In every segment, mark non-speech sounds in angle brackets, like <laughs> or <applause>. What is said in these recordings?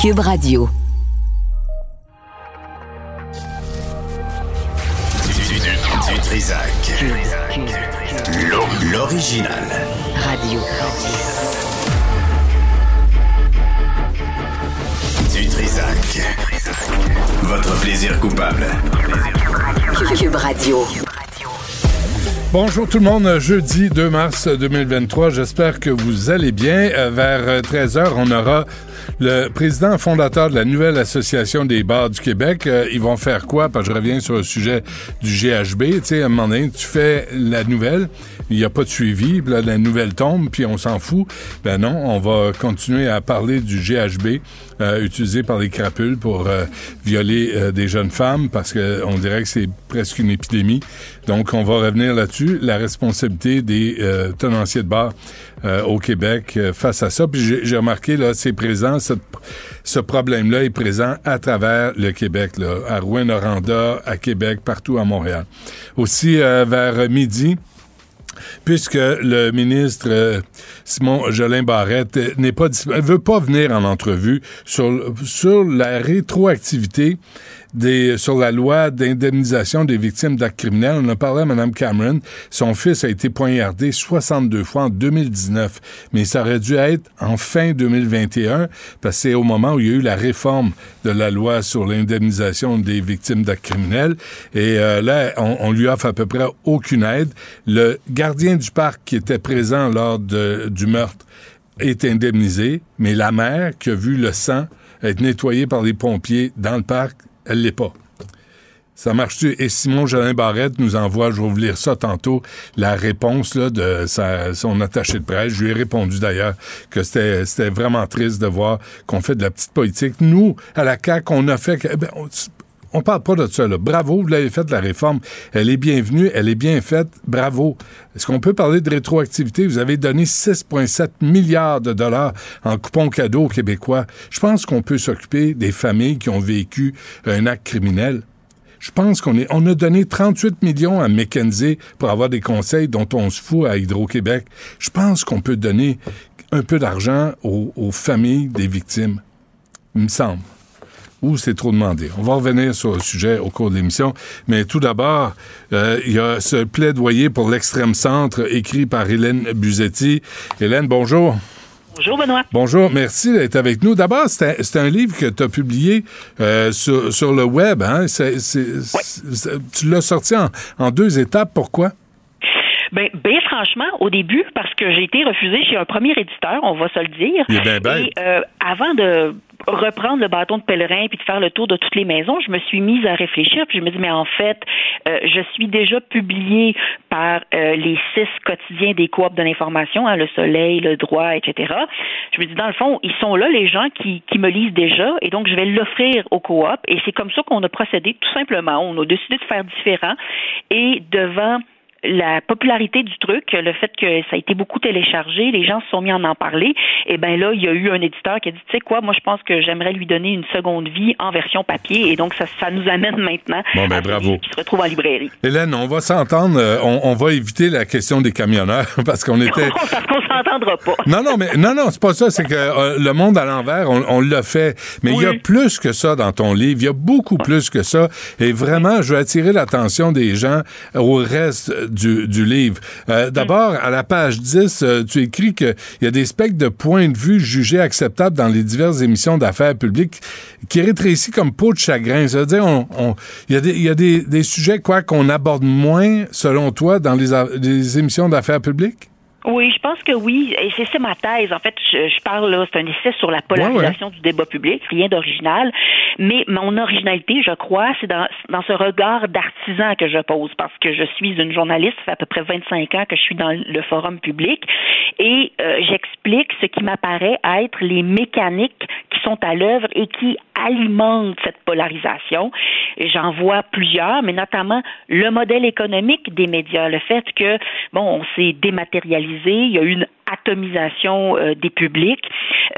Cube Radio. Du, Trisac. L'original. Radio. Du Trisac. Votre plaisir coupable. Cube Radio. Bonjour tout le monde, jeudi 2 mars 2023, j'espère que vous allez bien. Euh, Vers 13h, on aura le président fondateur de la nouvelle association des bars du Québec. Euh, ils vont faire quoi? Parce que je reviens sur le sujet du GHB. Tu sais, à un moment donné, tu fais la nouvelle, il n'y a pas de suivi, puis là, la nouvelle tombe, puis on s'en fout. Ben non, on va continuer à parler du GHB euh, utilisé par les crapules pour euh, violer euh, des jeunes femmes parce que on dirait que c'est presque une épidémie. Donc, on va revenir là-dessus. La responsabilité des euh, tenanciers de bar euh, au Québec euh, face à ça. Puis j'ai remarqué, là, c'est présent, cette- ce problème-là est présent à travers le Québec, là, à Rouen-Noranda, à Québec, partout à Montréal. Aussi, euh, vers midi, puisque le ministre euh, Simon Jolin Barrette n'est pas veut pas venir en entrevue sur sur la rétroactivité des sur la loi d'indemnisation des victimes d'actes criminels. On a parlé à Mme Cameron. Son fils a été poignardé 62 fois en 2019, mais ça aurait dû être en fin 2021 parce que c'est au moment où il y a eu la réforme de la loi sur l'indemnisation des victimes d'actes criminels. Et euh, là, on, lui offre à peu près aucune aide. Le gardien du parc qui était présent lors du meurtre est indemnisé, mais la mère qui a vu le sang être nettoyé par les pompiers dans le parc, elle l'est pas. Ça marche-tu? Et Simon Jolin Barrette nous envoie, je vais vous lire ça tantôt, la réponse de son attaché de presse. Je lui ai répondu d'ailleurs que c'était vraiment triste de voir qu'on fait de la petite politique. Nous, à la CAQ, on a fait... que- ben, on, parle pas de ça. Bravo, vous l'avez fait, la réforme. Elle est bienvenue, elle est bien faite. Bravo. Est-ce qu'on peut parler de rétroactivité? Vous avez donné 6,7 milliards de dollars en coupons cadeaux aux Québécois. Je pense qu'on peut s'occuper des familles qui ont vécu un acte criminel. Je pense qu'on a donné 38 millions à McKenzie pour avoir des conseils dont on se fout à Hydro-Québec. Je pense qu'on peut donner un peu d'argent aux, aux familles des victimes. Il me semble. Ou c'est trop demandé. On va revenir sur le sujet au cours de l'émission. Mais tout d'abord, euh, il y a ce plaidoyer pour l'extrême centre écrit par Hélène Buzetti. Hélène, bonjour. Bonjour Benoît. Bonjour, merci d'être avec nous. D'abord, c'est un, livre que tu as publié euh, sur, sur le web. Hein? C'est- tu l'as sorti en, en deux étapes. Pourquoi? Ben, ben franchement, au début, parce que j'ai été refusée chez un premier éditeur, on va se le dire. Il est. Et euh, avant de reprendre le bâton de pèlerin puis de faire le tour de toutes les maisons, je me suis mise à réfléchir puis je me dis mais en fait, euh, je suis déjà publiée par euh, les six quotidiens des coops de l'information, hein, le Soleil, le Droit, etc. Je me dis dans le fond, ils sont là les gens qui, qui me lisent déjà et donc je vais l'offrir aux coops et c'est comme ça qu'on a procédé tout simplement. On a décidé de faire différent et devant la popularité du truc, le fait que ça a été beaucoup téléchargé, les gens se sont mis à en parler, et ben là, il y a eu un éditeur qui a dit, tu sais quoi, moi je pense que j'aimerais lui donner une seconde vie en version papier, et donc ça, ça nous amène <laughs> maintenant Bon, ben, à bravo. qui se retrouve en librairie. Hélène, on va s'entendre. euh, on, on va éviter la question des camionneurs <laughs> parce qu'on était. <laughs> Parce qu'on s'entendra pas. Non, non, mais non, non, c'est pas ça. C'est que euh, le monde à l'envers, on, on l'a fait. Mais il y a plus que ça dans ton livre. Il y a beaucoup plus que ça. Et vraiment, je veux attirer l'attention des gens au reste du, du livre. Euh, D'abord, à la page 10, euh, tu écris qu'il y a des spectres de points de vue jugés acceptables dans les diverses émissions d'affaires publiques qui rétrécissent comme peau de chagrin. Ça veut dire, on, on- il y a des, il y a des, des sujets, quoi, qu'on aborde moins, selon toi, dans les émissions d'affaires publiques? Oui, je pense que oui. Et c'est ma thèse. En fait, je, je parle là, c'est un essai sur la polarisation du débat public, rien d'original. Mais mon originalité, je crois, c'est dans, dans ce regard d'artisan que je pose, parce que je suis une journaliste, ça fait à peu près 25 ans que je suis dans le forum public, et euh, j'explique ce qui m'apparaît être les mécaniques qui sont à l'œuvre et qui alimentent cette polarisation. J'en vois plusieurs, mais notamment le modèle économique des médias, le fait que bon, on s'est dématérialisé, il y a eu une atomisation euh, des publics,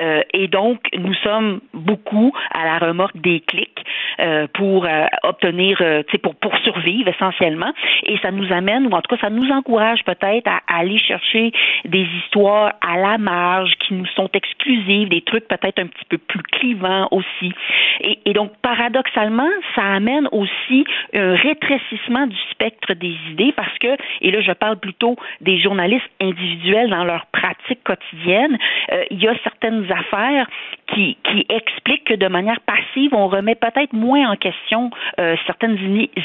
euh, et donc nous sommes beaucoup à la remorque des clics. euh, pour obtenir, pour, pour survivre essentiellement. Et ça nous amène, ou en tout cas, ça nous encourage peut-être à, aller chercher des histoires à la marge qui nous sont exclusives, des trucs peut-être un petit peu plus clivants aussi. Et, et donc, paradoxalement, ça amène aussi un rétrécissement du spectre des idées parce que, et là, je parle plutôt des journalistes individuels dans leur quotidienne, euh, il y a certaines affaires qui, qui expliquent que de manière passive, on remet peut-être moins en question euh, certaines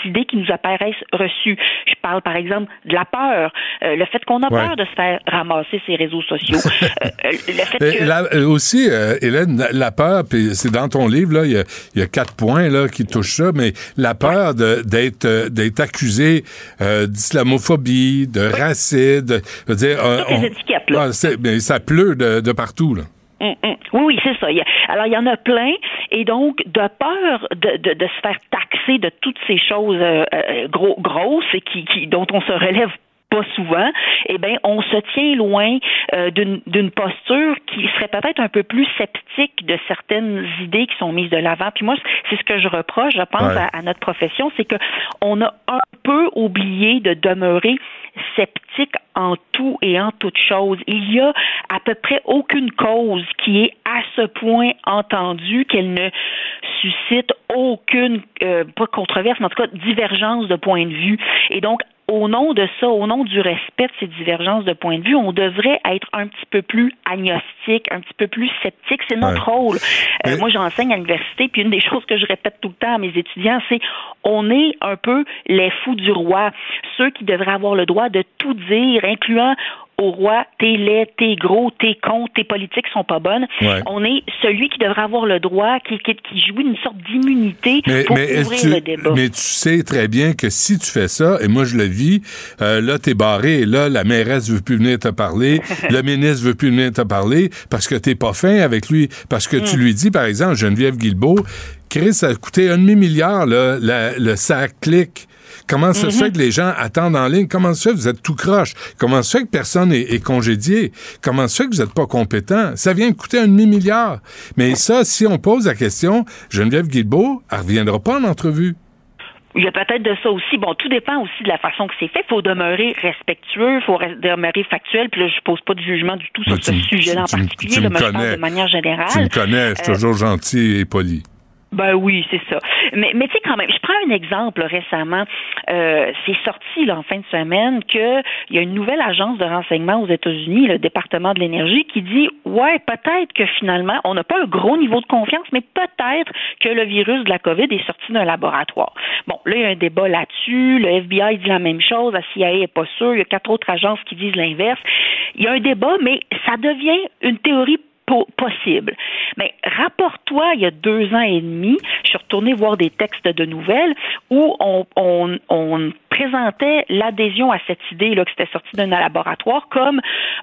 idées qui nous apparaissent reçues. Je parle par exemple de la peur, euh, le fait qu'on a peur de se faire ramasser ces réseaux sociaux. <laughs> le fait que... aussi, Hélène, la peur, puis c'est dans ton livre, là, il y, a, y a quatre points là, qui touchent ça, mais la peur d'être d'être accusé d'islamophobie, de racisme, de dire... on, étiquettes, là. Ah, mais ça pleut de, de partout, là. Hum, hum. Oui, oui, c'est ça. Alors, il y en a plein. Et donc, de peur de, de, de se faire taxer de toutes ces choses euh, euh, gros, grosses et qui, qui, dont on se relève pas souvent, eh bien, on se tient loin euh, d'une posture qui serait peut-être un peu plus sceptique de certaines idées qui sont mises de l'avant. Puis moi, c'est ce que je reproche, je pense, à, à, notre profession, c'est que on a un peu oublié de demeurer sceptique en tout et en toute chose. Il y a à peu près aucune cause qui est à ce point entendue qu'elle ne suscite aucune, euh, pas controverse, mais en tout cas divergence de point de vue. Et donc, au nom de ça, au nom du respect de ces divergences de point de vue, on devrait être un petit peu plus agnostique, un petit peu plus sceptique. C'est notre rôle. Euh, moi, j'enseigne à l'université, puis une des <laughs> choses que je répète tout le temps à mes étudiants, c'est on est un peu les fous du roi, ceux qui devraient avoir le droit de tout dire, incluant au roi, t'es laid, t'es gros, t'es con, tes politiques sont pas bonnes. On est celui qui devrait avoir le droit, qui, qui, qui joue une sorte d'immunité pour ouvrir le débat. Mais tu sais très bien que si tu fais ça, et moi je le vis, euh, là t'es barré, et là la mairesse veut plus venir te parler, <laughs> le ministre veut plus venir te parler parce que t'es pas fin avec lui, parce que tu hmm. lui dis par exemple Geneviève Guilbeault, Chris, ça a coûté un demi-milliard, là, le sac clic. Comment ça se fait mhm. que les gens attendent en ligne? Comment ça se fait que vous êtes tout croche? Comment ça se fait que personne est, congédié? Comment ça se fait que vous n'êtes pas compétent? Ça vient de coûter un demi-milliard. Mais ça, si on pose la question, Geneviève Guilbeault, elle reviendra pas en entrevue. Il y a peut-être de ça aussi. Bon, tout dépend aussi de la façon que c'est fait. Il faut demeurer respectueux, il faut demeurer factuel. Puis là, je pose pas de jugement du tout sur ce sujet-là en particulier, mais je pense de manière générale. Tu me connais, je suis euh, toujours gentil et poli. Ben oui, c'est ça. Mais, mais tu sais, quand même, je prends un exemple récemment. Euh, c'est sorti là, en fin de semaine qu'il y a une nouvelle agence de renseignement aux États-Unis, le département de l'énergie, qui dit Ouais, peut-être que finalement, on n'a pas un gros niveau de confiance, mais peut-être que le virus de la COVID est sorti d'un laboratoire. Bon, là, il y a un débat là-dessus. Le FBI dit la même chose, la CIA est pas sûre, il y a quatre autres agences qui disent l'inverse. Il y a un débat, mais ça devient une théorie possible. Mais rapporte-toi, il y a deux ans et demi, je suis retournée voir des textes de nouvelles où on, on, on présentait l'adhésion à cette idée là que c'était sorti d'un laboratoire comme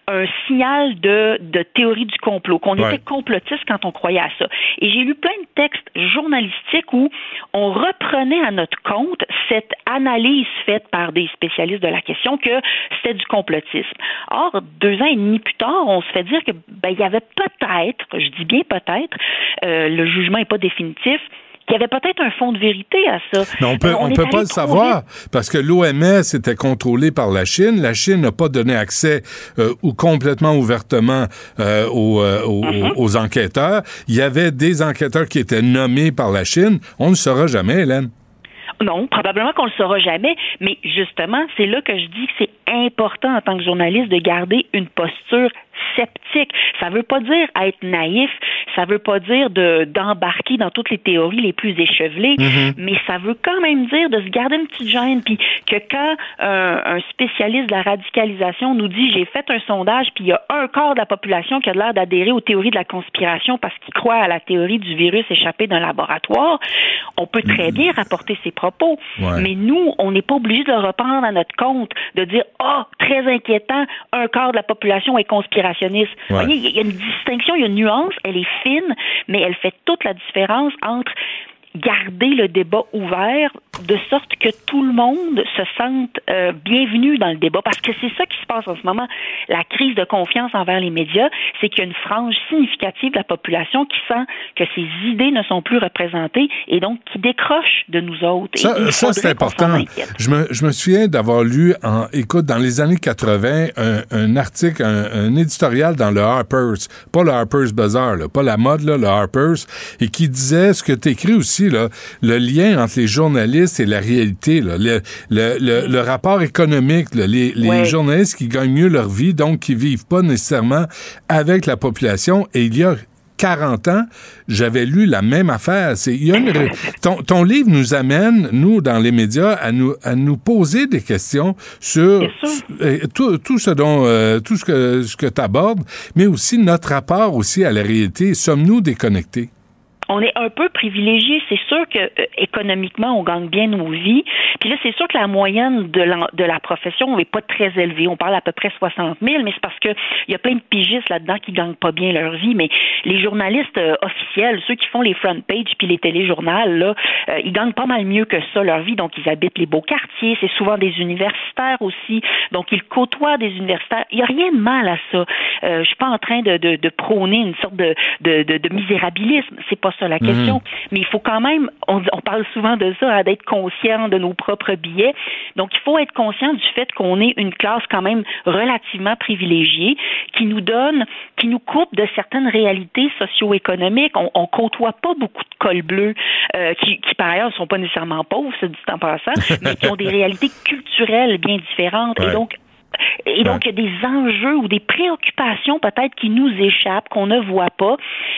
un signal de, de théorie du complot, qu'on était complotiste quand on croyait à ça. Et j'ai lu plein de textes journalistiques où on reprenait à notre compte cette analyse faite par des spécialistes de la question que c'était du complotisme. Or, deux ans et demi plus tard, on se fait dire que ben, il y avait peut-être, je dis bien peut-être, euh, le jugement n'est pas définitif, qu'il y avait peut-être un fond de vérité à ça. Mais on peut, on, peut pas le savoir parce que l'OMS était contrôlé par la Chine. La Chine n'a pas donné accès euh, ou complètement ouvertement euh, aux, euh, mm-hmm. aux, enquêteurs. Il y avait des enquêteurs qui étaient nommés par la Chine. On ne saura jamais, Hélène. Non, probablement qu'on le saura jamais, mais justement, c'est là que je dis que c'est important en tant que journaliste de garder une posture sceptique. Ça veut pas dire être naïf, ça veut pas dire de d'embarquer dans toutes les théories les plus échevelées, mm-hmm. mais ça veut quand même dire de se garder une petite gêne, puis que quand euh, un spécialiste de la radicalisation nous dit j'ai fait un sondage, puis il y a un quart de la population qui a l'air d'adhérer aux théories de la conspiration parce qu'il croit à la théorie du virus échappé d'un laboratoire, on peut très mm-hmm. bien rapporter ses propos, mais nous, on n'est pas obligé de le reprendre à notre compte, de dire ah oh, très inquiétant, un quart de la population est conspirationniste. Vous voyez, il y a une distinction, il y a une nuance, elle est fine, mais elle fait toute la différence entre garder le débat ouvert de sorte que tout le monde se sente euh, bienvenu dans le débat, parce que c'est ça qui se passe en ce moment. La crise de confiance envers les médias, c'est qu'il y a une frange significative de la population qui sent que ses idées ne sont plus représentées et donc qui décroche de nous autres. Ça, ça c'est important. Je me, je me souviens d'avoir lu, en, écoute, dans les années 80, un, un article, un, un, éditorial dans le Harper's, pas le Harper's Bazaar, là, pas la mode, là, le Harper's, et qui disait ce que tu écris aussi, là, le lien entre les journalistes et la réalité, là, le, le, le, rapport économique, là, les, les journalistes qui gagnent mieux leur vie, donc qui vivent pas nécessairement avec la population, et il y a 40 ans, j'avais lu la même affaire. C'est, une, ton, ton, livre nous amène, nous, dans les médias, à nous, à nous poser des questions sur tout, tout, ce dont, euh, tout ce que, ce que tu abordes, mais aussi notre rapport aussi à la réalité. Sommes-nous déconnectés? On est un peu privilégié. C'est sûr que euh, économiquement, on gagne bien nos vies. Puis là, c'est sûr que la moyenne de la, de la profession n'est pas très élevée. On parle à peu près 60 000, mais c'est parce que il y a plein de pigistes là-dedans qui gagnent pas bien leur vie. Mais les journalistes euh, officiels, ceux qui font les front pages puis les téléjournaux, là, euh, ils gagnent pas mal mieux que ça leur vie. Donc, ils habitent les beaux quartiers. C'est souvent des universitaires aussi. Donc, ils côtoient des universitaires. Il y a rien de mal à ça. Euh, je suis pas en train de, de, de prôner une sorte de, de, de, de misérabilisme. C'est pas ça la question. Mhm. Mais il faut quand même, on, on parle souvent de ça, d'être conscient de nos propres billets. Donc, il faut être conscient du fait qu'on est une classe quand même relativement privilégiée qui nous donne, qui nous coupe de certaines réalités socio-économiques. On, on côtoie pas beaucoup de cols bleus euh, qui, qui, par ailleurs, ne sont pas nécessairement pauvres, c'est du temps passant, mais qui ont des <laughs> réalités culturelles bien différentes. Et donc, et donc, il y a des enjeux ou des préoccupations peut-être qui nous échappent, qu'on ne voit pas.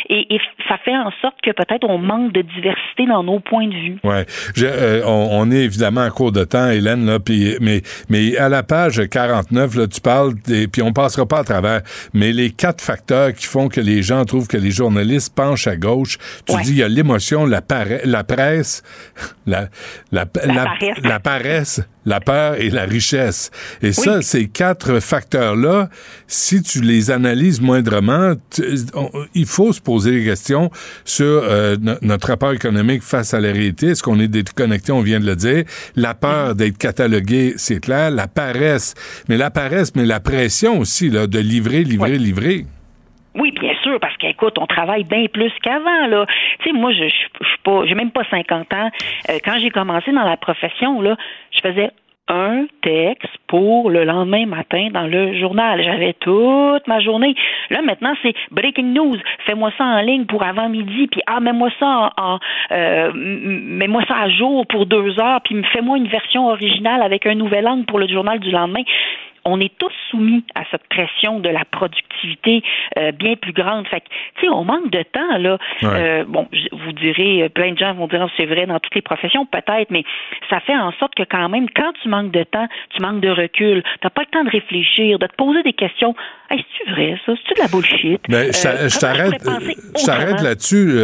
Et, et, ça fait en sorte que peut-être on manque de diversité dans nos points de vue. Oui. Euh, on, on, est évidemment en cours de temps, Hélène, là, pis, mais, mais à la page 49, là, tu parles, puis on passera pas à travers, mais les quatre facteurs qui font que les gens trouvent que les journalistes penchent à gauche, tu dis, il y a l'émotion, la, la presse, <laughs> la, la, la, la, paresse, la peur et la richesse. Et ça, ces quatre facteurs-là, si tu les analyses moindrement, il faut se poser des questions sur euh, notre rapport économique face à la réalité. Est-ce qu'on est déconnecté? On vient de le dire. La peur d'être catalogué, c'est clair. La paresse, mais la paresse, mais la pression aussi, là, de livrer, livrer, livrer. Oui, bien qu'écoute, on travaille bien plus qu'avant, là. Tu sais, moi, je, je, suis pas, j'ai même pas 50 ans. Euh, quand j'ai commencé dans la profession, là, je faisais un texte pour le lendemain matin dans le journal. J'avais toute ma journée. Là, maintenant, c'est breaking news. Fais-moi ça en ligne pour avant midi, puis ah, mets-moi ça en, euh, mets-moi ça à jour pour deux heures, puis fais-moi une version originale avec un nouvel angle pour le journal du lendemain on est tous soumis à cette pression de la productivité euh, bien plus grande. Fait tu sais, on manque de temps, là. Euh, bon, vous direz, euh, plein de gens vont dire, c'est vrai dans toutes les professions, peut-être, mais ça fait en sorte que quand même, quand tu manques de temps, tu manques de recul. T'as pas le temps de réfléchir, de te poser des questions. Hey, c'est-tu vrai, ça? C'est-tu de la bullshit? Ben, je t'arrête là-dessus,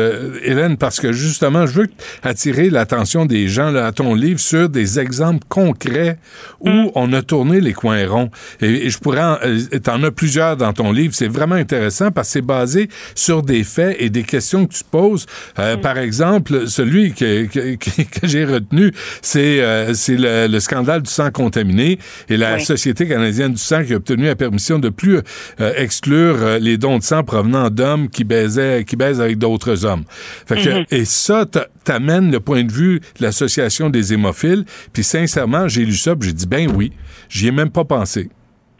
Hélène, parce que justement, je veux attirer l'attention des gens là, à ton livre sur des exemples concrets où hum. on a tourné les coins ronds. Et, je pourrais, en, euh, t'en as plusieurs dans ton livre. C'est vraiment intéressant parce que c'est basé sur des faits et des questions que tu poses. Euh, mm. Par exemple, celui que, que, <laughs> que j'ai retenu, c'est euh, c'est le, le, scandale du sang contaminé et la Société canadienne du sang qui a obtenu la permission de plus euh, exclure euh, les dons de sang provenant d'hommes qui baisaient, qui baisent avec d'autres hommes. Fait que, mm-hmm. Et ça, t'amène le point de vue de l'Association des hémophiles. Puis sincèrement, j'ai lu ça, j'ai dit ben oui, j'y ai même pas pensé.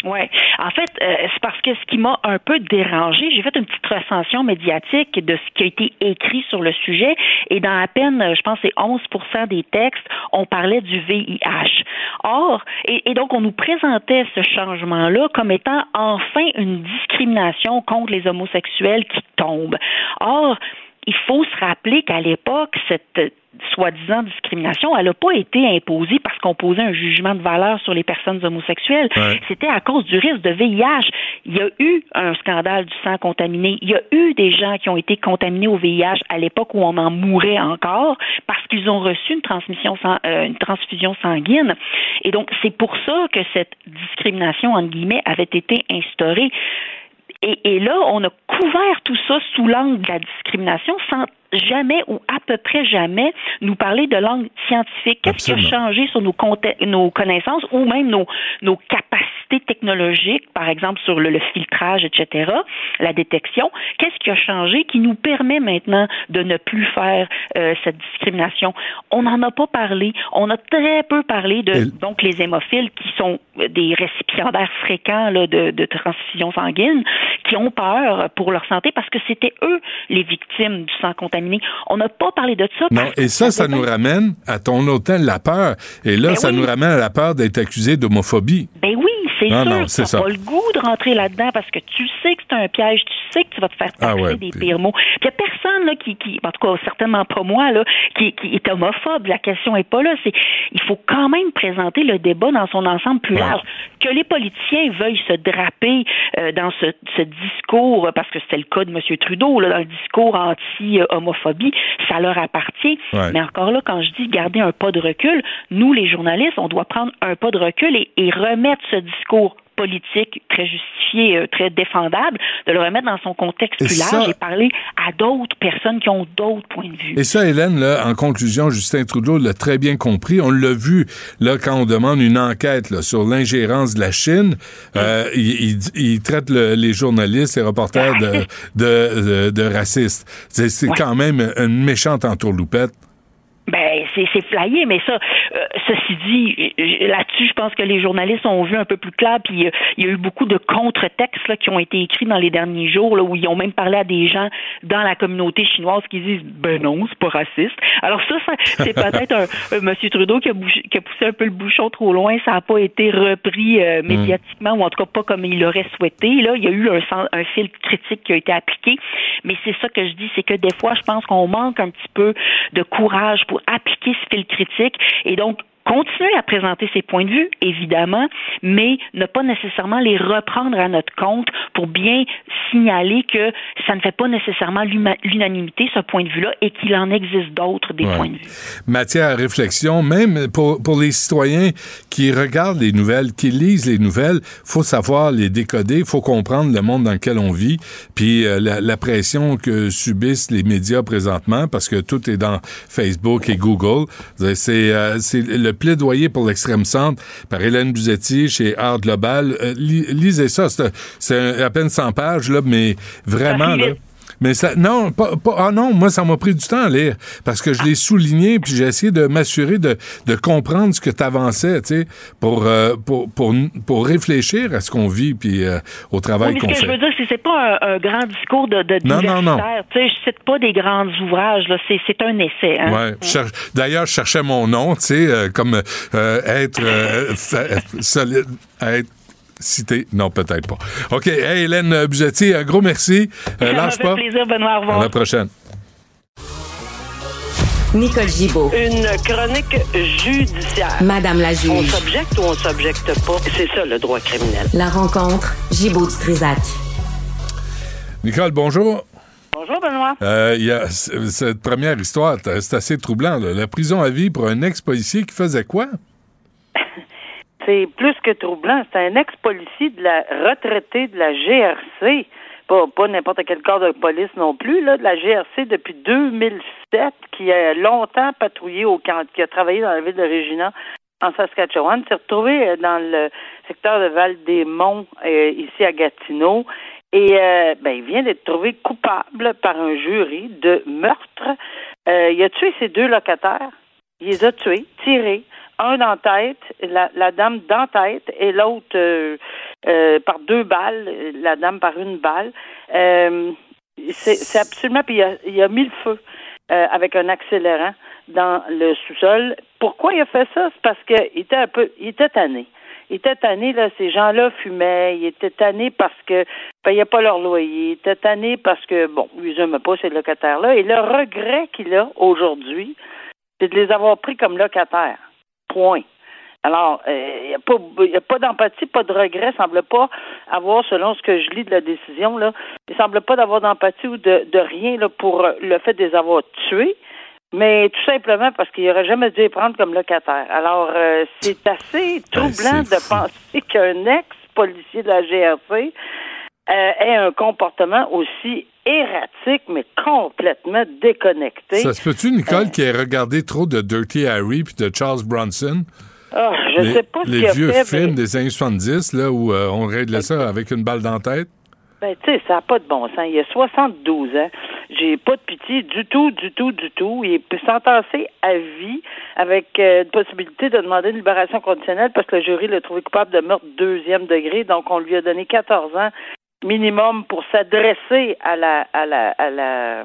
Oui. En fait, euh, c'est parce que ce qui m'a un peu dérangé, j'ai fait une petite recension médiatique de ce qui a été écrit sur le sujet et dans à peine, euh, je pense, c'est 11 des textes, on parlait du VIH. Or, et, et donc on nous présentait ce changement-là comme étant enfin une discrimination contre les homosexuels qui tombe. Or, il faut se rappeler qu'à l'époque, cette soi-disant discrimination, elle n'a pas été imposée parce qu'on posait un jugement de valeur sur les personnes homosexuelles. C'était à cause du risque de VIH. Il y a eu un scandale du sang contaminé. Il y a eu des gens qui ont été contaminés au VIH à l'époque où on en mourait encore parce qu'ils ont reçu une transmission euh, une transfusion sanguine. Et donc, c'est pour ça que cette discrimination, entre guillemets, avait été instaurée. Et, et, là, on a couvert tout ça sous l'angle de la discrimination sans jamais ou à peu près jamais nous parler de langue scientifique. Qu'est-ce qui a changé sur nos, nos connaissances ou même nos, nos capacités technologiques, par exemple sur le, filtrage, etc., la détection? Qu'est-ce qui a changé qui nous permet maintenant de ne plus faire euh, cette discrimination? On n'en a pas parlé. On a très peu parlé de donc les hémophiles qui sont des récipiendaires fréquents là, de, de transfusion sanguine, qui ont peur pour leur santé parce que c'était eux les victimes du sang contaminé on n'a pas parlé de ça. Non, et ça, ça nous ramène à ton hôtel la peur. Et là, ben ça nous ramène à la peur d'être accusé d'homophobie. Ben oui, c'est sûr. Tu n'as pas le goût de rentrer là-dedans parce que tu sais que c'est un piège, tu sais que tu vas te faire ah taxer des pires mots. Puis il n'y a personne là, qui, qui, en tout cas certainement pas moi, là, qui, qui est homophobe. La question est pas là. C'est il faut quand même présenter le débat dans son ensemble plus large. Que les politiciens veuillent se draper euh, dans ce, ce, discours, parce que c'était le cas de M. Trudeau, là, dans le discours anti-homophobie, ça leur appartient. Mais encore là, quand je dis garder un pas de recul, nous, les journalistes, on doit prendre un pas de recul et, et remettre ce discours politique très justifié, euh, très défendable, de le remettre dans son contexte plus large et parler à d'autres personnes qui ont d'autres points de vue. Et ça, Hélène, là, en conclusion, Justin Trudeau l'a très bien compris. On l'a vu là quand on demande une enquête là, sur l'ingérence de la Chine. Euh, il, il, traite les journalistes, les reporters de, <laughs> de, de, racistes. C'est quand même une méchante entourloupette. Ben, c'est, c'est flyé, mais ça, euh, ceci dit, là-dessus, je pense que les journalistes ont vu un peu plus clair, puis euh, il y a eu beaucoup de contre-textes là, qui ont été écrits dans les derniers jours, là, où ils ont même parlé à des gens dans la communauté chinoise qui disent ben non, c'est pas raciste. Alors ça, c'est <laughs> peut-être un, Monsieur Trudeau qui a, qui a, poussé un peu le bouchon trop loin, ça n'a pas été repris euh, mm. médiatiquement, ou en tout cas pas comme il l'aurait souhaité. Là, il y a eu un, un fil critique qui a été appliqué, mais c'est ça que je dis, c'est que des fois, je pense qu'on manque un petit peu de courage pour appliquer ce fil critique. Et donc continuer à présenter ses points de vue, évidemment, mais ne pas nécessairement les reprendre à notre compte pour bien signaler que ça ne fait pas nécessairement l'unanimité, ce point de vue-là, et qu'il en existe d'autres des points de vue. Matière à réflexion, même pour, pour les citoyens qui regardent les nouvelles, qui lisent les nouvelles, faut savoir les décoder, faut comprendre le monde dans lequel on vit, puis euh, la, la pression que subissent les médias présentement, parce que tout est dans Facebook et Google. C'est euh, le plaidoyer pour l'extrême centre par Hélène Buzetti chez Art Global. Euh, lisez ça, c'est à peine 100 pages, là, mais vraiment, là. Mais ça, non, pas, ah non, moi, ça m'a pris du temps à lire parce que je l'ai souligné puis j'ai essayé de m'assurer de, de, comprendre ce que tu avançais, tu sais, pour, euh, pour, pour, pour, réfléchir à ce qu'on vit puis euh, au travail qu'on fait. Ce que je veux dire, c'est pas un, grand discours de, de non, non, non. Tu sais, je cite pas des grands ouvrages, là, c'est, c'est un essai. Hein? Ouais. D'ailleurs, je cherchais mon nom, tu sais, euh, comme être <laughs> solide, être cité. Non, peut-être pas. OK. Hey, Hélène Buzetti, un gros merci. Euh, <laughs> lâche pas. plaisir, Benoît. Au revoir. À la prochaine. Nicole Gibaud. Une chronique judiciaire. Madame la juge. On s'objecte ou on s'objecte pas? C'est ça, le droit criminel. La rencontre, Gibaud-Strisac. Nicole, bonjour. Bonjour, Benoît. Euh, il y a cette première histoire, c'est assez troublant. La prison à vie pour un ex-policier qui faisait quoi? C'est plus que troublant. C'est un ex-policier de la retraité de la GRC, pas, n'importe quel corps de police non plus, là, de la GRC depuis 2007, qui a longtemps patrouillé au camp, qui a travaillé dans la ville de Regina en Saskatchewan, s'est retrouvé euh, dans le secteur de Val-des-Monts, euh, ici à Gatineau. Et euh, ben, il vient d'être trouvé coupable par un jury de meurtre. il a tué ses deux locataires. Il les a tués, tirés, un en tête, la, la dame dans tête, et l'autre euh, euh, par deux balles, la dame par une balle. Euh, c'est absolument. Puis il a, il a mis le feu avec un accélérant dans le sous-sol. Pourquoi il a fait ça? C'est parce qu'il était un peu. Il était tanné. Il était tanné, là, ces gens-là fumaient, il était tanné parce que payaient pas leur loyer, il était tanné parce que, bon, ils n'aimaient pas ces locataires-là. Et le regret qu'il a aujourd'hui, c'est de les avoir pris comme locataires. Point. Alors, il euh, n'y a pas, d'empathie, pas de regret, semble pas avoir, selon ce que je lis de la décision, là, il semble pas d'avoir d'empathie ou de, rien là, pour le fait de les avoir tués, mais tout simplement parce qu'il n'aurait jamais dû les prendre comme locataire. Alors, euh, c'est assez ben, troublant de penser <laughs> qu'un ex-policier de la GRC euh, ait un comportement aussi erratique, mais complètement déconnecté. Ça se peut-tu, Nicole, qui ait regardé trop de Dirty Harry puis de Charles Bronson? Ah, je les, sais pas ce les qu'il a vieux fait, films mais- des années 70, là, où euh, on réglait ça avec une balle dans la tête? Ben, tu sais, ça n'a pas de bon sens. Il a 72 ans. J'ai pas de pitié du tout, du tout, du tout. Il est sentencé à vie avec euh, une possibilité de demander une libération conditionnelle parce que le jury l'a trouvé coupable de meurtre deuxième degré. Donc, on lui a donné 14 ans minimum pour s'adresser à la, à la, à la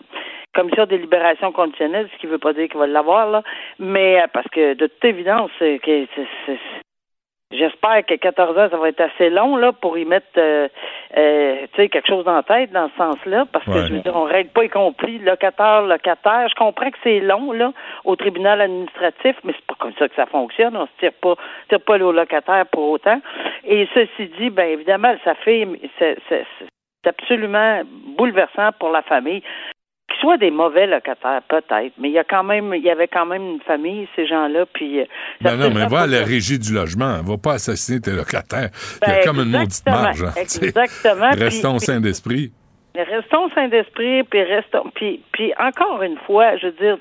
commission des libérations conditionnelles, ce qui ne veut pas dire qu'il va l'avoir, là. Mais euh, parce que de toute évidence, c'est que c'est- c'est- J'espère que 14 ans, ça va être assez long là pour y mettre euh, euh, tu sais, quelque chose dans la tête dans ce sens-là, parce que Ouais. je veux dire, on règle pas y compris locataire, locataire. Je comprends que c'est long là au tribunal administratif, mais c'est pas comme ça que ça fonctionne. On se tire pas, tire pas au locataire pour autant. Et ceci dit, ben évidemment, ça fait c'est absolument bouleversant pour la famille. Qu'ils soient des mauvais locataires, peut-être, mais il y a quand même, il y avait quand même une famille, ces gens-là, puis. euh, Ben non, mais va à la régie du logement. Va pas assassiner tes locataires. Il y a Ben, comme une maudite marge. hein, exactement, puis- Restons sains d'esprit. Restons sains d'esprit, puis restons, puis, puis encore une fois, je veux dire,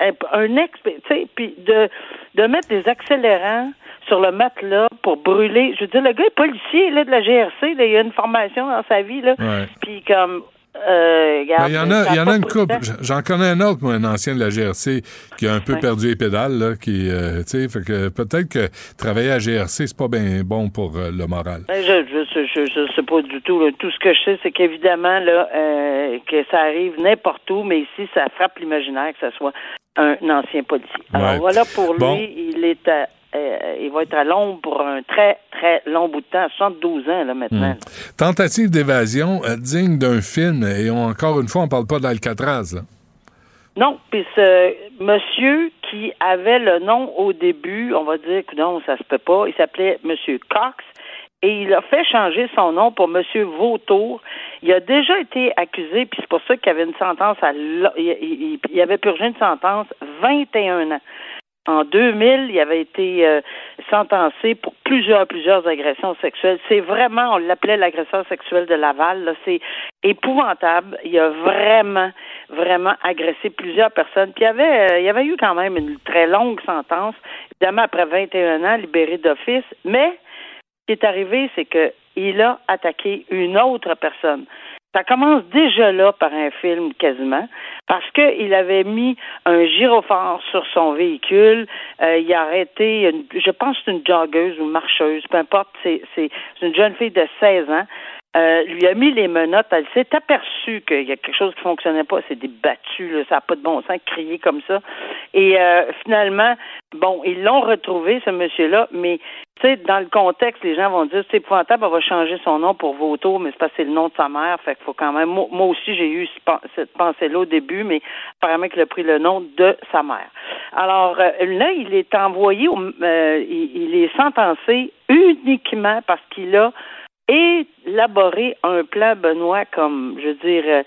un, un ex, tu sais, puis de, de mettre des accélérants sur le matelas pour brûler. Je veux dire, le gars est policier là, de la GRC, là, il a une formation dans sa vie, là, Ouais. puis comme, euh, regarde, Ben, Il y en a, il y en a une couple. J'en connais un autre, moi, un ancien de la GRC, qui a un peu Ouais. perdu les pédales, là, qui, euh, tu sais, fait que peut-être que travailler à GRC, c'est pas bien bon pour euh, le moral. Ben, je, je, je, je, sais pas du tout. là. Tout ce que je sais, c'est qu'évidemment, là, euh, que ça arrive n'importe où, mais ici, ça frappe l'imaginaire que ce soit un, ancien policier. Alors Ouais. voilà pour lui, Bon. il est à, euh, il va être à l'ombre pour un très, très long bout de temps, 72 ans là maintenant. Hmm. Tentative d'évasion euh, digne d'un film, et on- encore une fois, on parle pas d'Alcatraz. là. Non, puis ce monsieur qui avait le nom au début, on va dire que non, ça se peut pas, il s'appelait Monsieur Cox et il a fait changer son nom pour Monsieur Vautour. Il a déjà été accusé, puis c'est pour ça qu'il avait une sentence à il avait purgé une sentence 21 ans. En 2000, il avait été euh, sentencé pour plusieurs, plusieurs agressions sexuelles. C'est vraiment, on l'appelait l'agresseur sexuel de Laval. C'est épouvantable. Il a vraiment, vraiment agressé plusieurs personnes. Puis il y avait, euh, il avait eu quand même une très longue sentence, évidemment après 21 ans, libéré d'office. Mais ce qui est arrivé, c'est que il a attaqué une autre personne. Ça commence déjà là par un film quasiment, parce qu'il avait mis un gyrophare sur son véhicule. Euh, il a arrêté, une, je pense une joggeuse ou marcheuse, peu importe, c'est une jeune fille de 16 ans. Euh, lui a mis les menottes. Elle s'est aperçue qu'il y a quelque chose qui fonctionnait pas. C'est débattu, là, ça n'a pas de bon sens, crier comme ça. Et euh, finalement, bon, ils l'ont retrouvé, ce monsieur-là, mais tu sais, dans le contexte, les gens vont dire c'est épouvantable, on va changer son nom pour Vautour, mais c'est parce c'est le nom de sa mère. Fait qu'il faut quand même. Moi, aussi, j'ai eu cette pensée-là au début, mais apparemment qu'il a pris le nom de sa mère. Alors euh, là, il est envoyé, au- euh, il est sentencé uniquement parce qu'il a élaboré un plan Benoît comme, je veux dire, euh,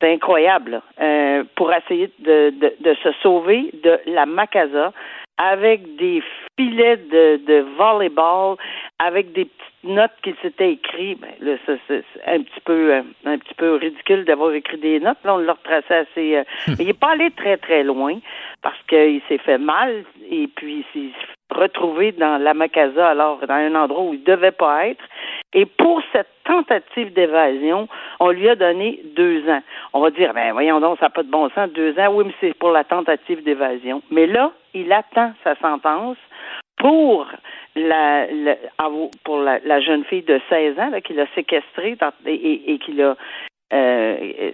c'est incroyable, là, euh, pour essayer de, de, de se sauver de la Macasa avec des filets de, de volleyball, avec des petites notes qu'il s'était écrites. Ben, c'est un petit peu euh, un petit peu ridicule d'avoir écrit des notes. Là, on l'a retracé assez. euh, <laughs> mais il n'est pas allé très très loin parce qu'il s'est fait mal et puis il s'est retrouvé dans la Macasa, alors dans un endroit où il devait pas être. Et pour cette tentative d'évasion, on lui a donné deux ans. On va dire, ben voyons donc, ça n'a pas de bon sens, deux ans. Oui, mais c'est pour la tentative d'évasion. Mais là, il attend sa sentence pour la, pour la, jeune fille de 16 ans qu'il a séquestrée et, et- et qu'il a euh,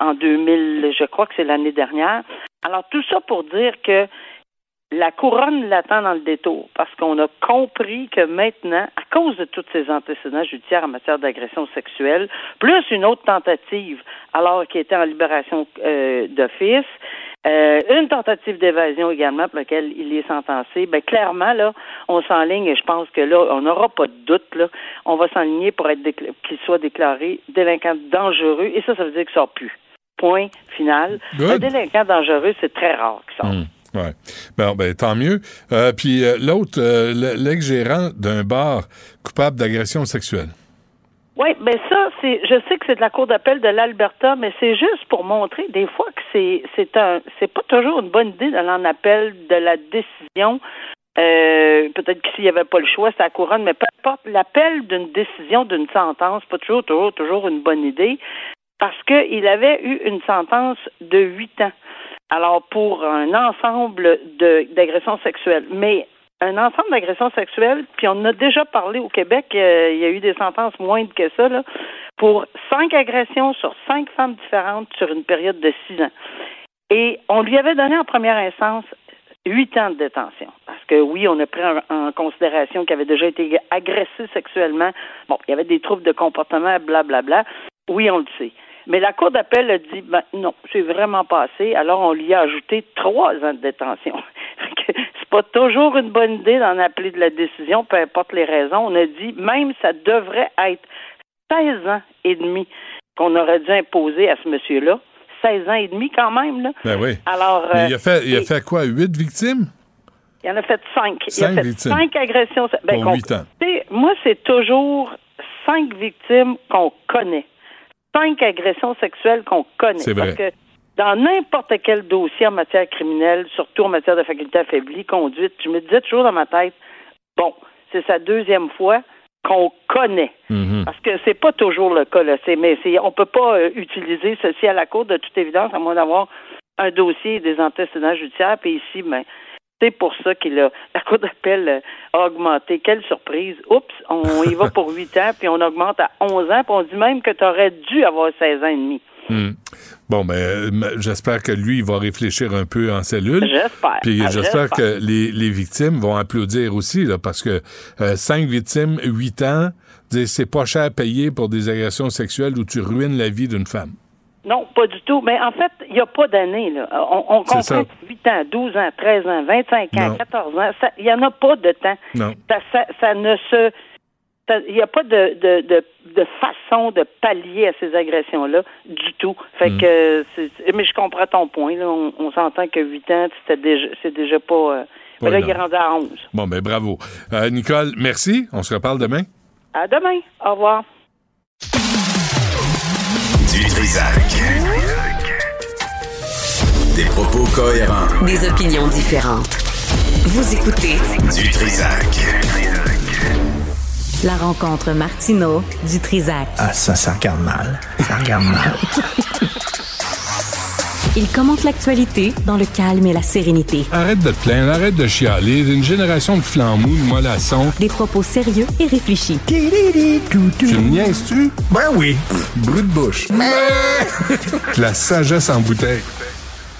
en 2000, je crois que c'est l'année dernière. Alors tout ça pour dire que la couronne l'attend dans le détour parce qu'on a compris que maintenant, à cause de tous ces antécédents judiciaires en matière d'agression sexuelle, plus une autre tentative alors qu'il était en libération euh, d'office, euh, une tentative d'évasion également pour laquelle il est sentencé, ben clairement là, on s'enligne et je pense que là, on n'aura pas de doute là, on va s'enligner pour être qu'il soit déclaré délinquant dangereux et ça, ça veut dire qu'il sort plus. Point final. Good. Un délinquant dangereux, c'est très rare qu'il sorte. Hum, ouais. Bon, ben, tant mieux. Euh, puis euh, l'autre, euh, le- l'ex-gérant d'un bar coupable d'agression sexuelle. Oui, ben ça, je sais que c'est de la Cour d'appel de l'Alberta, mais c'est juste pour montrer des fois que c'est, c'est un, c'est pas toujours une bonne idée d'aller en appel de la décision. Euh, peut-être que s'il n'y avait pas le choix, c'est la couronne, mais peu l'appel d'une décision, d'une sentence, pas toujours, toujours, toujours une bonne idée, parce qu'il avait eu une sentence de huit ans. Alors, pour un ensemble d'agressions sexuelles. Mais un ensemble d'agressions sexuelles, puis on a déjà parlé au Québec, euh, il y a eu des sentences moindres que ça, là, pour cinq agressions sur cinq femmes différentes sur une période de six ans. Et on lui avait donné en première instance huit ans de détention. Parce que oui, on a pris en, en considération qu'il avait déjà été agressé sexuellement. Bon, il y avait des troubles de comportement, blablabla. Bla, bla. Oui, on le sait. Mais la Cour d'appel a dit ben, non, c'est vraiment pas assez. Alors on lui a ajouté trois ans de détention. <laughs> c'est pas toujours une bonne idée d'en appeler de la décision, peu importe les raisons. On a dit même ça devrait être 16 ans et demi qu'on aurait dû imposer à ce monsieur-là. 16 ans et demi quand même. Là. Ben oui. Alors, euh, il a fait, il a fait quoi? Huit victimes? il en a fait cinq. il Cinq a fait victimes. cinq agressions. Ben, Pour ans. Moi, c'est toujours cinq victimes qu'on connaît. Cinq agressions sexuelles qu'on connaît. C'est vrai. Parce que dans n'importe quel dossier en matière criminelle, surtout en matière de faculté affaiblie, conduite, je me disais toujours dans ma tête, bon, c'est sa deuxième fois qu'on connaît. Mhm. Parce que c'est pas toujours le cas, là. Mais on peut pas euh, utiliser ceci à la cour de toute évidence, à moins d'avoir un dossier et des antécédents judiciaires. Puis ici, ben, c'est pour ça qu'il a, la cour d'appel euh, a augmenté. Quelle surprise. Oups, on <laughs> y va pour 8 ans, puis on augmente à 11 ans, puis on dit même que tu aurais dû avoir 16 ans et demi. Hmm. Bon, ben, euh, j'espère que lui, il va réfléchir un peu en cellule. J'espère. Puis Ah, j'espère que les, les victimes vont applaudir aussi, là, parce que euh, cinq victimes, huit ans, c'est pas cher à payer pour des agressions sexuelles où tu ruines la vie d'une femme. Non, pas du tout. Mais en fait, il n'y a pas d'année. Là. On, on C'est comprend 8 ans, 12 ans, 13 ans, 25 ans, Non. 14 ans. Il n'y en a pas de temps. Non. Ça, ça, ça ne se. Il n'y a pas de, de, de, de façon de pallier à ces agressions-là du tout. Fait Mm. que, c'est- c'est- mais je comprends ton point. Là. On, on s'entend que 8 ans, c'était déjà, c'est déjà pas. euh, mais là, il est rendu à 11. Bon, ben, bravo. Euh, Nicole, merci. On se reparle demain. À demain. Au revoir. Du Trisac. Des propos cohérents. Des opinions différentes. Vous écoutez Du Trisac. la rencontre Martino du Trizac. Ah, ça, ça regarde mal. Ça regarde mal. <laughs> Il commente l'actualité dans le calme et la sérénité. Arrête de te plaindre, arrête de chialer. Une génération de flambous, de mollassons. Des propos sérieux et réfléchis. Tu me niaises-tu? Ben oui. Brut de bouche. <laughs> La sagesse en bouteille.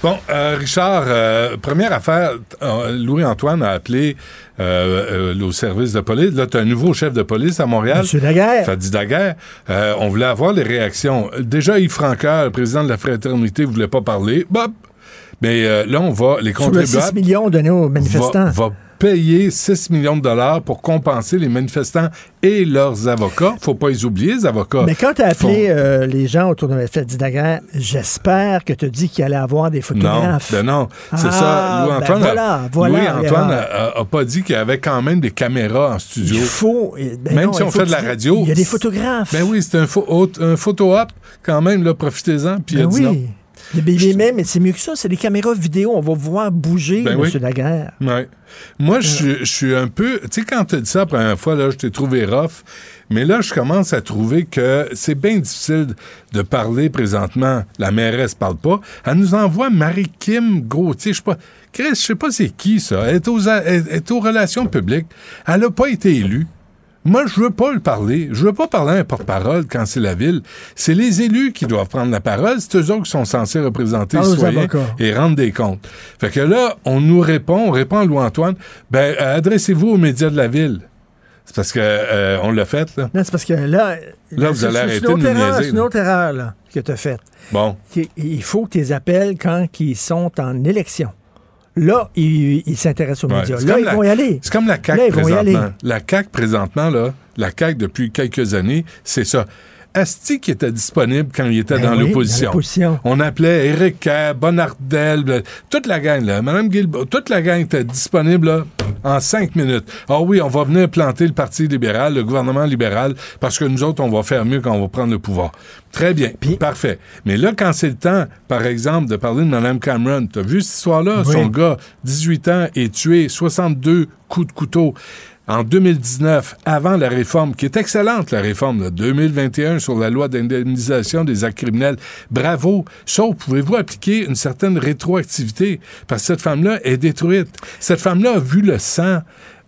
Bon, euh, Richard, euh, première affaire, euh, Louis-Antoine a appelé euh, euh, au service de police. Là, tu as un nouveau chef de police à Montréal. Monsieur Daguerre. Fadi Daguerre. Euh, on voulait avoir les réactions. Déjà, Yves Francaire, le président de la fraternité, voulait pas parler. Bop! Mais euh, là, on va, les le 6 contribuables millions donnés aux manifestants. va, va payer 6 millions de dollars pour compenser les manifestants et leurs avocats. Faut pas les oublier, les avocats. Mais quand tu as appelé euh, les gens autour de la fête Daguerre, j'espère que tu as dit qu'il allait avoir des Non, photographes. ben non, c'est Ah, ça. Louis-Antoine ben voilà, a- voilà Louis-Antoine l'erreur. a, a- a pas dit qu'il y avait quand même des caméras en studio. Il faut. eh, ben Même non, si on fait de la radio. Il y a des photographes. Ben oui, c'est un, pho- autre- un photo-op quand même, là, profitez-en. Puis il a Ben non. Oui. Mais, mais- mais- c'est mieux que ça, c'est des caméras vidéo. On va voir bouger, Ben M. oui. Ouais. Moi, je suis- je suis un peu. Tu sais, quand tu as dit ça la première fois, là, je t'ai trouvé rough. Mais là, je commence à trouver que c'est bien difficile de parler présentement. La mairesse parle pas. Elle nous envoie Marie-Kim Gauthier. Je sais pas. Chris, je sais pas c'est qui, ça. Elle est aux, elle est aux relations publiques. Elle a pas été élue. Moi, je veux pas le parler. Je veux pas parler à un porte-parole quand c'est la ville. C'est les élus qui doivent prendre la parole. C'est eux autres qui sont censés représenter les Parle aux citoyens et rendre des comptes. Fait que là, on nous répond, on répond à Louis-Antoine, ben, euh, adressez-vous aux médias de la ville. C'est parce que euh, on l'a fait, là. Non, c'est parce que là. Là, vous allez arrêter une de nous niaiser, C'est une autre erreur là, que tu as faite. Bon. Il- Il faut que tu les appelles quand ils sont en élection. Là, ils s'intéressent aux Ouais. médias. Là, ils la- vont y aller. C'est comme la CAQ Là, présentement. La CAQ présentement, là, la CAQ depuis quelques années, c'est ça. Asti qui était disponible quand il était Ben dans oui, l'opposition. On appelait Éric Kerr, Bonardel, ben, toute la gang, là, Mme Guilbeault, toute la gang était disponible, là. en cinq minutes. Ah oui, on va venir planter le Parti libéral, le gouvernement libéral, parce que nous autres, on va faire mieux quand on va prendre le pouvoir. Très bien, parfait. Mais là, quand c'est le temps, par exemple, de parler de Mme Cameron, t'as vu cette histoire-là? Son gars, 18 ans, est tué, 62 coups de couteau en 2019, avant la réforme, qui est excellente, la réforme de 2021 sur la loi d'indemnisation des actes criminels. Bravo. Sauf, pouvez-vous appliquer une certaine rétroactivité? Parce que cette femme-là est détruite. Cette femme-là a vu le sang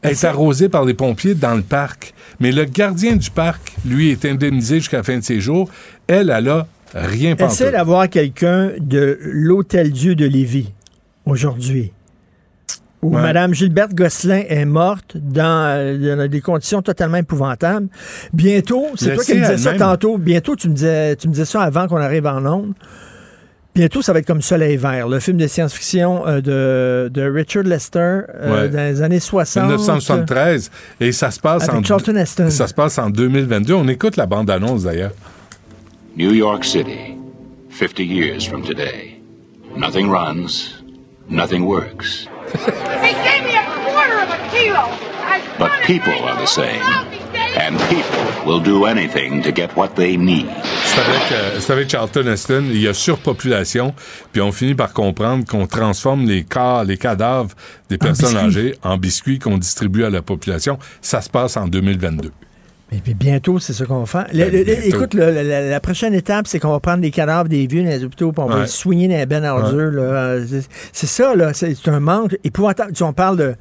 être arrosé par les pompiers dans le parc. Mais le gardien du parc, lui, est indemnisé jusqu'à la fin de ses jours. Elle, elle a rien pensé. Essaie d'avoir quelqu'un de l'Hôtel Dieu de Lévis aujourd'hui? Où Mme Gilberte Gosselin est morte dans, dans, des conditions totalement épouvantables. Bientôt, c'est toi qui me disais ça tantôt, bientôt tu me disais, tu me disais ça avant qu'on arrive en ondes. Bientôt, ça va être comme Soleil vert, le film de science-fiction euh, de, de, Richard Lester euh, dans les années 60. 1973. Et ça se passe en Charlton Heston. Ça se passe en 2022. On écoute la bande-annonce d'ailleurs. New York City, 50 years from today. Nothing runs, nothing works. They gave me a quarter of a kilo. But people are the same. And people will do anything to get what they need. C'est avec, euh, avec, Charlton Heston, il y a surpopulation, puis on finit par comprendre qu'on transforme les corps, les cadavres des personnes âgées en biscuits qu'on distribue à la population. Ça se passe en 2022. Et puis bientôt, c'est ce qu'on va faire. Ben, écoute, la, prochaine étape, c'est qu'on va prendre les cadavres des vieux dans les hôpitaux, puis on va les soigner dans les bennes à C'est ça, là. C'est un manque épouvantable. Tu on parle de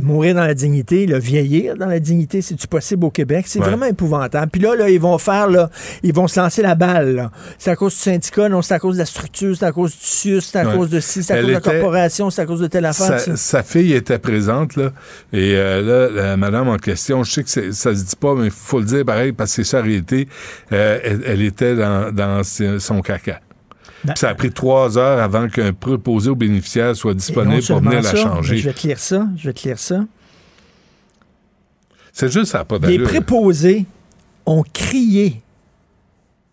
mourir dans la dignité, le vieillir dans la dignité, c'est-tu possible au Québec? C'est vraiment épouvantable. Puis là, là, ils vont faire, là, ils vont se lancer la balle. C'est à cause du syndicat, non, c'est à cause de la structure, c'est à cause du CIUS, c'est à cause de ci, c'est à cause de la corporation, c'est à cause de telle affaire. Sa, fille était présente, là. Et euh, là, la madame en question, je sais que ça se dit pas, mais faut le dire pareil, parce que c'est sa réalité, euh, elle, était dans, son caca. Ben, ça a pris trois heures avant qu'un préposé aux bénéficiaires soit disponible pour venir la changer. Je vais te lire ça. Je vais te lire ça. C'est juste ça, pas. Les préposés ont crié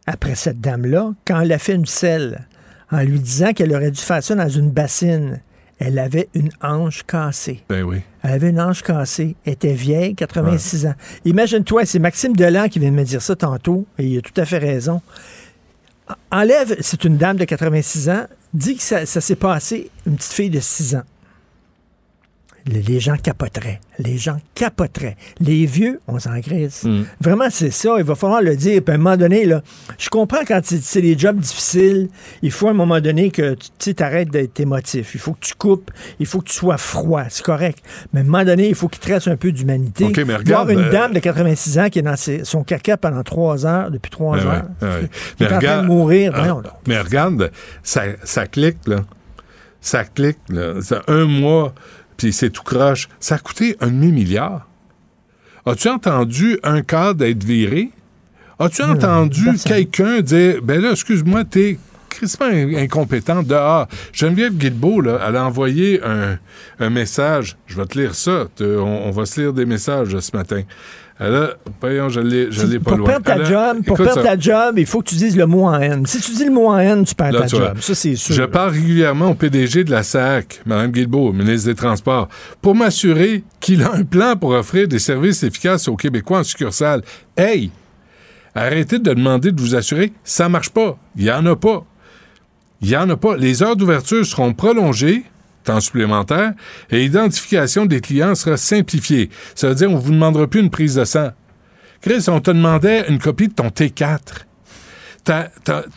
après cette dame-là quand elle a fait une selle en lui disant qu'elle aurait dû faire ça dans une bassine. Elle avait une hanche cassée. Ben oui. Elle avait une hanche cassée. Elle était vieille, 86 ans. Imagine-toi, c'est Maxime Delan qui vient de me dire ça tantôt, et il a tout à fait raison. Enlève, c'est une dame de 86 ans, dit que ça, ça s'est passé, une petite fille de 6 ans les gens capoteraient. Les gens capoteraient. Les vieux, on s'en grise. Mm. Vraiment, c'est ça. Il va falloir le dire. Puis à un moment donné, là, je comprends quand c'est des jobs difficiles, il faut à un moment donné que tu arrêtes d'être émotif. Il faut que tu coupes. Il faut que tu sois froid. C'est correct. Mais à un moment donné, il faut qu'il te reste un peu d'humanité. Okay, Voir une euh, dame de 86 ans qui est dans son caca pendant trois heures, depuis trois heures, qui est en train de mourir. Ah, mais regarde, ça, ça clique, là. Ça clique, là. un mois puis c'est tout croche. Ça a coûté un demi-milliard. As-tu entendu un cas d'être viré? As-tu entendu quelqu'un dire, ben là, excuse-moi, t'es crispement incompétent dehors. Geneviève Guilbeault, là, elle a envoyé un, message. Je vais te lire ça. on, va se lire des messages ce matin. Voyons, je l'ai, je pas pour Perdre ta job, pour perdre ta job, il faut que tu dises le mot en N. Si tu dis le mot en N, tu perds ta job. Ça, c'est sûr. Je parle régulièrement au PDG de la SAC, Mme Guilbeault, ministre des Transports, pour m'assurer qu'il a un plan pour offrir des services efficaces aux Québécois en succursale. Hey! Arrêtez de demander de vous assurer, ça marche pas. Il y en a pas. Il y en a pas. Les heures d'ouverture seront prolongées temps supplémentaire, et l'identification des clients sera simplifiée. Ça veut dire qu'on ne vous demandera plus une prise de sang. Chris, on te demandait une copie de ton T4.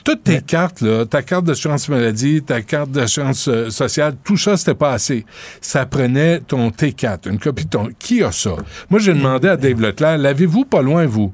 toutes tes cartes, là, ta carte d'assurance maladie, ta carte d'assurance euh, sociale, tout ça, c'était pas assez. Ça prenait ton T4, une copie de ton... Qui a ça? Moi, j'ai demandé à Dave Leclerc, l'avez-vous pas loin, vous?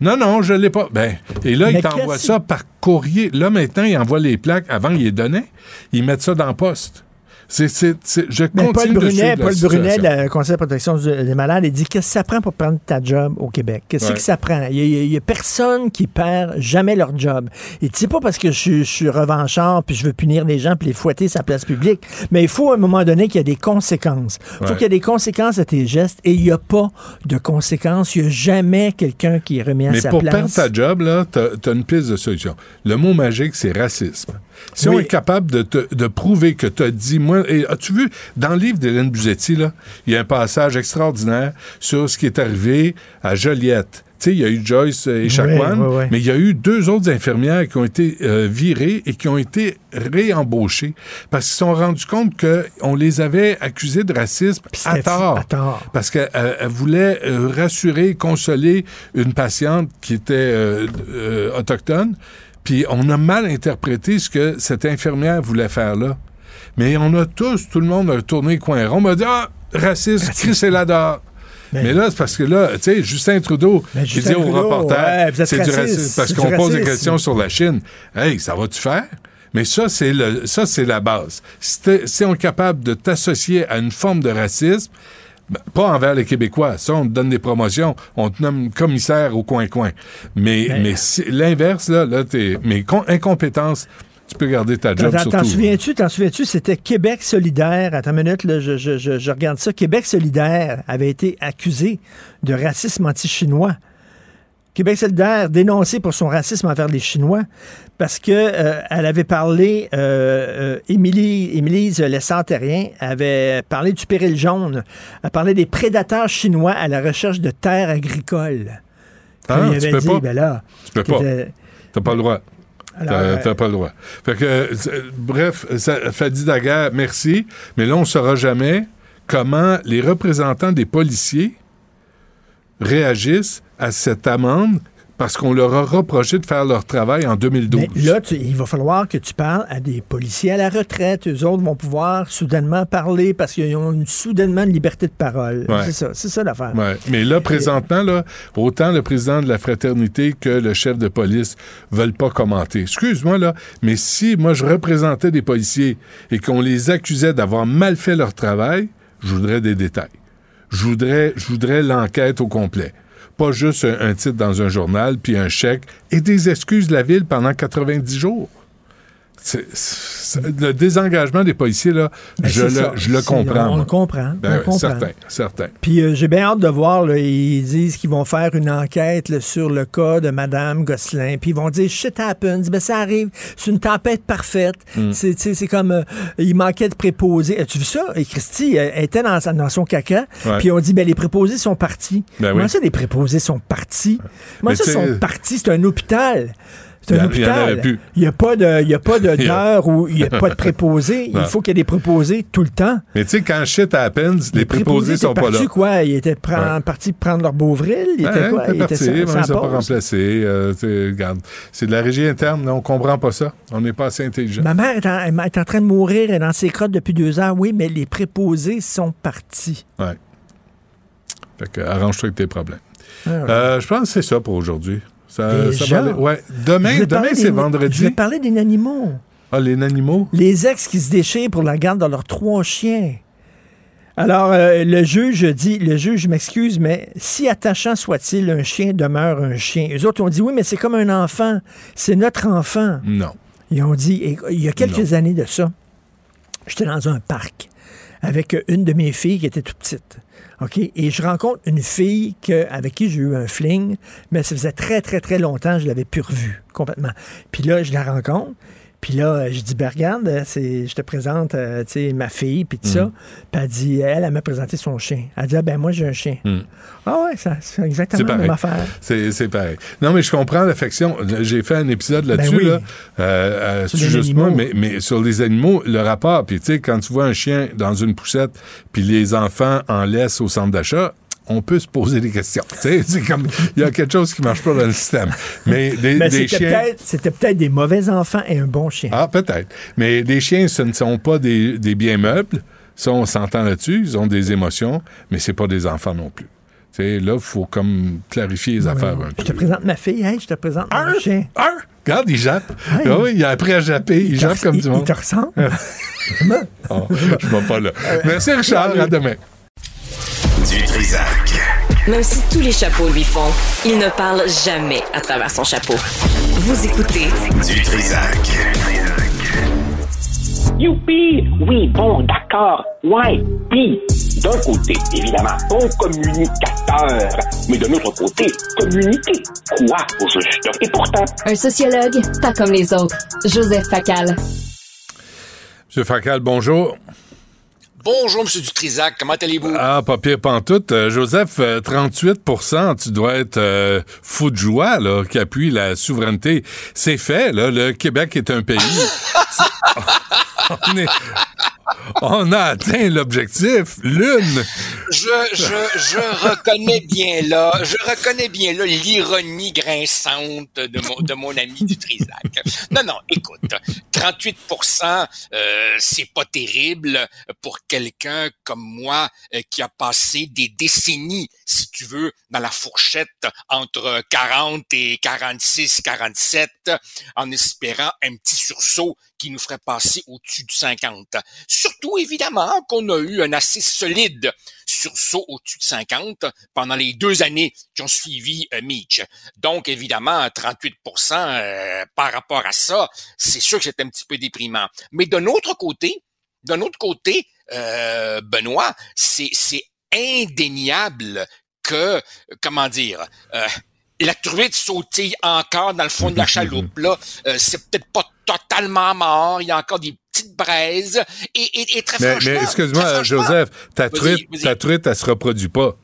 Non, non, je l'ai pas. Ben, et là, il t'envoie ça par courrier. Là, maintenant, il envoie les plaques. Avant, il les donnait. Ils mettent ça dans le poste. C'est, je continue Paul Brunet, Paul Brunet, le Conseil de protection des malades, il dit qu'est-ce que ça prend pour prendre ta job au Québec? Qu'est-ce que ça prend? Il n'y a, personne qui perd jamais leur job. Et c'est pas parce que je, suis revanchard puis je veux punir les gens puis les fouetter sa place publique, mais il faut à un moment donné qu'il y ait des conséquences. Il faut qu'il y ait des conséquences à tes gestes et il n'y a pas de conséquences. Il n'y a jamais quelqu'un qui est remis à sa place. Mais pour perdre ta job, là, tu as, une piste de solution. Le mot magique, c'est racisme. Si Oui. on est capable de, te- de prouver que tu as dit, moi, et as-tu vu, dans le livre d'Hélène Buzetti, là, il y a un passage extraordinaire sur ce qui est arrivé à Joliette. Tu sais, il y a eu Joyce et Chakwan, oui, oui. mais il y a eu deux autres infirmières qui ont été euh, virées et qui ont été réembauchées parce qu'ils se sont rendus compte qu'on les avait accusées de racisme à tort. à tort. Parce qu'elle elle- elle voulait euh, rassurer, consoler une patiente qui était euh, euh, autochtone. Puis on a mal interprété ce que cette infirmière voulait faire là. Mais on a tous, tout le monde a tourné coin rond. On m'a dit Ah, raciste, Chris dehors. Mais- Mais là, c'est parce que là, tu sais, Justin Trudeau, il dit au reporter, ouais, c'est du racisme, parce qu'on pose des questions sur la Chine. Hey, ça va-tu faire? Mais ça, c'est le, ça, c'est la base. Si on est capable de t'associer à une forme de racisme, ben, pas envers les Québécois. Ça, on te donne des promotions. On te nomme commissaire au coin-coin. Mais, Mais- mais si- l'inverse, là, là, t'es, mais incompétence, tu peux garder ta job T'en- surtout. T'en souviens-tu? T'en souviens-tu? C'était Québec solidaire. Attends une minute, là, je, je- je- je regarde ça. Québec solidaire avait été accusé de racisme anti-chinois. Québec solidaire dénoncé pour son racisme envers les Chinois parce que euh, elle avait parlé, euh, euh, Émilie, Lessard-Terrien avait parlé du péril jaune. Elle parlait des prédateurs chinois à la recherche de terres agricoles. Ah, il tu avait peux dit, pas. ben là, Tu peux pas. T'as pas le droit. T'as euh, t'as pas le droit. Fait que, euh, bref, ça, Fadi Daguerre, merci. Mais là, on ne saura jamais comment les représentants des policiers réagissent à cette amende parce qu'on leur a reproché de faire leur travail en 2012. Mais là, tu- il va falloir que tu parles à des policiers à la retraite. Eux autres vont pouvoir soudainement parler parce qu'ils ont une, soudainement une liberté de parole. Ouais. C'est ça, c'est ça l'affaire. Ouais. Mais là, présentement, là, autant le président de la fraternité que le chef de police veulent pas commenter. Excuse-moi, là, mais si moi je représentais des policiers et qu'on les accusait d'avoir mal fait leur travail, je voudrais des détails. Je voudrais, je voudrais l'enquête au complet. Pas juste un, titre dans un journal, puis un chèque et des excuses de la ville pendant 90 jours. Le désengagement des policiers, là, Ben, je, le, je comprends. On le comprend. Ben on le oui, comprend. certain, certain. Puis euh, j'ai bien hâte de voir, là, ils disent qu'ils vont faire une enquête là, sur le cas de Madame Gosselin. Puis ils vont dire shit happens, ben ça arrive, c'est une tempête parfaite. Hmm. C'est, comme euh, il manquait de préposés. As-tu vu ça? Et Christy elle était dans, son caca. Puis on dit ben les préposés sont partis. Ben Comment oui. ça les préposés sont partis? Comment Mais ça sont partis? C'est un hôpital. C'est un hôpital. Il n'y a pas de, il y a pas de <laughs> Il y a- d'heure où il n'y a pas de préposés. <laughs> il faut qu'il y ait des préposés tout le temps. Mais tu sais, quand shit happens, les, préposés sont étaient pas là. quoi? Ils étaient Ouais. partis prendre leur beauvril? Ils étaient Ouais, quoi? Ils étaient sans- sans sont pas remplacés. euh, c'est de la régie interne, on comprend pas ça. On n'est pas assez intelligent. Ma mère est en, elle est en train de mourir, elle est dans ses crottes depuis deux heures. Oui, mais les préposés sont partis. Ouais. Fait que arrange-toi avec tes problèmes. Ah, Euh, je pense que c'est ça pour aujourd'hui. Ça, ça Déjà? va aller- Ouais. Je Demain, c'est des- Je vendredi. vais parler des animaux. Ah, les animaux? Les ex qui se déchirent pour la garde de leurs trois chiens. Alors, euh, le juge dit, le juge, m'excuse, mais si attachant soit-il, un chien demeure un chien. Les autres ont dit, oui, mais c'est comme un enfant. C'est notre enfant. Non. Ils ont dit, et- il y a quelques années de ça, j'étais dans un parc avec une de mes filles qui était toute petite. Et je rencontre une fille avec qui j'ai eu un fling, mais ça faisait très, très, très longtemps je l'avais plus revue complètement. Puis là, je la rencontre. Puis là, je dis, ben regarde, euh, c'est, je te présente euh, ma fille, puis tout ça. Puis elle dit, elle, elle m'a présenté son chien. Elle dit, ah, ben moi, j'ai un chien. Mm. Ah ouais, ça, c'est exactement C'est la même affaire. C'est c'est pareil. Non, mais je comprends l'affection. J'ai fait un épisode là-dessus, Ben oui. là. Euh, euh, juste moi, mais, mais sur les animaux, le rapport. Puis, tu sais, quand tu vois un chien dans une poussette, puis les enfants en laissent au centre d'achat, on peut se poser des questions. Tu sais, c'est comme, il y a quelque chose qui marche pas dans le système. Mais des, chiens. peut-être, c'était peut-être des mauvais enfants et un bon chien. Ah, peut-être. Mais des chiens, ce ne sont pas des, des biens meubles. Ça, on s'entend là-dessus. Ils ont des émotions, mais c'est pas des enfants non plus. Tu sais, là, il faut comme clarifier les affaires un Je peu. te présente ma fille, hey, je te présente mon Un, chien. un? Regarde, il jappe. Ah oui, il a appris à japper. Il, te jappe comme il- du Il monde. te ressemble? <laughs> Oh, je vais pas là. Merci, Richard. À demain. Du Trisac. Même si tous les chapeaux lui font, il ne parle jamais à travers son chapeau. Vous écoutez Du Trisac. Youpi! Oui, bon, d'accord. Ouais, pis, d'un côté, évidemment, bon communicateur, mais de l'autre côté, communiquer quoi au juste? Et pourtant... Un sociologue, pas comme les autres. Joseph Facal. Monsieur Facal, bonjour. Bonjour, M. Dutrisac. Comment allez-vous? Ah, pas pire pantoute. Euh, Joseph, 38% euh, tu dois être euh, fou de joie, là, qui appuie la souveraineté. C'est fait, là. Le Québec est un pays. <laughs> <laughs> on, est, on a atteint l'objectif. Lune. Je, je, je reconnais bien là, je reconnais bien là l'ironie grinçante de mon, de mon ami du Trisac. Non, non, écoute, 38% euh, c'est pas terrible pour quelqu'un comme moi euh, qui a passé des décennies, si tu veux, dans la fourchette entre 40 et 46, 47, en espérant un petit sursaut qui nous ferait passer au-dessus du 50. Surtout, évidemment, qu'on a eu un assez solide sursaut au-dessus de 50 pendant les deux années qui ont suivi euh, Mitch. Donc, évidemment, 38% euh, par rapport à ça, c'est sûr que c'est un petit peu déprimant. Mais d'un autre côté, d'un autre côté, euh, Benoît, c'est indéniable que, comment dire, euh, la truite sautille encore dans le fond de la <laughs> chaloupe. Là, euh, c'est peut-être pas totalement mort. Il y a encore des petites braises. Et, et, très mais, franchement... Mais excuse-moi, Joseph, ta truite, ta truite, elle se reproduit pas.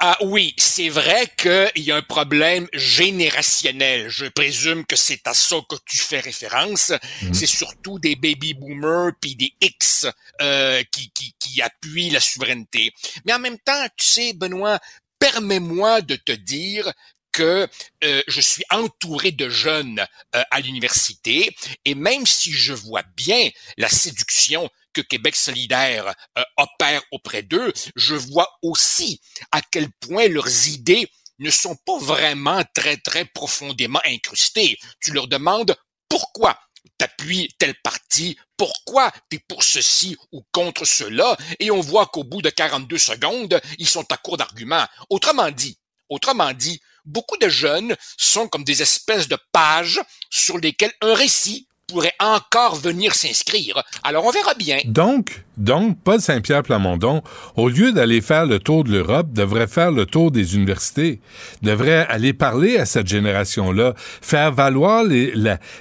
Ah oui, c'est vrai qu'il y a un problème générationnel. Je présume que c'est à ça que tu fais référence. Mhm. C'est surtout des baby boomers puis des X euh, qui, qui, qui appuient la souveraineté. Mais en même temps, tu sais, Benoît, permets-moi de te dire que euh, je suis entouré de jeunes euh, à l'université et même si je vois bien la séduction que Québec solidaire euh, opère auprès d'eux, je vois aussi à quel point leurs idées ne sont pas vraiment très très profondément incrustées. Tu leur demandes pourquoi t'appuies tel parti, pourquoi t'es pour ceci ou contre cela, et on voit qu'au bout de 42 secondes, ils sont à court d'arguments. Autrement dit, autrement dit, beaucoup de jeunes sont comme des espèces de pages sur lesquelles un récit pourrait encore venir s'inscrire. Alors on verra bien. Donc, donc Paul Saint-Pierre Plamondon, au lieu d'aller faire le tour de l'Europe, devrait faire le tour des universités, devrait aller parler à cette génération-là, faire valoir les,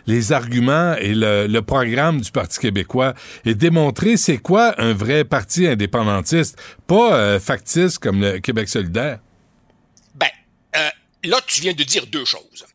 les arguments et le, programme du Parti québécois et démontrer c'est quoi un vrai parti indépendantiste, pas euh, factice comme le Québec solidaire. Ben, euh, là, tu viens de dire deux choses.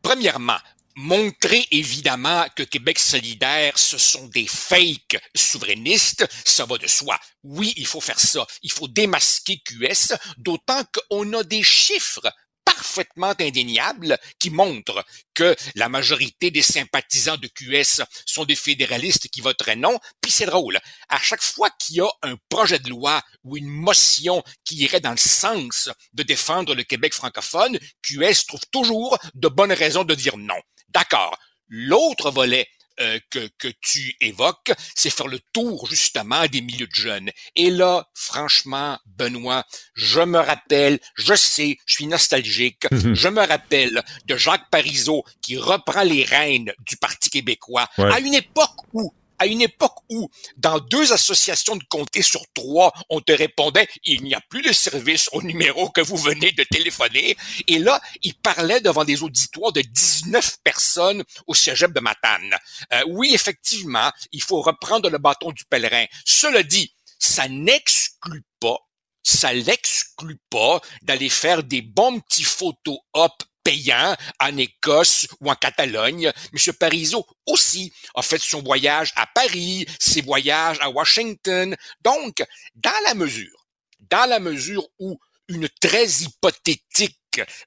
Premièrement, montrer évidemment que Québec solidaire, ce sont des fakes souverainistes, ça va de soi. Oui, il faut faire ça. Il faut démasquer QS, d'autant qu'on a des chiffres parfaitement indéniables qui montrent que la majorité des sympathisants de QS sont des fédéralistes qui voteraient non. Puis c'est drôle, à chaque fois qu'il y a un projet de loi ou une motion qui irait dans le sens de défendre le Québec francophone, QS trouve toujours de bonnes raisons de dire non. D'accord. L'autre volet euh, que, que tu évoques, c'est faire le tour justement des milieux de jeunes. Et là, franchement, Benoît, je me rappelle, je sais, je suis nostalgique, je me rappelle de Jacques Parizeau qui reprend les rênes du Parti québécois à une époque où à une époque où, dans deux associations de comté sur trois, on te répondait il n'y a plus de service au numéro que vous venez de téléphoner. Et là, il parlait devant des auditoires de 19 personnes au cégep de Matane. Euh, oui, effectivement, il faut reprendre le bâton du pèlerin. Cela dit, ça n'exclut pas ça l'exclut pas d'aller faire des bons petits photos op payant en Écosse ou en Catalogne. M. Parizeau aussi a fait son voyage à Paris, ses voyages à Washington. Donc, dans la mesure, dans la mesure où une très hypothétique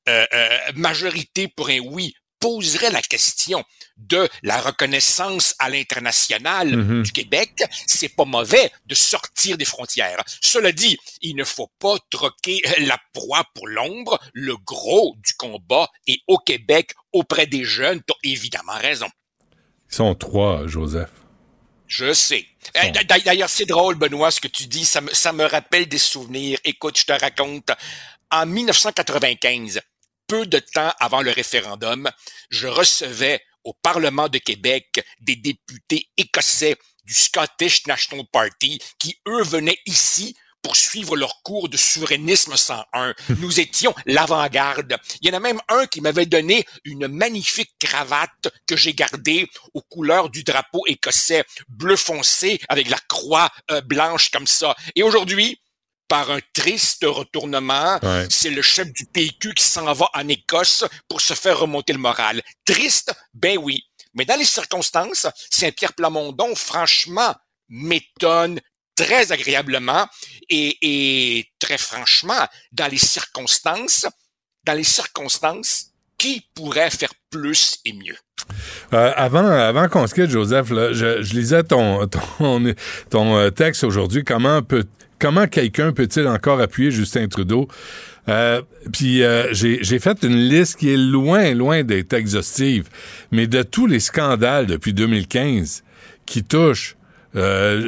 euh, euh, majorité pour un oui poserait la question de la reconnaissance à l'international mhm. du Québec, c'est pas mauvais de sortir des frontières. Cela dit, il ne faut pas troquer la proie pour l'ombre. Le gros du combat est au Québec auprès des jeunes. T'as évidemment raison. Ils sont trois, Joseph. Je sais. Eh, d'ailleurs, c'est drôle, Benoît, ce que tu dis. Ça me, ça me rappelle des souvenirs. Écoute, je te raconte. En 1995, peu de temps avant le référendum, je recevais au Parlement de Québec des députés écossais du Scottish National Party qui, eux, venaient ici pour suivre leur cours de souverainisme 101. <laughs> Nous étions l'avant-garde. Il y en a même un qui m'avait donné une magnifique cravate que j'ai gardée aux couleurs du drapeau écossais, bleu foncé avec la croix euh, blanche comme ça. Et aujourd'hui, par un triste retournement, c'est le chef du PQ qui s'en va en Écosse pour se faire remonter le moral. Triste? Ben oui. Mais dans les circonstances, Saint-Pierre Plamondon, franchement, m'étonne très agréablement et, très franchement, dans les circonstances, dans les circonstances, qui pourrait faire plus et mieux? Euh, avant avant qu'on se quitte, Joseph, je, lisais ton, ton, ton euh, texte aujourd'hui. Comment peut comment quelqu'un peut-il encore appuyer Justin Trudeau? Euh, puis j'ai fait une liste qui est loin, loin d'être exhaustive, mais de tous les scandales depuis 2015 qui touchent euh,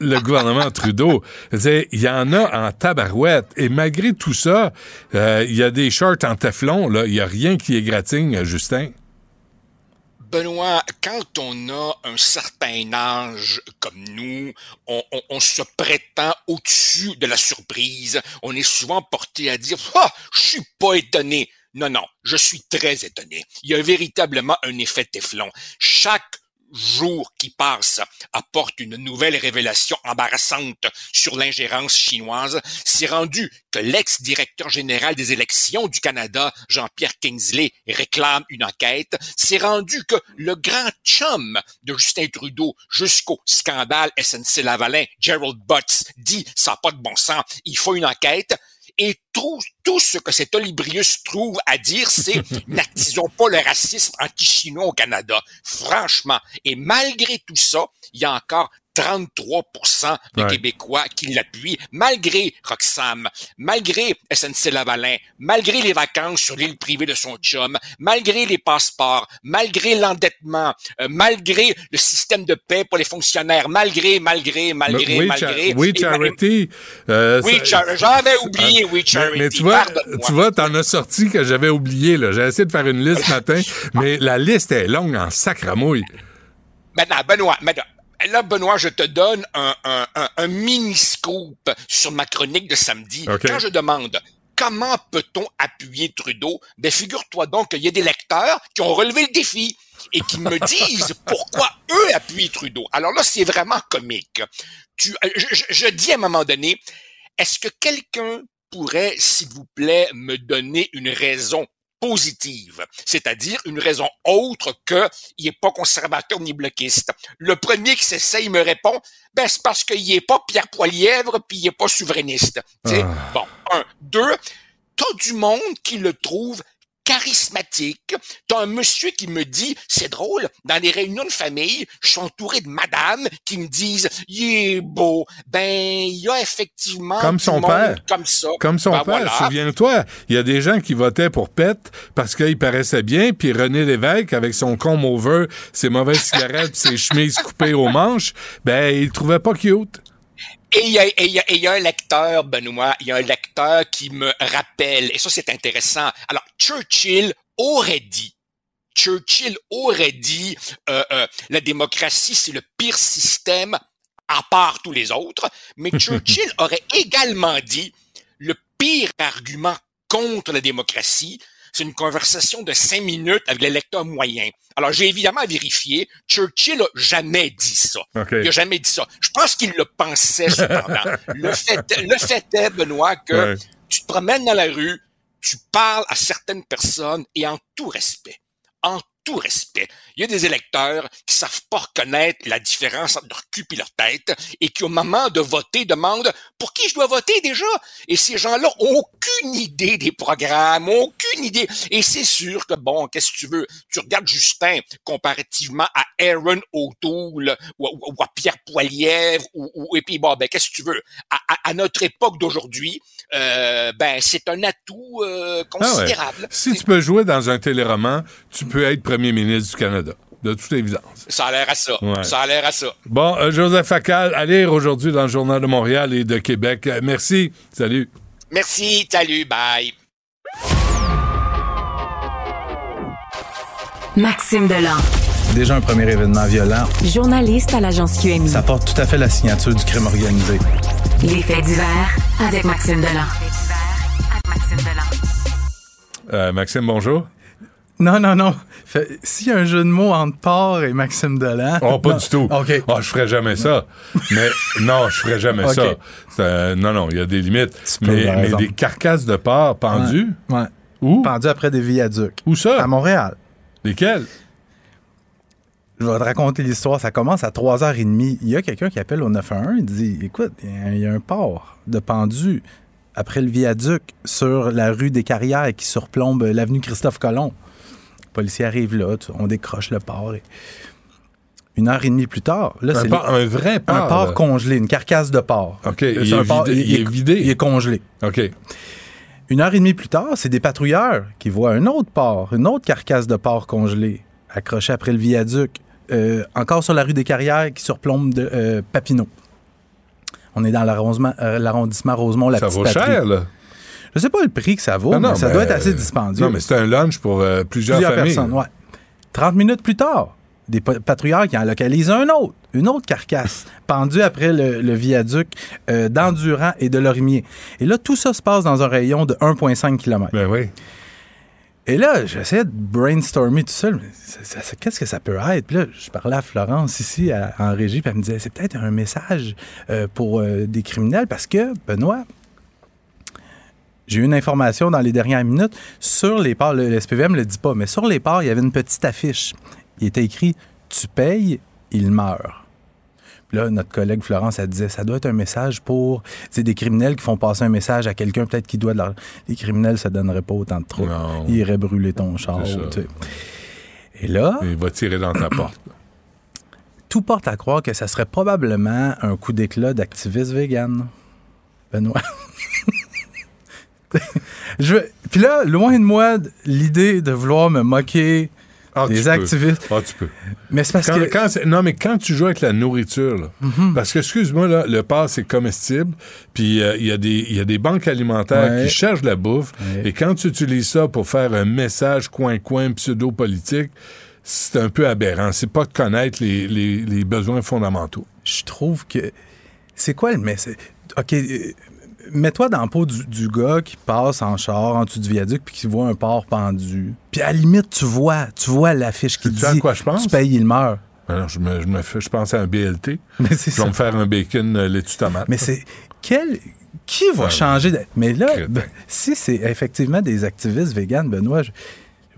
le, <laughs> gouvernement Trudeau. Il y en a en tabarouette. Et malgré tout ça, euh, il y a des shorts en teflon. Il n'y a rien qui est gratigne, Justin. Benoît, quand on a un certain âge comme nous, on, se prétend au-dessus de la surprise. On est souvent porté à dire Ah, je suis pas étonné. Non, non, je suis très étonné. Il y a véritablement un effet Teflon. Chaque jour qui passe apporte une nouvelle révélation embarrassante sur l'ingérence chinoise, c'est rendu que l'ex-directeur général des élections du Canada, Jean-Pierre Kingsley, réclame une enquête, c'est rendu que le grand chum de Justin Trudeau jusqu'au scandale SNC-Lavalin, Gerald Butts, dit « ça n'a pas de bon sens, il faut une enquête », et tout, tout ce que cet Olibrius trouve à dire, c'est <laughs> n'attisons pas le racisme anti-chinois au Canada. Franchement. Et malgré tout ça, il y a encore 33% de Québécois qui l'appuient, malgré Roxham, malgré SNC Lavalin, malgré les vacances sur l'île privée de son chum, malgré les passeports, malgré l'endettement, euh, malgré le système de paix pour les fonctionnaires, malgré, malgré, malgré, oui, malgré. oui, Charity. Euh, oui, j'avais oublié, oui, Charity. Mais, tu vois, tu vois, t'en as sorti que j'avais oublié, là. J'ai essayé de faire une liste ce matin, <laughs> mais la liste est longue en sacramouille. Maintenant, Benoît, maintenant, Là, Benoît, je te donne un, un, un, mini-scoop sur ma chronique de samedi. Quand je demande comment peut-on appuyer Trudeau, ben figure-toi donc qu'il y a des lecteurs qui ont relevé le défi et qui me <laughs> disent pourquoi eux appuient Trudeau. Alors là, c'est vraiment comique. Tu, je, je dis à un moment donné, est-ce que quelqu'un pourrait, s'il vous plaît, me donner une raison? Positive, c'est-à-dire une raison autre que il est pas conservateur ni bloquiste. Le premier qui s'essaye me répond, ben c'est parce qu'il est pas Pierre Poilièvre puis il est pas souverainiste. Ah. Bon, un, deux, t'as du monde qui le trouve charismatique. T'as un monsieur qui me dit, c'est drôle, dans les réunions de famille, je suis entouré de madames qui me disent, il est beau. Ben, il y a effectivement comme son père, comme ça. Comme son ben, père. Souviens-toi, il y a des gens qui votaient pour Pet parce qu'il paraissait bien, puis René Lévesque avec son comb over, ses mauvaises cigarettes, <laughs> ses chemises coupées aux manches, ben il trouvait pas cute. Et il y, a, y y a un lecteur, Benoît, il y a un lecteur qui me rappelle, et ça c'est intéressant. Alors, Churchill aurait dit, Churchill aurait dit, euh, euh, la démocratie c'est le pire système à part tous les autres, mais <laughs> Churchill aurait également dit, le pire argument contre la démocratie, c'est une conversation de cinq minutes avec le lecteur moyen. Alors, j'ai évidemment vérifié. Churchill a jamais dit ça. Il a jamais dit ça. Je pense qu'il le pensait cependant. <laughs> le, fait, le fait est, Benoît, que tu te promènes dans la rue, tu parles à certaines personnes et en tout respect, en tout respect. Il y a des électeurs qui savent pas reconnaître la différence entre leur cul et leur tête et qui, au moment de voter, demandent pour qui je dois voter déjà. Et ces gens-là ont aucune idée des programmes, aucune idée. Et c'est sûr que, bon, qu'est-ce que tu veux? Tu regardes Justin comparativement à Aaron O'Toole ou, à Pierre Poilièvre ou, et puis, bon, ben, qu'est-ce que tu veux? À, notre époque d'aujourd'hui, euh, ben, c'est un atout euh, ah considérable. Si tu peux jouer dans un téléroman, tu peux être premier ministre du Canada. De toute évidence. Ça a l'air à ça. Ça a l'air à ça. Bon, euh, Joseph Facal, à lire aujourd'hui dans le Journal de Montréal et de Québec. Merci. Salut. Merci. Salut. Bye. Maxime Delan. Déjà un premier événement violent. Journaliste à l'agence QMI. Ça porte tout à fait la signature du crime organisé. Les faits divers avec Maxime Delan. Euh, Maxime, bonjour. Non, non, non. S'il y a un jeu de mots entre porc et Maxime Delan. Oh, pas Non. du tout. OK. Oh, je ferais jamais ça. mais non, je ferais jamais ça. Euh, non, non, il y a des limites. Mais, des carcasses de porc pendues? Ouais. Où? Pendu après des viaducs. Où ça? À Montréal. Lesquels? Je vais te raconter l'histoire. Ça commence à 3h30. Il y a quelqu'un qui appelle au 911. Il dit Écoute, il y a- un port de pendu après le viaduc sur la rue des Carrières qui surplombe l'avenue Christophe Colomb. Le policier arrive là, on décroche le port. et- Une heure et demie plus tard, là, Un c'est porc- un vrai porc, Un port là. congelé, une carcasse de porc. OK, il un est vidé- il est vidé. Il est congelé. OK. Une heure et demie plus tard, c'est des patrouilleurs qui voient un autre porc, une autre carcasse de porc congelé, accrochée après le viaduc, euh, encore sur la rue des Carrières qui surplombe de euh, Papineau. On est dans l'arrondissement, euh, l'arrondissement Rosemont, la Ça vaut patrie. cher, là. Je sais pas le prix que ça vaut, Non, non, mais ça doit être assez dispendieux. Non, mais c'est un lunch pour euh, plusieurs, Plusieurs familles. personnes, ouais. 30 minutes plus tard, des pa- patrouilleurs qui en localisent un autre, une autre carcasse, <laughs> pendue après le, le viaduc euh, d'Endurant et de Lorimier. Et là, tout ça se passe dans un rayon de 1,5 km. Ben oui. Et là, j'essayais de brainstormer tout seul. Qu'est-ce que ça peut être? Puis là, je parlais à Florence ici, en régie, puis elle me disait, c'est peut-être un message euh, pour euh, des criminels parce que, Benoît, j'ai eu une information dans les dernières minutes sur les parts, le, le SPVM ne le dit pas, mais sur les parts, il y avait une petite affiche. Il était écrit Tu payes, il meurt. Puis là, notre collègue Florence, elle disait, ça doit être un message pour des criminels qui font passer un message à quelqu'un peut-être qui doit de l'argent. Les criminels, ça donnerait pas autant de troubles. Ils iraient brûler ton char. Et là, Il va tirer dans ta porte. <clears throat> tout porte à croire que ça serait probablement un coup d'éclat d'activistes véganes. Benoît. <laughs> Je Puis là, loin de moi, l'idée de vouloir me moquer Ah, tu des peux. activistes. Ah, tu peux. Mais c'est parce Quand- que. quand non, mais quand tu joues avec la nourriture, là, Mhm. parce que, excuse-moi, là, le porc, c'est comestible, puis euh, il y, a des- y a des banques alimentaires Ouais. qui cherchent la bouffe, Ouais. et quand tu utilises ça pour faire un message coin-coin pseudo-politique, c'est un peu aberrant. C'est pas de connaître les, les- les besoins fondamentaux. je trouve que. C'est quoi le message? OK. Mets-toi dans la peau du, du gars qui passe en char en dessous du viaduc puis qui voit un porc pendu. Puis à la limite, tu vois, tu vois l'affiche qui dit à quoi je pense? Tu payes, il meurt. Alors, je, me, je, me fais- je pense à un BLT. Mais c'est ça. me faire un bacon euh, laitue tomate. Mais c'est. Quel. Qui va Ouais. changer de... Mais là, ben, <laughs> si c'est effectivement des activistes véganes, Benoît, je.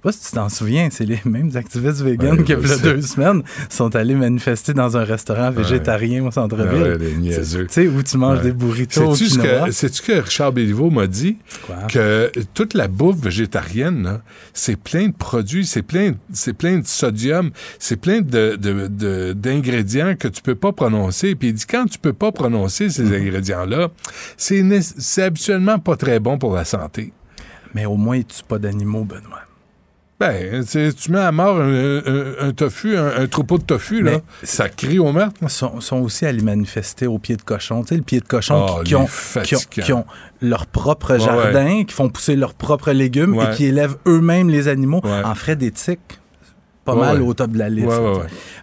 Pas si tu t'en souviens, c'est les <laughs> mêmes activistes véganes Ouais, qui, il y a deux semaines, sont allés manifester dans un restaurant végétarien au centre-ville. Ah ouais, niaiseux. Tu sais, où tu manges des burritos Sais-tu ce que, que Richard Béliveau m'a dit? Quoi? Que toute la bouffe végétarienne, c'est plein de produits, c'est plein, plein de sodium, c'est plein de, d'ingrédients que tu peux pas prononcer. Puis il dit, quand tu peux pas prononcer ces Mm-hmm. ingrédients-là, c'est, c'est habituellement pas très bon pour la santé. Mais au moins, tu pas d'animaux, Benoît? Ben, tu mets à mort un, un- un tofu, un, un troupeau de tofu, là, ça crie au meurtre. Ils sont, sont aussi allés manifester au pied de cochon. Tu sais, le pied de cochon Oh, qui, ont, qui, ont, qui ont leur propre Ouais, jardin, qui font pousser leurs propres légumes Ouais. et qui élèvent eux-mêmes les animaux en frais d'éthique. Pas mal au top de la liste.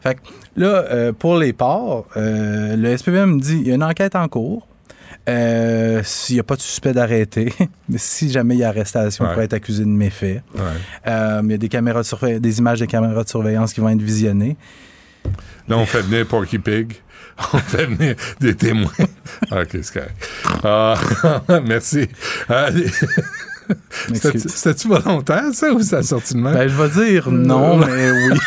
Fait que là, euh, pour les porcs, euh, le SPVM me dit il y a une enquête en cours. Euh, S'il n'y a pas de suspect d'arrêter, mais <laughs> si jamais il y a arrestation, Ouais. on pourrait être accusé de méfait. Ouais. Euh, il y a des, caméras de surveillance- des images des caméras de surveillance qui vont être visionnées. Là, on fait venir Porky Pig. <laughs> On fait venir des témoins. <laughs> OK, c'est correct. Ah, merci. C'était-tu volontaire, ça, ou ça a sorti de même? Ben, je vais dire non, mais oui.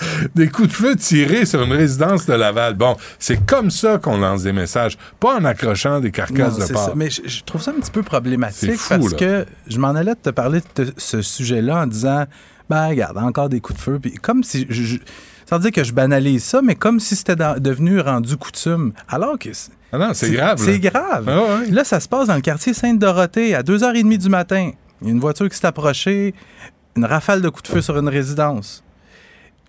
<laughs> Des coups de feu tirés sur une résidence de Laval. Bon, c'est comme ça qu'on lance des messages, pas en accrochant des carcasses Non, de porc. Mais je, je trouve ça un petit peu problématique fou, parce là. que je m'en allais te parler de te- ce sujet-là en disant ben regarde, encore des coups de feu. Puis comme si. Je, je- sans dire que je banalise ça, mais comme si c'était devenu rendu coutume. Alors que. c'est- Ah non, c'est grave. C'est grave. Ah ouais. Là, ça se passe dans le quartier Sainte-Dorothée à 2h30 du matin. Il y a une voiture qui s'est approchée, une rafale de coups de feu sur une résidence.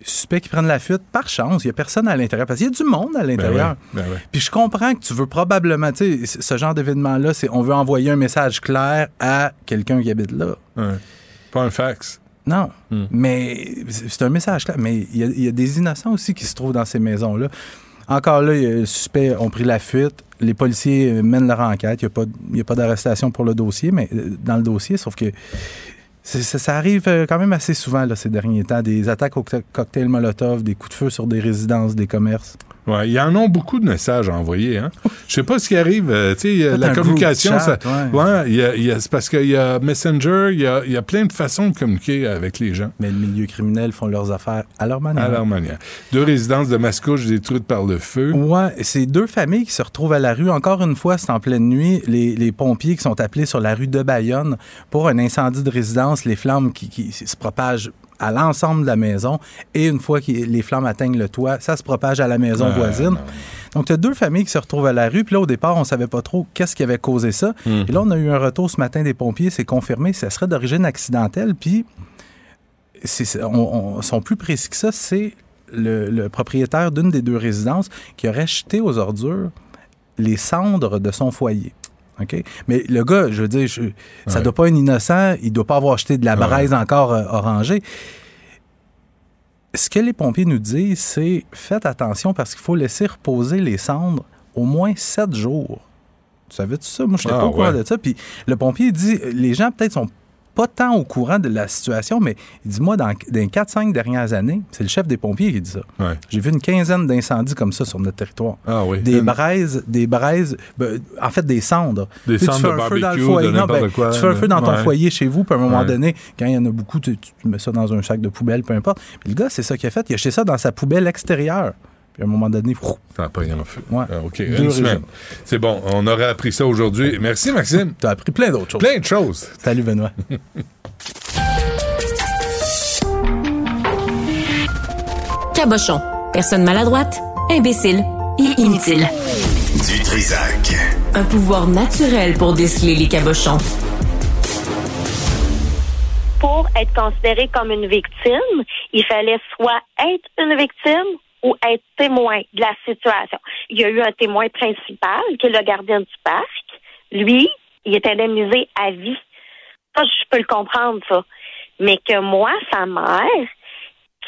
Suspect qui prennent la fuite, par chance, il n'y a personne à l'intérieur, parce qu'il y a du monde à Ben l'intérieur. ben. Puis je comprends que tu veux probablement, tu sais, ce genre d'événement-là, c'est on veut envoyer un message clair à quelqu'un qui habite là. Ouais. Pas un fax. Non, mais c'est un message clair. Mais il y, a, il y a des innocents aussi qui se trouvent dans ces maisons-là. Encore là, les suspects ont pris la fuite. Les policiers mènent leur enquête. Il n'y a pas, pas d'arrestation pour le dossier, mais euh, dans le dossier, sauf que ça, ça arrive euh, quand même assez souvent ces derniers temps. Des attaques au co- cocktail Molotov, des coups de feu sur des résidences, des commerces. Ouais, il y en a beaucoup de messages à envoyer. Hein? Je sais pas ce qui arrive. euh, tu sais, Peut-être la un communication, ça, ouais. ouais, il y a- il y a- c'est parce qu'il y a Messenger, il y a, il y a plein de façons de communiquer avec les gens. Mais le milieu criminel font leurs affaires à leur manière. À leur manière. Deux résidences de Mascouche détruites par le feu. Ouais, c'est deux familles qui se retrouvent à la rue. Encore une fois, c'est en pleine nuit. Les, les pompiers qui sont appelés sur la rue de Bayonne pour un incendie de résidence, les flammes qui, qui se propagent à l'ensemble de la maison. Et une fois que les flammes atteignent le toit, ça se propage à la maison Ah, voisine. Donc, il y a deux familles qui se retrouvent à la rue. Puis là, au départ, on savait pas trop qu'est-ce qui avait causé ça. Mhm. Et là, on a eu un retour ce matin des pompiers. C'est confirmé. Ça serait d'origine accidentelle. Puis, on- sont plus précis que ça. C'est le, le propriétaire d'une des deux résidences qui aurait jeté aux ordures les cendres de son foyer. OK? Mais le gars, je veux dire, je- ça Ouais. doit pas être innocent. Il doit pas avoir jeté de la Ouais. braise encore euh, orangée. Ce que les pompiers nous disent, c'est faites attention parce qu'il faut laisser reposer les cendres au moins sept jours. Tu savais-tu ça? Moi, je n'étais Ah, pas au courant ouais. de ça. Puis le pompier dit, les gens peut-être sont pas tant au courant de la situation, mais il dit, moi, dans, dans les 4-5 dernières années, c'est le chef des pompiers qui dit ça. Ouais. J'ai vu une quinzaine d'incendies comme ça sur notre territoire. Ah oui. Des Une- braises, des braises, ben, en fait des cendres. Des Tu sais, tu cendres fais de un feu dans le foyer. Non, ben, quoi, tu fais un feu dans ton ouais. foyer chez vous, puis à un moment Ouais. donné, quand il y en a beaucoup, tu, tu mets ça dans un sac de poubelle, peu importe. Puis le gars, c'est ça qu'il a fait. Il a jeté ça dans sa poubelle extérieure. Puis à un moment donné, fou, Ça n'a pas rien en feu. Ouais. Ah, OK, Deux une semaine. C'est bon, on aurait appris ça aujourd'hui. Merci, Maxime. t'as appris plein d'autres choses. Plein de choses. Salut Benoît. <laughs> Cabochon. Personne maladroite, imbécile et inutile. Du Trisac. Un pouvoir naturel pour déceler les cabochons. pour être considéré comme une victime, il fallait soit être une victime ou être témoin de la situation. Il y a eu un témoin principal, qui est le gardien du parc. Lui, il est indemnisé à vie. Ça, je peux le comprendre, ça. Mais que moi, sa mère,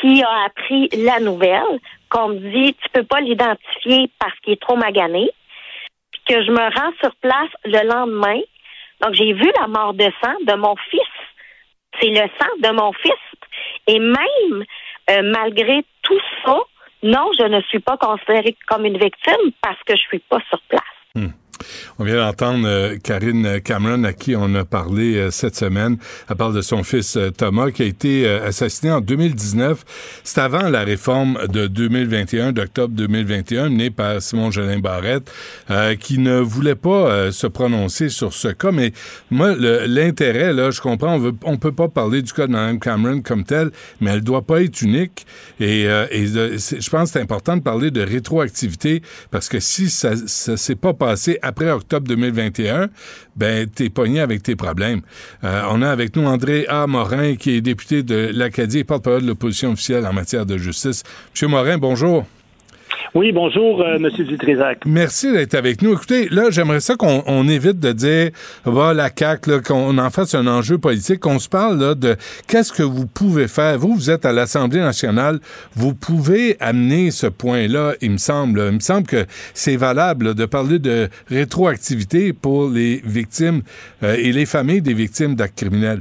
qui a appris la nouvelle, qu'on me dit, tu peux pas l'identifier parce qu'il est trop magané, puis que je me rends sur place le lendemain. Donc, j'ai vu la mort de sang de mon fils c'est le sang de mon fils. Et même euh, malgré tout ça, non, je ne suis pas considérée comme une victime parce que je suis pas sur place. On vient d'entendre euh, Karine Cameron, à qui on a parlé euh, cette semaine. Elle parle de son fils euh, Thomas, qui a été assassiné en 2019. C'est avant la réforme de 2021, d'octobre 2021, menée par Simon Jolin Barrette, qui ne voulait pas se prononcer sur ce cas. Mais moi, l'intérêt, là, je comprends, on on peut pas parler du cas de Mme Cameron comme tel, mais elle doit pas être unique. Et, je pense que c'est important de parler de rétroactivité, parce que si ça, ça s'est pas passé après octobre 2021, ben t'es pogné avec tes problèmes. Euh, on a avec nous André A. Morin, qui est député de l'Acadie et porte-parole de l'opposition officielle en matière de justice. Monsieur Morin, bonjour. Oui, bonjour, euh, Monsieur Dutrisac. Merci d'être avec nous. Écoutez, là, j'aimerais ça qu'on on évite de dire, va la CAQ, qu'on en fasse un enjeu politique, qu'on se parle là, de qu'est-ce que vous pouvez faire. Vous, vous êtes à l'Assemblée nationale, vous pouvez amener ce point-là, il me semble. Il me semble que c'est valable de parler de rétroactivité pour les victimes euh, et les familles des victimes d'actes criminels.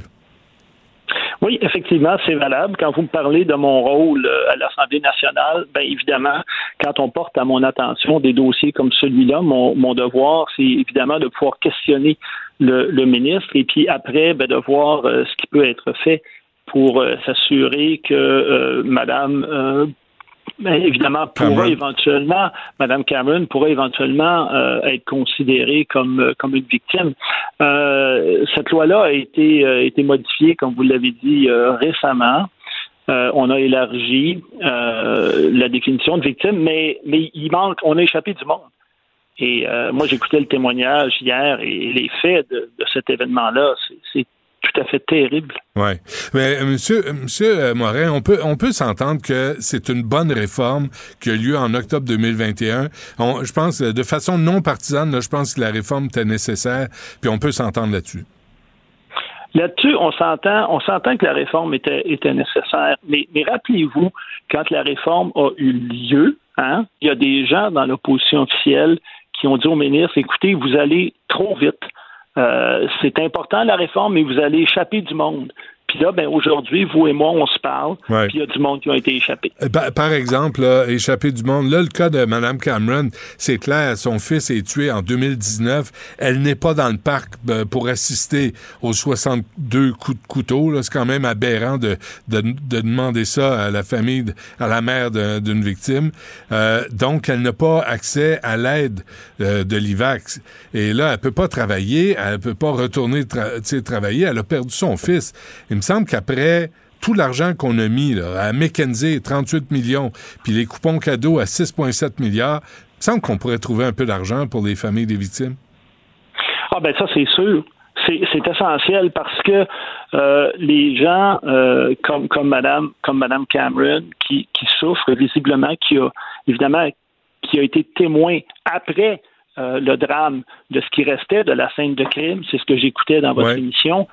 Oui, effectivement, c'est valable. Quand vous me parlez de mon rôle euh, à l'Assemblée nationale, bien évidemment, quand on porte à mon attention des dossiers comme celui-là, mon, mon devoir, c'est évidemment de pouvoir questionner le, le ministre et puis après, ben, de voir euh, ce qui peut être fait pour euh, s'assurer que euh, Madame euh, ben, évidemment, pourra Cameron. éventuellement, Madame Cameron pourrait éventuellement euh, être considérée comme euh, comme une victime. Euh, cette loi-là a été euh, été modifiée, comme vous l'avez dit récemment. On a élargi la définition de victime, mais mais il manque, on a échappé du monde. Et moi, j'écoutais le témoignage hier et les faits de, de cet événement-là, c'est tout à fait terrible. Ouais. Mais euh, monsieur, euh, monsieur euh, Morin, on peut, on peut s'entendre que c'est une bonne réforme qui a lieu en octobre 2021. On- je pense, de façon non partisane, là, je pense que la réforme était nécessaire, puis on peut s'entendre là-dessus. Là-dessus, on s'entend, on s'entend que la réforme était, était nécessaire. Mais, mais rappelez-vous, quand la réforme a eu lieu, hein, il y a des gens dans l'opposition officielle qui ont dit au ministre, écoutez, vous allez trop vite. Euh, c'est important la réforme, mais vous allez échapper du monde. Puis là, ben, aujourd'hui, vous et moi, on se parle. Puis il y a du monde qui a été échappé. Euh, par, exemple, là, échappé du monde. Là, le cas de Mme Cameron, c'est clair, son fils est tué en 2019. Elle n'est pas dans le parc euh, pour assister aux 62 coups de couteau. C'est quand même aberrant de, de, demander ça à la famille, à la mère d'une victime. Euh, donc, elle n'a pas accès à l'aide de l'IVAX. Et là, elle peut pas travailler, elle peut pas retourner travailler. Elle a perdu son fils me semble qu'après tout l'argent qu'on a mis à McKenzie, 38 millions, puis les coupons cadeaux à 6,7 milliards, il me semble qu'on pourrait trouver un peu d'argent pour les familles des victimes. Ah ben ça, c'est sûr. C'est essentiel parce que euh, les gens euh, comme comme Madame comme Madame Cameron qui, qui souffrent visiblement, qui a évidemment qui a été témoin après euh, le drame de ce qui restait de la scène de crime. C'est ce que j'écoutais dans votre émission.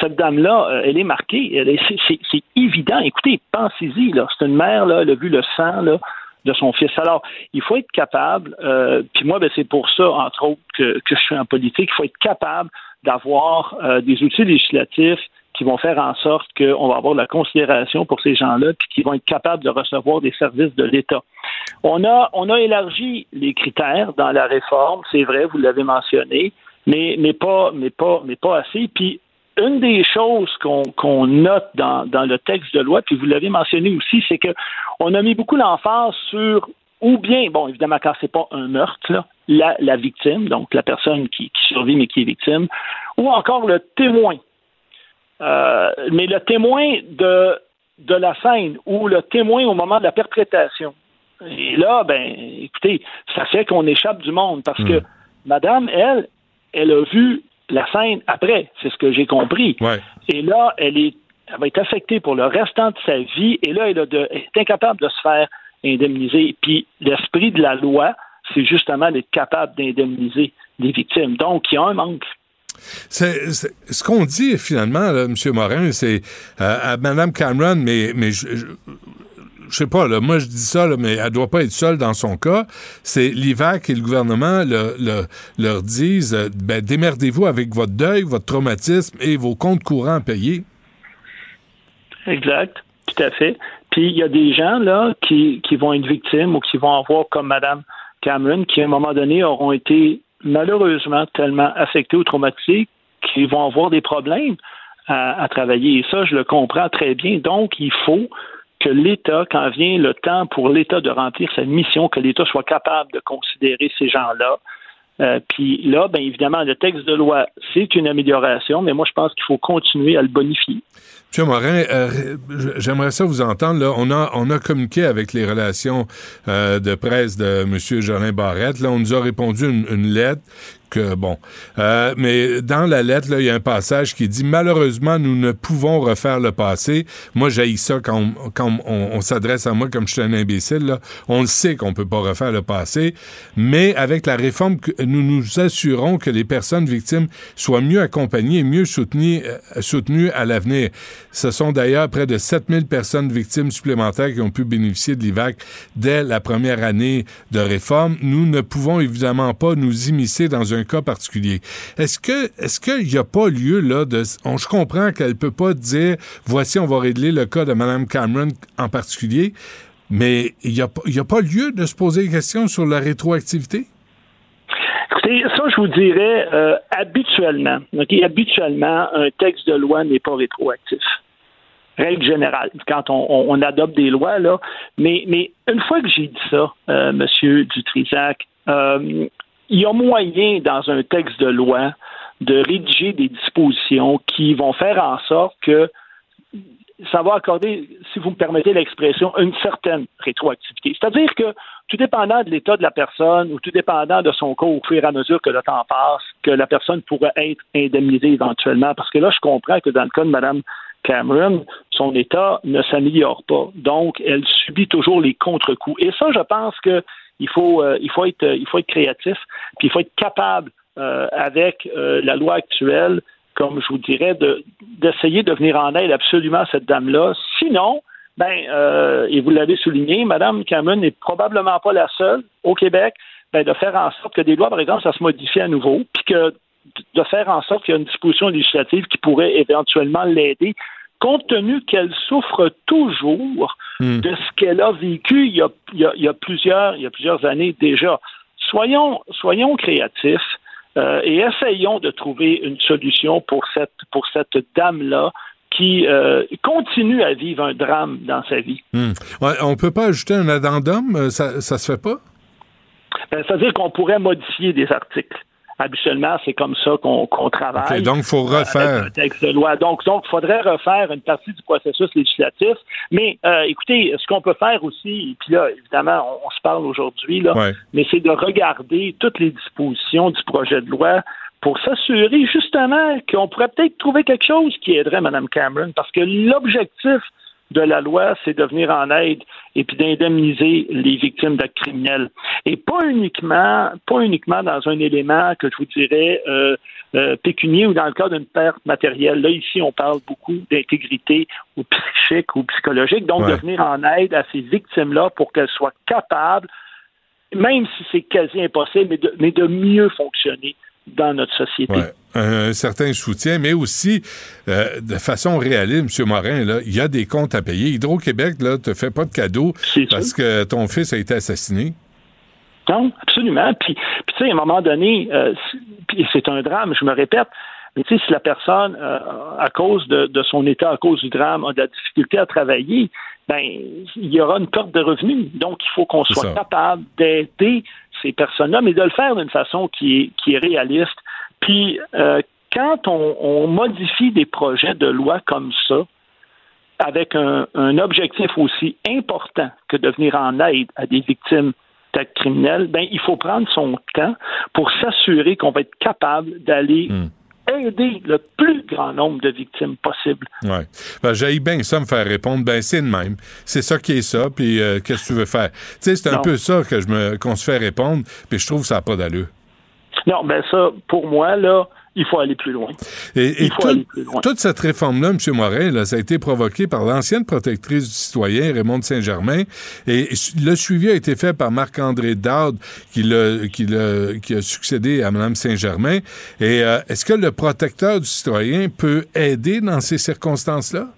Cette dame-là, euh, elle est marquée. c'est, évident. Écoutez, pensez-y. Là. C'est une mère, là, elle a vu le sang là, de son fils. Alors, il faut être capable, euh, puis moi, ben, c'est pour ça, entre autres, que, que, je suis en politique, il faut être capable d'avoir des outils législatifs qui vont faire en sorte qu'on va avoir de la considération pour ces gens-là, puis qui vont être capables de recevoir des services de l'État. On a, on a élargi les critères dans la réforme, c'est vrai, vous l'avez mentionné, mais, mais, pas, mais, pas, mais pas assez. Puis une des choses qu'on note dans, dans, le texte de loi, puis vous l'avez mentionné aussi, c'est qu'on a mis beaucoup l'emphase sur ou bien, bon, évidemment, quand c'est pas un meurtre, la, la, victime, donc la personne qui survit mais qui est victime, ou encore le témoin euh, mais le témoin de, de la scène ou le témoin au moment de la perpétration. Et là, ben, écoutez, ça fait qu'on échappe du monde parce que hmm. madame, elle, elle a vu la scène après, c'est ce que j'ai compris. Et là, elle est elle va être affectée pour le restant de sa vie et là, elle, est incapable de se faire indemniser. Puis l'esprit de la loi, c'est justement d'être capable d'indemniser les victimes. Donc, il y a un manque. Ce qu'on dit finalement, M. Morin, c'est euh, à Mme Cameron, mais, mais je, je, sais pas, là, moi je dis ça, mais elle doit pas être seule dans son cas. C'est l'IVAC et le gouvernement leur disent euh, ben, démerdez-vous avec votre deuil, votre traumatisme et vos comptes courants payés. Exact, tout à fait. Puis il y a des gens là qui, qui vont être victimes ou qui vont avoir comme Mme Cameron, qui à un moment donné auront été malheureusement tellement affectés ou traumatisés qu'ils vont avoir des problèmes à, travailler. Et ça, je le comprends très bien. Donc, il faut que l'État, quand vient le temps pour l'État de remplir sa mission, que l'État soit capable de considérer ces gens-là. Euh, puis là, bien évidemment, le texte de loi, c'est une amélioration, mais moi, je pense qu'il faut continuer à le bonifier. M. Morin, euh, j'aimerais ça vous entendre. Là. On, a, on a communiqué avec les relations euh, de presse de M. Jolin Barrette. Là, on nous a répondu une, une lettre bon. Euh, mais dans la lettre, il y a un passage qui dit malheureusement, nous ne pouvons refaire le passé. Moi, j'ai ça quand, on, s'adresse à moi comme je suis un imbécile. On le sait qu'on peut pas refaire le passé, mais avec la réforme, nous nous assurons que les personnes victimes soient mieux accompagnées et mieux soutenues, euh, soutenues à l'avenir. Ce sont d'ailleurs près de 7000 personnes victimes supplémentaires qui ont pu bénéficier de l'IVAC dès la première année de réforme. Nous ne pouvons évidemment pas nous immiscer dans un cas particulier. Est-ce que est-ce qu'il n'y a pas lieu là de on, je comprends qu'elle peut pas dire voici on va régler le cas de Mme Cameron en particulier, mais il n'y a, a pas lieu de se poser des questions sur la rétroactivité? Écoutez, ça, je vous dirais, euh, habituellement, habituellement, un texte de loi n'est pas rétroactif. Règle générale, quand on, adopte des lois, là. Mais, mais une fois que j'ai dit ça, euh, M. Dutrisac, euh, il y a moyen dans un texte de loi de rédiger des dispositions qui vont faire en sorte que ça va accorder, si vous me permettez l'expression, une certaine rétroactivité. C'est-à-dire que tout dépendant de l'état de la personne ou tout dépendant de son cas au fur et à mesure que le temps passe, que la personne pourrait être indemnisée éventuellement. Parce que là, je comprends que dans le cas de Mme Cameron, son état ne s'améliore pas. Donc, elle subit toujours les contre-coups. Et ça, je pense que il faut, euh, il faut, être, il faut être créatif, puis il faut être capable, euh, avec euh, la loi actuelle, comme je vous dirais, d'essayer de, venir en aide absolument à cette dame-là. Sinon, ben, euh, et vous l'avez souligné, Mme Cameron n'est probablement pas la seule au Québec ben, de faire en sorte que des lois, par exemple, ça se modifie à nouveau, puis que de faire en sorte qu'il y a une disposition législative qui pourrait éventuellement l'aider, compte tenu qu'elle souffre toujours hmm. de ce qu'elle a vécu il y a, il y a, plusieurs, il y a plusieurs années déjà. Soyons, soyons créatifs. Euh, et essayons de trouver une solution pour cette, pour cette dame-là qui euh, continue à vivre un drame dans sa vie. Hmm. on ne peut pas ajouter un addendum, euh, ça ne se fait pas? C'est-à-dire qu'on pourrait modifier des articles habituellement, c'est comme ça qu'on travaille. donc, il faut euh, refaire. texte de loi. Donc, il faudrait refaire une partie du processus législatif. Mais euh, écoutez, ce qu'on peut faire aussi, puis là, évidemment, on, se parle aujourd'hui, mais c'est de regarder toutes les dispositions du projet de loi pour s'assurer justement qu'on pourrait peut-être trouver quelque chose qui aiderait Mme Cameron. Parce que l'objectif de la loi, c'est de venir en aide et puis d'indemniser les victimes d'actes criminels. Et pas uniquement, pas uniquement dans un élément que je vous dirais euh, euh, pécunier ou dans le cas d'une perte matérielle. Là, ici, on parle beaucoup d'intégrité ou psychique ou psychologique, donc de venir en aide à ces victimes-là pour qu'elles soient capables, même si c'est quasi impossible, mais de, mais de mieux fonctionner dans notre société. Un, certain soutien, mais aussi euh, de façon réaliste, M. Morin, il y a des comptes à payer. Hydro-Québec ne te fait pas de cadeau parce que ton fils a été assassiné. Non, absolument. Puis, tu sais, à un moment donné, euh, c'est un drame, je me répète, mais tu sais, si la personne, euh, à cause de, son état, à cause du drame, a de la difficulté à travailler, ben, il y aura une perte de revenus. Donc, il faut qu'on soit capable d'aider ces personnes-là, mais de le faire d'une façon qui est, qui est réaliste. Puis, euh, quand on, modifie des projets de loi comme ça, avec un, objectif aussi important que de venir en aide à des victimes d'actes criminels, ben, il faut prendre son temps pour s'assurer qu'on va être capable d'aller hmm aider le plus grand nombre de victimes possible. Oui. Ben, J'ai bien ça me faire répondre, ben c'est de même. C'est ça qui est ça, puis euh, qu'est-ce que tu veux faire? Tu sais, c'est un peu ça que je me qu'on se fait répondre, puis je trouve que ça n'a pas d'allure. Non, ben ça, pour moi, là, il faut aller plus loin. Et, toute cette réforme-là, M. Morin, ça a été provoqué par l'ancienne protectrice du citoyen, Raymond Saint-Germain, et le suivi a été fait par Marc-André Dard, qui, qui, a succédé à Mme Saint-Germain. Et euh, est-ce que le protecteur du citoyen peut aider dans ces circonstances-là?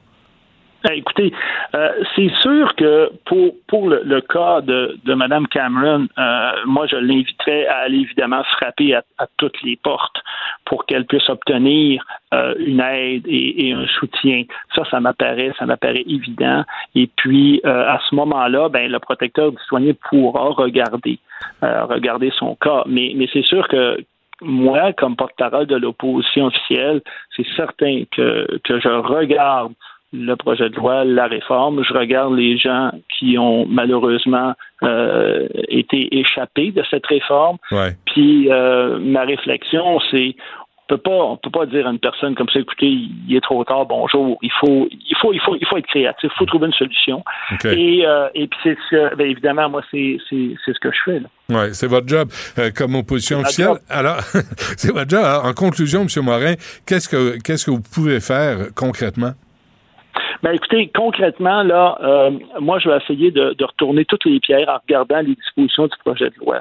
Ben, écoutez, euh, c'est sûr que pour, pour le, cas de, de Mme Cameron, euh, moi, je l'inviterais à aller évidemment frapper à, toutes les portes pour qu'elle puisse obtenir euh, une aide et, un soutien. Ça, ça m'apparaît, ça m'apparaît évident. Et puis, à ce moment-là, ben, le protecteur du citoyen pourra regarder, regarder son cas. Mais, mais c'est sûr que moi, comme porte-parole de l'opposition officielle, c'est certain que, que je regarde le projet de loi, la réforme. Je regarde les gens qui ont malheureusement euh, été échappés de cette réforme. Puis euh, ma réflexion, c'est on peut pas on peut pas dire à une personne comme ça écoutez il est trop tard bonjour il faut il faut il faut il faut être créatif il faut trouver une solution et euh, et puis c'est ce ben, évidemment moi c'est c'est c'est ce que je fais. Ouais, c'est votre job comme opposition officielle. Alors, <laughs> c'est votre job. en conclusion, M. Morin, qu'est-ce que qu'est-ce que vous pouvez faire concrètement? Ben, écoutez, concrètement, là, euh, moi, je vais essayer de, retourner toutes les pierres en regardant les dispositions du projet de loi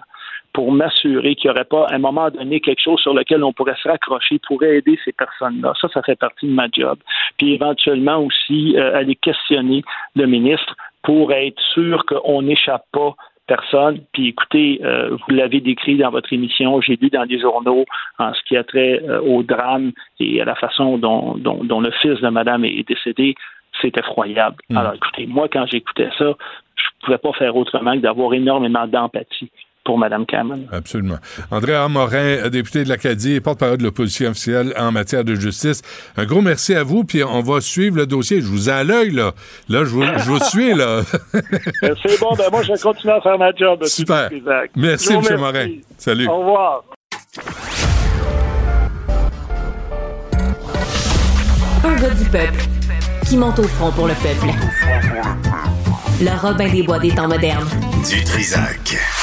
pour m'assurer qu'il n'y aurait pas, à un moment donné, quelque chose sur lequel on pourrait se raccrocher pour aider ces personnes-là. Ça, ça fait partie de ma job. Puis éventuellement aussi euh, aller questionner le ministre pour être sûr qu'on n'échappe pas personne. Puis écoutez, euh, vous l'avez décrit dans votre émission, j'ai lu dans les journaux en ce qui a trait au drame et à la façon dont, dont, le fils de madame est décédé c'est effroyable. Hmm. Alors, écoutez, moi, quand j'écoutais ça, je ne pouvais pas faire autrement que d'avoir énormément d'empathie pour Mme Cameron. Absolument. André Morin, député de l'Acadie et porte-parole de l'opposition officielle en matière de justice. Un gros merci à vous, puis on va suivre le dossier. Je vous ai à l'œil, là. Là, je vous, je vous suis, là. <laughs> Ben, c'est bon, ben moi, je vais continuer à faire ma job. Super. Merci, M. Morin. Salut. Au revoir. Un gars du peuple qui monte au front pour le peuple. Le Robin des Bois des temps modernes. Du Trisac.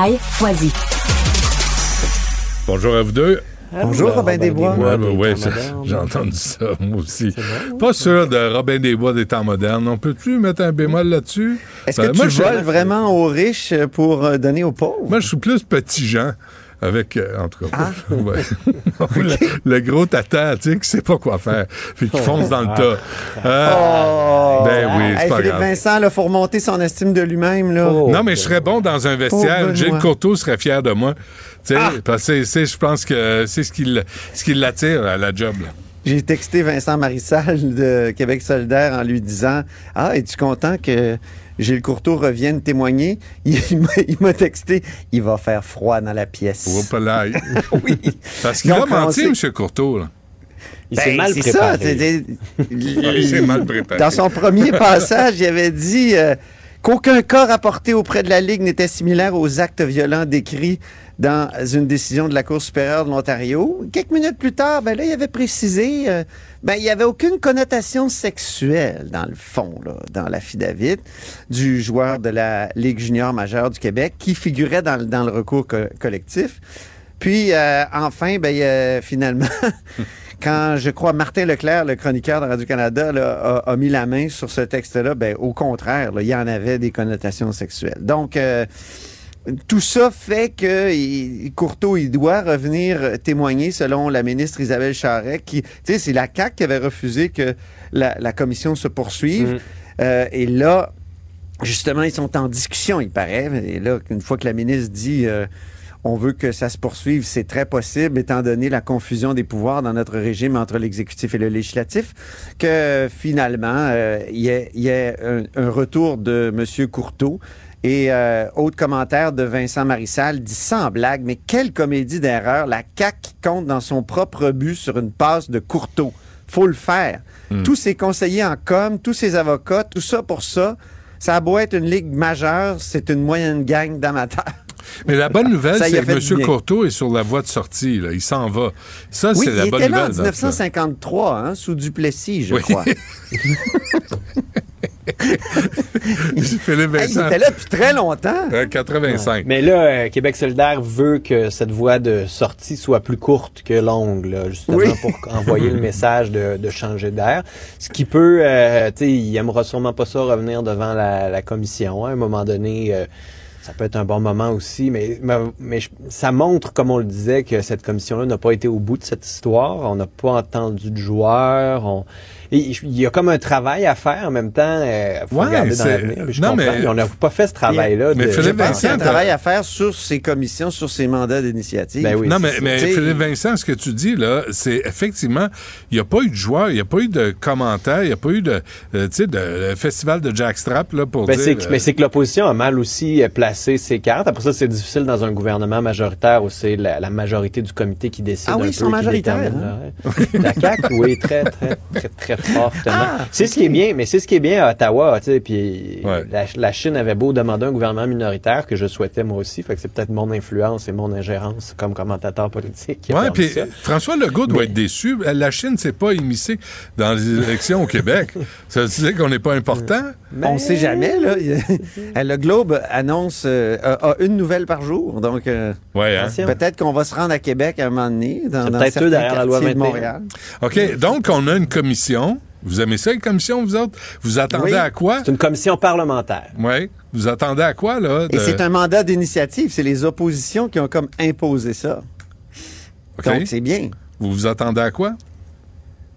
Bonjour à vous deux. Bonjour, Robin Desbois. Ouais, Des ouais, ouais, temps ça- modernes. j'ai entendu ça, moi aussi. Pas sûr de Robin des Bois des temps modernes. On peut-tu mettre un bémol là-dessus? Est-ce Ben, que moi, tu je- voles vraiment aux riches pour euh, donner aux pauvres? Moi, je suis plus petit Jean. Avec, euh, en tout cas, Ah. <laughs> ouais. <laughs> le, le gros tata, tu sais, qui sait pas quoi faire, puis qui fonce dans le tas. Ah. Oh! ben oui, c'est Hey, pas Philippe grave. Vincent, il faut remonter son estime de lui-même. là. non, mais je serais bon dans un vestiaire. Oh, Gilles. Courteau serait fier de moi. Tu sais, Ah! parce que je pense que c'est ce qui ce qui l'attire à la job. là. J'ai texté Vincent Marissal de Québec solidaire en lui disant Ah, es-tu content que Gilles Courteau revienne témoigner Il, <laughs> il m'a- il texté Il va faire froid dans la pièce. Pas là. <laughs> oui. Parce qu'il a menti, M. Courteau. Là. Ben, c'est ça. c'est- c'est- <laughs> Il s'est mal préparé. Dans son premier passage, il avait dit euh, qu'aucun cas rapporté auprès de la Ligue n'était similaire aux actes violents décrits dans une décision de la Cour supérieure de l'Ontario. Quelques minutes plus tard, ben là, il avait précisé, euh, ben, il n'y avait aucune connotation sexuelle, dans le fond, là, dans l'affidavit du joueur de la Ligue junior majeure du Québec qui figurait dans, dans le recours co- collectif. Puis, euh, enfin, ben, a finalement, <laughs> quand je crois Martin Leclerc, le chroniqueur de Radio-Canada, a, mis la main sur ce texte-là, ben, au contraire, il y en avait des connotations sexuelles. Donc, euh, tout ça fait que il- Courteau, il doit revenir témoigner selon la ministre Isabelle Charret, qui, tu sais, c'est la CAQ qui avait refusé que la, la commission se poursuive. Euh, et là, justement, ils sont en discussion, il paraît. Et là, une fois que la ministre dit euh, on veut que ça se poursuive, c'est très possible, étant donné la confusion des pouvoirs dans notre régime entre l'exécutif et le législatif, que finalement, euh, il y ait, il y ait un, un retour de M. Courteau. Et euh, autre commentaire de Vincent Marissal dit sans blague, mais quelle comédie d'erreur, la CAQ compte dans son propre but sur une passe de Courteau. Faut le faire. Tous ses conseillers en com, tous ses avocats, tout ça pour ça. Ça a beau être une ligue majeure, c'est une moyenne gang d'amateurs. Mais la bonne nouvelle, c'est que M. Courteau est sur la voie de sortie. Là. Il s'en va. Ça, oui, c'est la il bonne était là en nouvelle. dans ça. 1953, hein, sous Duplessis, je Oui. crois. <laughs> <laughs> Philippe Hey, il Vincent. était là depuis très longtemps. Euh, 85. Mais là, euh, Québec solidaire veut que cette voie de sortie soit plus courte que longue, là, justement Oui. pour envoyer le message de, de changer d'air. Ce qui peut, euh, tu sais, il aimera sûrement pas ça revenir devant la, la commission. hein. À un moment donné, euh, ça peut être un bon moment aussi, mais, mais, mais je- ça montre, comme on le disait, que cette commission-là n'a pas été au bout de cette histoire. On n'a pas entendu de joueurs. On... Il y a comme un travail à faire en même temps. Euh, faut Ouais, regarder dans c'est- l'avenir. mais Je non, comprends. mais- on n'a pas fait ce travail-là. Mais de- Philippe y a un Vincent, travail à faire sur ces commissions, sur ces mandats d'initiative. Ben oui, non, mais, mais Philippe Vincent, ce que tu dis, là, c'est effectivement, il n'y a pas eu de joueurs, il n'y a pas eu de commentaires, il n'y a pas eu de, euh, tu sais, de festival de jackstrap, là, pour Ben, dire... euh, mais c'est que l'opposition a mal aussi placé ses cartes. Après ça, c'est difficile dans un gouvernement majoritaire où c'est la, la majorité du comité qui décide Ah oui, un ils sont majoritaires, le reste. La CAQ, oui, très, très, très, très fortement. Ah, c'est ce qui est bien, mais c'est ce qui est bien à Ottawa, tu sais, puis Ouais. la, la Chine avait beau demander un gouvernement minoritaire que je souhaitais moi aussi, fait que c'est peut-être mon influence et mon ingérence comme commentateur politique qui Ouais, puis ça. François Legault doit être déçu. La Chine s'est pas immiscée dans les élections au Québec. <laughs> Ça veut dire qu'on n'est pas important? On ne sait jamais. Là. <laughs> le Globe annonce euh, a, a une nouvelle par jour. Donc, euh, Ouais, hein? Peut-être qu'on va se rendre à Québec à un moment donné, dans, dans certains derrière la loi quartiers de 21. Montréal. OK, donc on a une commission. Vous aimez ça, une commission, vous autres? Vous attendez Oui. à quoi? C'est une commission parlementaire. Oui. Vous attendez à quoi, là? Et de- c'est un mandat d'initiative. C'est les oppositions qui ont comme imposé ça. OK. Donc, c'est bien. Vous vous attendez à quoi?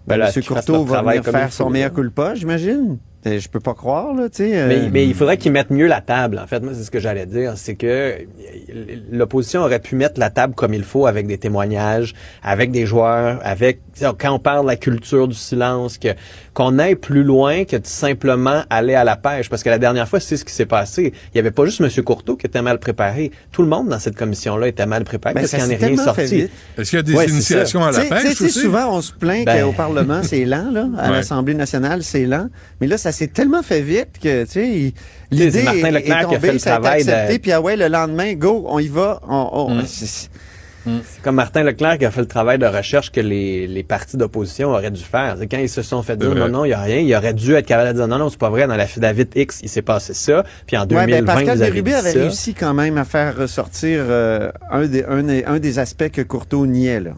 Ben là, M. Courteau va venir faire son meilleur là. culpa, j'imagine. Euh, Je peux pas croire, là, tu sais. euh, Mais, mais il faudrait qu'ils mettent mieux la table. En fait, moi, c'est ce que j'allais dire. C'est que l'opposition aurait pu mettre la table comme il faut avec des témoignages, avec des joueurs, avec quand on parle de la culture du silence, que qu'on aille plus loin que de simplement aller à la pêche. Parce que la dernière fois, c'est ce qui s'est passé. Il y avait pas juste M. Courteau qui était mal préparé. Tout le monde dans cette commission-là était mal préparé Ben, parce ça qu'il n'y en est rien sorti. Est-ce qu'il y a des Ouais, initiations à la pêche sais, tu sais, aussi? souvent, on se plaint Ben- qu'au Parlement, c'est <laughs> lent, là. À Ouais. l'Assemblée nationale, c'est lent. Mais là, ça s'est tellement fait vite que, tu sais, l'idée est, est qui a tombée, fait le ça a été travail de- accepté, puis ah ouais, le lendemain, go, on y va. On, on- Mm. C'est- C'est comme Martin Leclerc qui a fait le travail de recherche que les, les partis d'opposition auraient dû faire. C'est quand ils se sont fait dire non, non, il n'y a rien, il aurait dû être capable de dire non, non, c'est pas vrai, dans la David X, il s'est passé ça, puis en Ouais, 2020, ben, Pascal vous avez Bérubé dit avait ça. réussi quand même à faire ressortir euh, un, des, un, des- un des aspects que Courteau niait, là.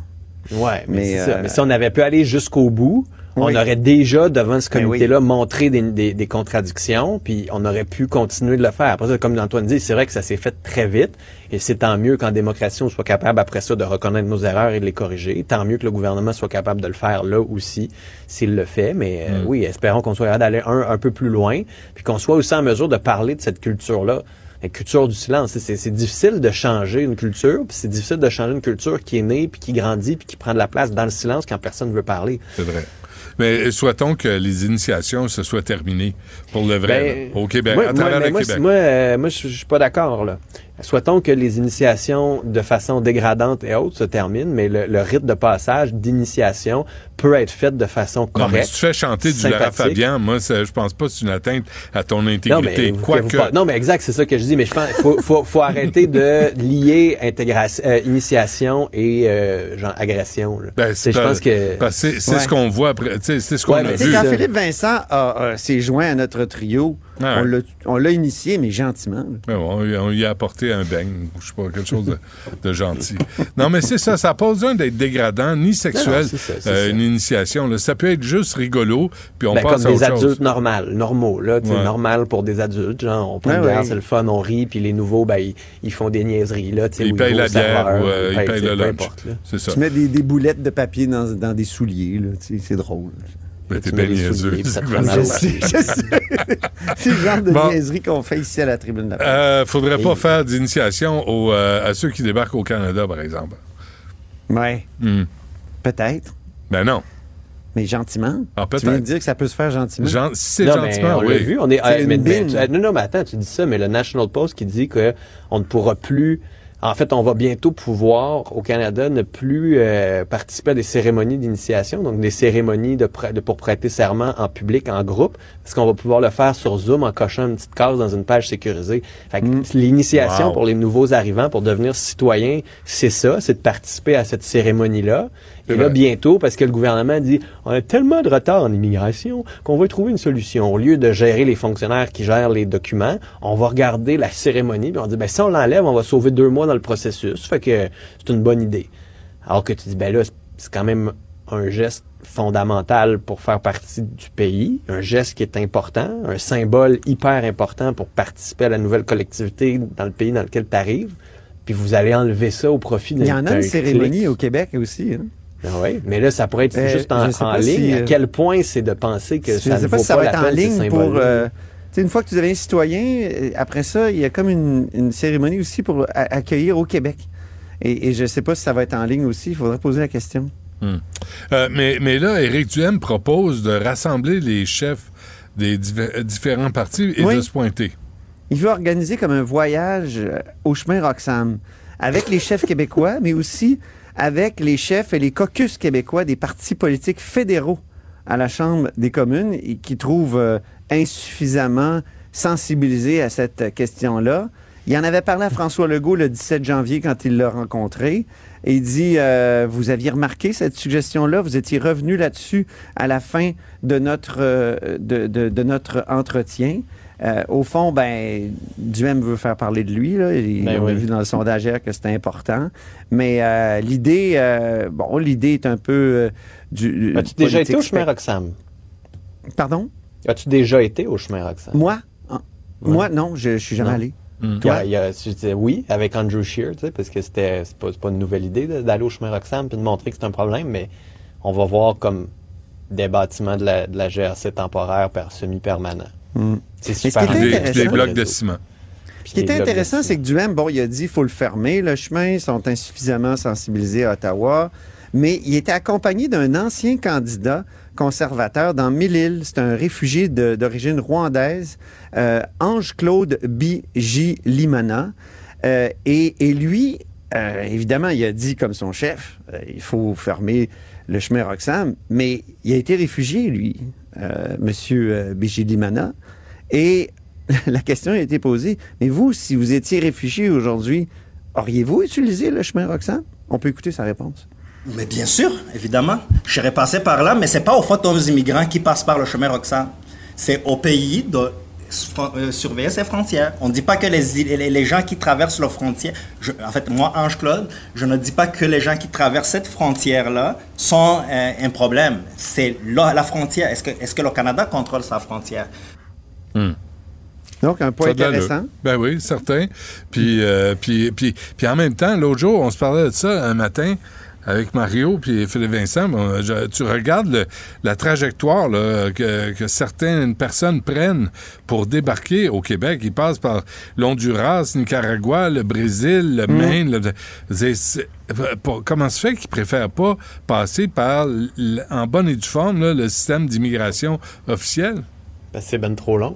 Ouais, mais, Mais, ça. euh, mais si on avait pu aller jusqu'au bout, on aurait déjà, devant ce Ben oui. comité-là, montré des, des- des contradictions, puis on aurait pu continuer de le faire. Après ça, comme Antoine dit, c'est vrai que ça s'est fait très vite, et c'est tant mieux qu'en démocratie, on soit capable, après ça, de reconnaître nos erreurs et de les corriger. Tant mieux que le gouvernement soit capable de le faire là aussi, s'il le fait. Mais euh, Mm. oui, espérons qu'on soit capable d'aller un, un peu plus loin, puis qu'on soit aussi en mesure de parler de cette culture-là. La culture du silence, c'est- c'est c'est difficile de changer une culture, puis c'est difficile de changer une culture qui est née, puis qui grandit, puis qui prend de la place dans le silence quand personne ne veut parler. C'est vrai. Mais souhaitons que les initiations se soient terminées pour le vrai, Ben, là, au Québec, moi, à moi, travers mais le moi, Québec. Moi, euh, moi, je je suis pas d'accord, là. Souhaitons que les initiations de façon dégradante et autres se terminent, mais le, le rite de passage d'initiation peut être fait de façon non, correcte. mais si tu fais chanter du Lara. Fabian, moi, ça- je pense pas que c'est une atteinte à ton Non mais, intégrité. vous- Quoique, vous pas- non, mais exact, c'est ça que je dis, mais je pense faut, faut, faut arrêter de lier intégration, euh, initiation et euh, genre agression. là. ben, C'est- je pense que parce que c'est Ouais. ce qu'on voit après. tu sais, C'est ce qu'on Ouais, a mais vu. quand. Philippe Vincent s'est joint à notre trio, Ah on ouais. l'a- on l'a initié, mais gentiment. là. Mais bon, on, lui- a apporté un beigne, ou je sais pas, quelque chose de, de gentil. Non, mais c'est ça, ça n'a pas besoin d'être dégradant ni sexuel, c'est ça, c'est euh, ça. une initiation. là. Ça peut être juste rigolo, puis on Ben, passe comme à des autre chose. adultes normales, normaux, là, Ouais. normal pour des adultes, genre, on prend Ouais, une bière, ouais. c'est le fun, on rit, puis les nouveaux, ben, ils, ils font des niaiseries, là, Ils payent la bière ou euh, ils payent le lunch. importe, ça. Tu mets des, des boulettes de papier dans, dans des souliers, c'est drôle. Mais t'es bien niaiseux. Je sais, je sais. c'est le genre de Bon. niaiserie qu'on fait ici à la tribune de la presse. Euh, faudrait pas faire d'initiation aux, euh, à ceux qui débarquent au Canada, par exemple. Ouais, Hmm. peut-être, Ben non. mais gentiment. Ah, Tu viens de dire que ça peut se faire gentiment. Gen- si c'est gentiment, on l'a oui. vu, on est, C'est euh, mais- une mais bine. tu- euh, non, non, mais attends, tu dis ça, mais le National Post qui dit que on ne pourra plus, en fait, on va bientôt pouvoir, au Canada, ne plus euh, participer à des cérémonies d'initiation, donc des cérémonies de, de- pour prêter serment en public, en groupe, parce qu'on va pouvoir le faire sur Zoom en cochant une petite case dans une page sécurisée. Fait que l'initiation Wow. pour les nouveaux arrivants, pour devenir citoyen, c'est ça, c'est de participer à cette cérémonie-là. Et là, bientôt, parce que le gouvernement dit on a tellement de retard en immigration qu'on va trouver une solution. Au lieu de gérer les fonctionnaires qui gèrent les documents, on va regarder la cérémonie puis on dit ben si on l'enlève, on va sauver deux mois dans le processus. Fait que c'est une bonne idée. Alors que tu dis ben là, c'est- quand même un geste fondamental pour faire partie du pays, un geste qui est important, un symbole hyper important pour participer à la nouvelle collectivité dans le pays dans lequel tu arrives. Puis vous allez enlever ça au profit d'un Il y en a une cérémonie clic. au Québec aussi. hein. Ah oui, mais là, ça pourrait être Euh, juste en, ligne. si, à euh, quel point c'est de penser que ça ne ne sais pas vaut si ça pas va la être en peine, ligne pour. euh, tu sais, une fois que tu deviens citoyen, euh, après ça, il y a comme une, une cérémonie aussi pour a- accueillir au Québec. Et, et je ne sais pas si ça va être en ligne aussi. Il faudrait poser la question. Hmm. Euh, mais, mais là, Éric Duhem propose de rassembler les chefs des différents partis et Oui. de se pointer. Il veut organiser comme un voyage au chemin Roxham avec les chefs québécois, mais aussi avec les chefs et les caucus québécois des partis politiques fédéraux à la Chambre des communes qui trouvent euh, insuffisamment sensibilisés à cette question-là. Il en avait parlé à François Legault le 17 janvier quand il l'a rencontré. Et il dit, euh, vous aviez remarqué cette suggestion-là, vous étiez revenu là-dessus à la fin de notre, euh, de notre entretien. Euh, au fond, ben, Duhem veut faire parler de lui. Là. Il- Ben on a oui. vu dans le sondage hier que c'était important. Mais euh, l'idée, euh, bon, l'idée est un peu euh, du. As-tu déjà été au chemin Roxham? Pardon? As-tu déjà été au chemin Roxham? Moi? Ah, Ouais. Moi, non, je, je suis jamais Non? allé. Il y Toi? a- il y a- je disais oui, avec Andrew Shear, tu sais, parce que c'était c'est pas, c'est pas une nouvelle idée d'aller au chemin Roxham puis de montrer que c'est un problème, mais on va voir comme des bâtiments de la, de la GRC temporaire par semi-permanent. Mm. C'est Mais ce qui super est Des, intéressant- des blocs de ciment. Ce qui est intéressant, c'est que Duhem, bon, il a dit qu'il faut le fermer, le chemin, ils sont insuffisamment sensibilisés à Ottawa, mais il était accompagné d'un ancien candidat conservateur dans Mille-Îles. C'est un réfugié d'origine rwandaise, euh, Ange-Claude Biji Limana. Euh, et, et lui, euh, évidemment, il a dit comme son chef, euh, il faut fermer le chemin Roxham, mais il a été réfugié, lui, euh, Monsieur euh, Biji Limana. Et <laughs> la question a été posée, mais vous, si vous étiez réfugié aujourd'hui, auriez-vous utilisé le chemin Roxham? On peut écouter sa réponse. Mais bien sûr, évidemment. Je serais passé par là, mais c'est pas aux aux immigrants qui passent par le chemin Roxham. C'est au pays de euh, surveiller ses frontières. On ne dit pas que les, les, gens qui traversent la frontière, en fait, moi, Ange-Claude, je ne dis pas que les gens qui traversent cette frontière-là sont euh, un problème. C'est là, la frontière. Est-ce que, est que le Canada contrôle sa frontière? Donc, un point intéressant. Ben oui, certain. Puis, euh, puis, puis, puis en même temps, l'autre jour, on se parlait de ça un matin avec Mario puis Philippe Vincent. Bon, je- tu regardes le- la trajectoire là, que, que certaines personnes prennent pour débarquer au Québec. Ils passent par l'Honduras, Nicaragua, le Brésil, le Maine. c'est- pour- comment se fait qu'ils préfèrent pas passer par, en bonne et due forme, là, le système d'immigration officiel? Parce que c'est ben trop long.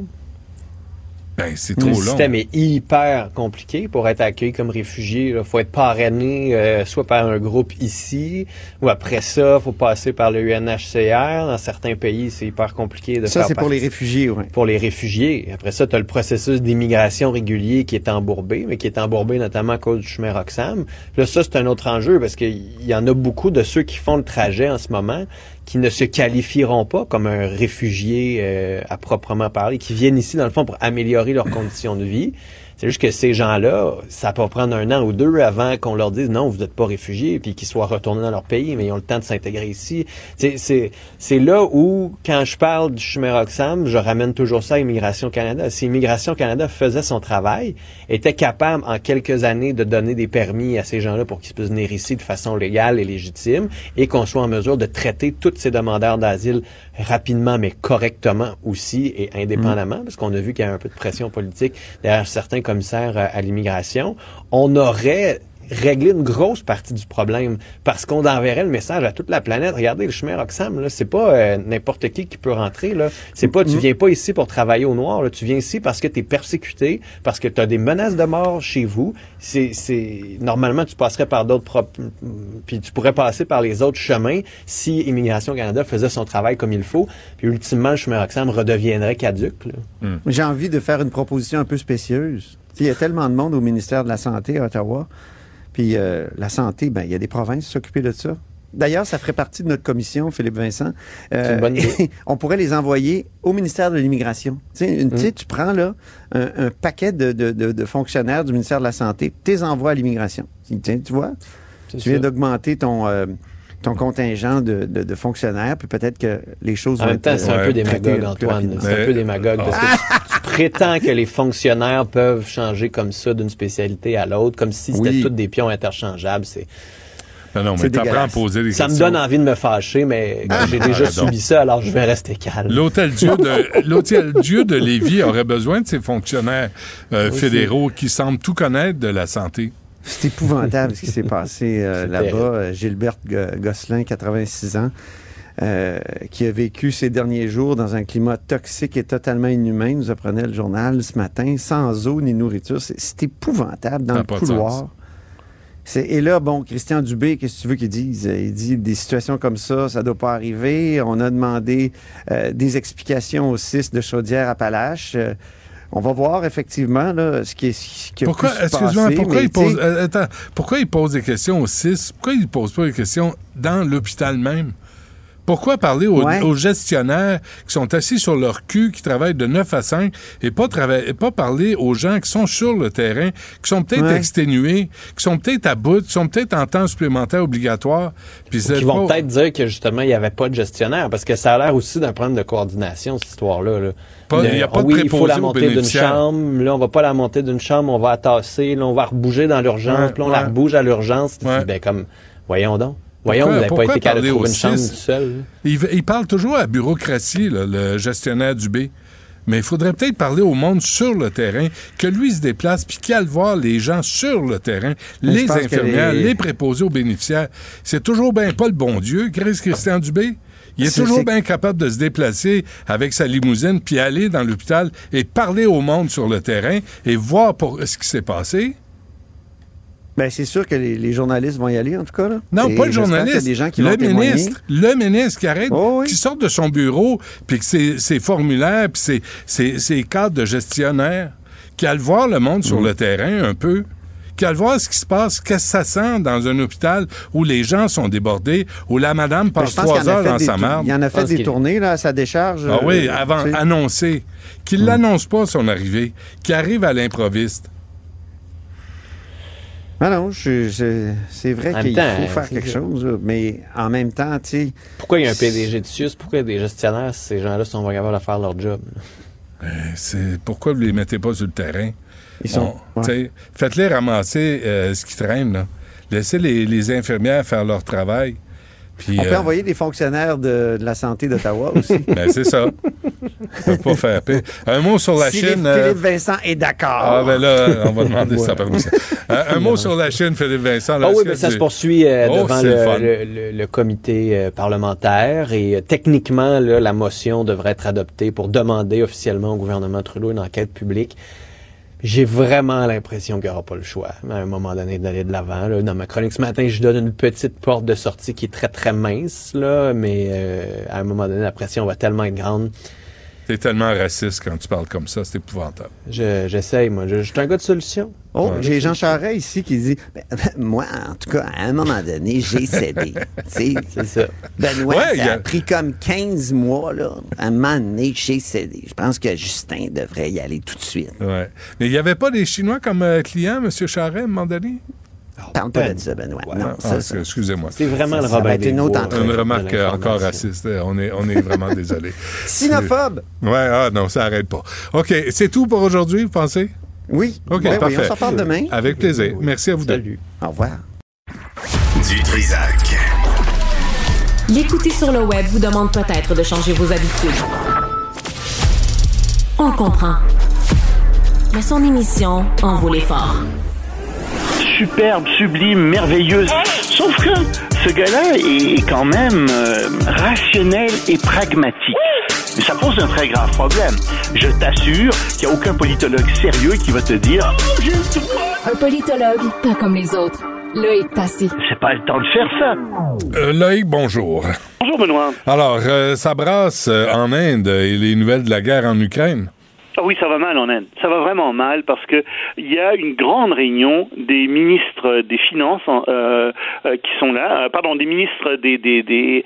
Ben, c'est trop Le long. système est hyper compliqué pour être accueilli comme réfugié. Il faut être parrainé euh, soit par un groupe ici, ou après ça, il faut passer par le UNHCR. Dans certains pays, c'est hyper compliqué de Ça, faire c'est pour les réfugiés, oui. pour les réfugiés. Après ça, tu as le processus d'immigration régulier qui est embourbé, mais qui est embourbé notamment à cause du chemin Roxham. Puis Là, ça, c'est un autre enjeu parce qu'il y en a beaucoup de ceux qui font le trajet en ce moment qui ne se qualifieront pas comme un réfugié euh, à proprement parler, qui viennent ici, dans le fond, pour améliorer leurs conditions de vie. C'est juste que ces gens-là, ça peut prendre un an ou deux avant qu'on leur dise non, vous n'êtes pas réfugiés, puis qu'ils soient retournés dans leur pays, mais ils ont le temps de s'intégrer ici. C'est, là où, quand je parle du chemin Roxham, je ramène toujours ça à Immigration Canada. Si Immigration Canada faisait son travail, était capable en quelques années de donner des permis à ces gens-là pour qu'ils puissent venir ici de façon légale et légitime, et qu'on soit en mesure de traiter tous ces demandeurs d'asile rapidement, mais correctement aussi et indépendamment, parce qu'on a vu qu'il y a un peu de pression politique derrière certains commissaires euh, à l'immigration, on aurait réglé une grosse partie du problème parce qu'on enverrait le message à toute la planète. Regardez le chemin Roxham, là, c'est pas euh, n'importe qui qui peut rentrer. Là. C'est pas, tu viens pas ici pour travailler au noir. Là. Tu viens ici parce que tu es persécuté, parce que tu as des menaces de mort chez vous. C'est, c'est normalement tu passerais par d'autres pro- puis tu pourrais passer par les autres chemins si Immigration Canada faisait son travail comme il faut. Puis ultimement, le chemin Roxham redeviendrait caduque. là. J'ai envie de faire une proposition un peu spécieuse. Il y a tellement de monde au ministère de la Santé à Ottawa. Puis euh, la santé, ben, il y a des provinces qui s'occuper de ça. D'ailleurs, ça ferait partie de notre commission, Philippe Vincent. Euh, C'est une bonne idée. <laughs> on pourrait les envoyer au ministère de l'Immigration. Tu sais, Mm. sais, tu prends là un, un paquet de, de- de- de fonctionnaires du ministère de la Santé, tu les envoies à l'immigration. Tu vois, tu viens d'augmenter ton, euh, ton contingent de, de- de fonctionnaires, puis peut-être que les choses En vont même être, temps, c'est un euh, peu démagogue, Antoine. C'est un peu démagogue parce que prétends que les fonctionnaires peuvent changer comme ça d'une spécialité à l'autre, comme si c'était Oui. tous des pions interchangeables. C'est Non, non, mais t'apprends à poser des ça me questions. donne envie de me fâcher, mais j'ai déjà donc. subi ça, alors je vais rester calme. L'hôtel Dieu de <laughs> l'hôtel Dieu de Lévis aurait besoin de ces fonctionnaires euh, fédéraux qui semblent tout connaître de la santé. C'est épouvantable ce qui s'est passé euh, là-bas. Euh, Gilberte Go- Gosselin, 86 ans, euh, qui a vécu ces derniers jours dans un climat toxique et totalement inhumain, nous apprenait le journal ce matin, sans eau ni nourriture. C'est- épouvantable dans le couloir. Et là, bon, Christian Dubé, qu'est-ce que tu veux qu'il dise? Il dit des situations comme ça, ça ne doit pas arriver. On a demandé euh, des explications au CIS de Chaudière-Appalaches. Euh, on va voir effectivement là, ce qui est ce qui a Pourquoi, pu se passer, pourquoi il pose, euh, attends, pourquoi il pose des questions au CIS? Pourquoi il pose pas des questions dans l'hôpital même? Pourquoi parler aux, Ouais. aux gestionnaires qui sont assis sur leur cul, qui travaillent de 9 à 5, et pas, trava- et pas parler aux gens qui sont sur le terrain, qui sont peut-être Ouais. exténués, qui sont peut-être à bout, qui sont peut-être en temps supplémentaire obligatoire. Puis Qui vont pas- peut-être dire que justement, il n'y avait pas de gestionnaire, parce que ça a l'air aussi d'un problème de coordination, cette histoire-là. là. Pas- Le- il y a pas de oui, il faut la monter d'une chambre. Là, on va pas la monter d'une chambre, on va la tasser. Là, on va rebouger dans l'urgence. Ouais, là, on la rebouge à l'urgence. Ben, comme, voyons donc. Voyons, vous n'avez pas été capable de trouver une chambre seul. Il, il parle toujours à la bureaucratie, là, le gestionnaire du B. Mais il faudrait peut-être parler au monde sur le terrain, que lui se déplace, puis qu'il aille voir les gens sur le terrain, Mais les infirmières, les- les... préposés aux bénéficiaires. C'est toujours bien pas le bon Dieu, Chris Christian Dubé. Il est, toujours bien capable de se déplacer avec sa limousine, puis aller dans l'hôpital et parler au monde sur le terrain et voir pour ce qui s'est passé. Ben, c'est sûr que les, les journalistes vont y aller, en tout cas. Là. Non, Et pas le journaliste. des gens qui le vont témoigner. ministre. Le ministre qui arrête, qui sort de son bureau, puis que ses, ses formulaires, puis ses, ses- ses cadres de gestionnaire, qui aille voir le monde Mm. sur le terrain un peu, qui aille voir ce qui se passe, qu'est-ce que ça sent dans un hôpital où les gens sont débordés, où la madame Ben, passe trois heures dans sa marde. Il y en a fait des tournées là, à sa décharge. Ah oui, euh, avant, tu sais. annoncé. Qu'il l'annonce pas son arrivée, qu'il arrive à l'improviste. Ah non, je- je- c'est vrai qu'il temps, faut faire quelque ça. chose, mais en même temps, tu sais. Pourquoi il y a un PDG de SUS? Pourquoi il y a des gestionnaires si ces gens-là sont pas capables de faire leur job? Ben, c'est pourquoi vous les mettez pas sur le terrain? Ils sont- On- Faites-les ramasser euh, ce qui traîne. Là. Laissez les, les infirmières faire leur travail. Puis, On peut euh, envoyer des fonctionnaires de, de la santé d'Ottawa aussi. <laughs> ben, c'est ça. <laughs> <laughs> Pas faire pire. Un mot sur la si Chine. Philippe euh, Vincent est d'accord. Ah, ben là, on va <laughs> demander Ouais. sa permission. Euh, un mot sur la Chine, Philippe Vincent. là, Ah oui, mais que ça se poursuit euh, Oh, devant le, le fun. le- le- le comité euh, parlementaire et euh, techniquement, là, la motion devrait être adoptée pour demander officiellement au gouvernement Trudeau une enquête publique. J'ai vraiment l'impression qu'il n'y aura pas le choix à un moment donné d'aller de l'avant. Dans ma chronique ce matin, je donne une petite porte de sortie qui est très très mince, là, mais euh, à un moment donné, la pression va tellement être grande. T'es tellement raciste quand tu parles comme ça, c'est épouvantable. Je- J'essaye, moi. Je, je suis un gars de solution. Oh, Ouais. j'ai Jean Charest ici qui dit Ben, Moi, en tout cas, à un moment donné, j'ai cédé. <laughs> c'est ça. Benoît, Ouais, ça a a- pris comme 15 mois, là. À un moment donné, j'ai cédé. Je pense que Justin devrait y aller tout de suite. Ouais. Mais il n'y avait pas des Chinois comme euh, clients, M. Charret, à un moment donné? Parle pas de ça, Benoît. Non, Ah, Excusez-moi. C'est vraiment Ça- le Robin une autre Bois, entrevue. Une remarque euh, encore raciste. On est, on est vraiment désolé. <laughs> Sinophobe. Ouais, ah non, ça arrête pas. OK, c'est tout pour aujourd'hui, vous pensez? Oui. OK, Ben oui, parfait. on s'en parle demain. Avec plaisir. Merci à vous deux. Salut. Au revoir. Du Trisac. L'écouter sur le web vous demande peut-être de changer vos habitudes. On le comprend. Mais son émission en vaut l'effort. Superbe, sublime, merveilleuse. Sauf que ce gars-là est quand même euh, rationnel et pragmatique. Mais ça pose un très grave problème. Je t'assure qu'il n'y a aucun politologue sérieux qui va te dire Oh. Un politologue, pas comme les autres. Loïc Passy. C'est pas le temps de faire ça. Euh, Loïc, bonjour. Bonjour, Benoît. Alors, euh, ça brasse euh, en Inde et les nouvelles de la guerre en Ukraine. Ah oui, ça va mal en Inde. Ça va vraiment mal parce que il y a une grande réunion des ministres des Finances en- euh, euh, qui sont là. Euh, pardon, des ministres des des des,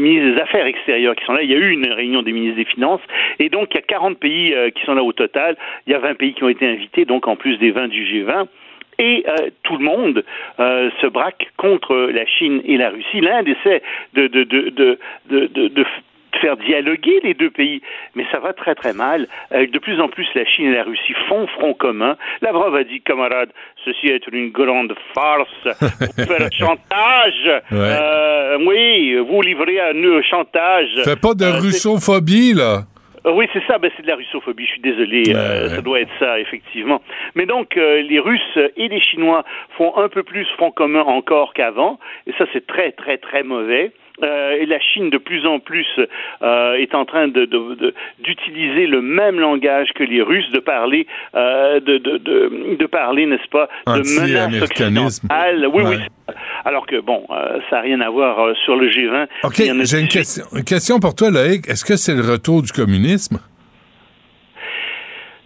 ministres des Affaires extérieures qui sont là. Il y a eu une réunion des ministres des Finances et donc il y a 40 pays qui sont là au total. Il y a 20 pays qui ont été invités, donc en plus des 20 du G20. Et tout le monde se braque contre la Chine et la Russie. L'Inde essaie de, de, de, de, de, faire dialoguer les deux pays, mais ça va très très mal. Euh, de plus en plus, la Chine et la Russie font front commun. Lavrov a dit, camarade, ceci est une grande farce <laughs> pour faire chantage. Ouais. Euh, oui, vous livrez à nous chantage. Fais pas de Euh, russophobie, là. euh, Oui, c'est ça. Ben, c'est de la russophobie. Je suis désolé. euh, Ça doit être ça, effectivement. Mais donc, euh, les Russes et les Chinois font un peu plus front commun encore qu'avant. Et ça, c'est très, très, très mauvais. Euh, et la Chine, de plus en plus, euh, est en train de, de- de- d'utiliser le même langage que les Russes, de parler, euh, de, parler, n'est-ce pas, de menaces occidentales. Oui, oui. Ouais. Alors que, bon, ça n'a rien à voir sur le G20. OK, j'ai une 18. question, une question pour toi, Loïc. Est-ce que c'est le retour du communisme?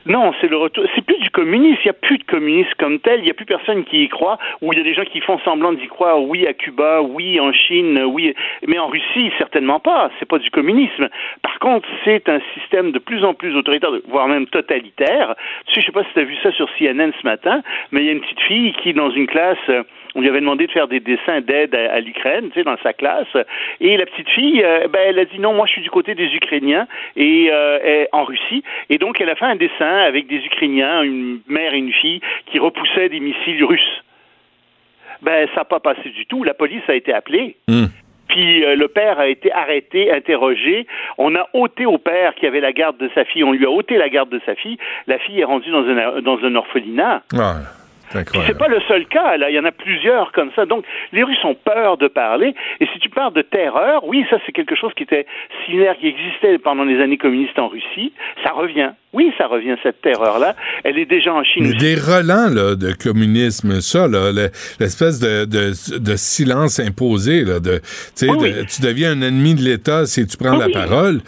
Non, c'est le retour. C'est plus du communisme. Il n'y a plus de communisme comme tel. Il n'y a plus personne qui y croit. Ou il y a des gens qui font semblant d'y croire. Oui à Cuba, oui en Chine, oui. Mais en Russie, certainement pas. C'est pas du communisme. Par contre, c'est un système de plus en plus autoritaire, voire même totalitaire. Tu sais, je sais pas si tu as vu ça sur CNN ce matin, mais il y a une petite fille qui, dans une classe, euh, on lui avait demandé de faire des dessins d'aide à, à l'Ukraine, tu sais, dans sa classe. Et la petite fille, euh, ben, elle a dit non, moi je suis du côté des Ukrainiens et euh, elle- en Russie. Et donc elle a fait un dessin avec des Ukrainiens, une mère et une fille, qui repoussaient des missiles russes. Ben, ça n'a pas passé du tout. La police a été appelée. Hmm. Puis euh, le père a été arrêté, interrogé. On a ôté au père qui avait la garde de sa fille. On lui a ôté la garde de sa fille. La fille est rendue dans un, dans un orphelinat. Ah, incroyable. c'est pas le seul cas, là. Il y en a plusieurs comme ça. Donc, les Russes ont peur de parler. Et si tu parles de terreur, oui, ça, c'est quelque chose qui était similaire, qui existait pendant les années communistes en Russie. Ça revient. Oui, ça revient, cette terreur-là. Elle est déjà en Chine. Mais des relents là, de communisme, ça, là, le- l'espèce de, de, de silence imposé, là, de, sais, de- tu deviens un ennemi de l'État si tu prends Oui, la parole.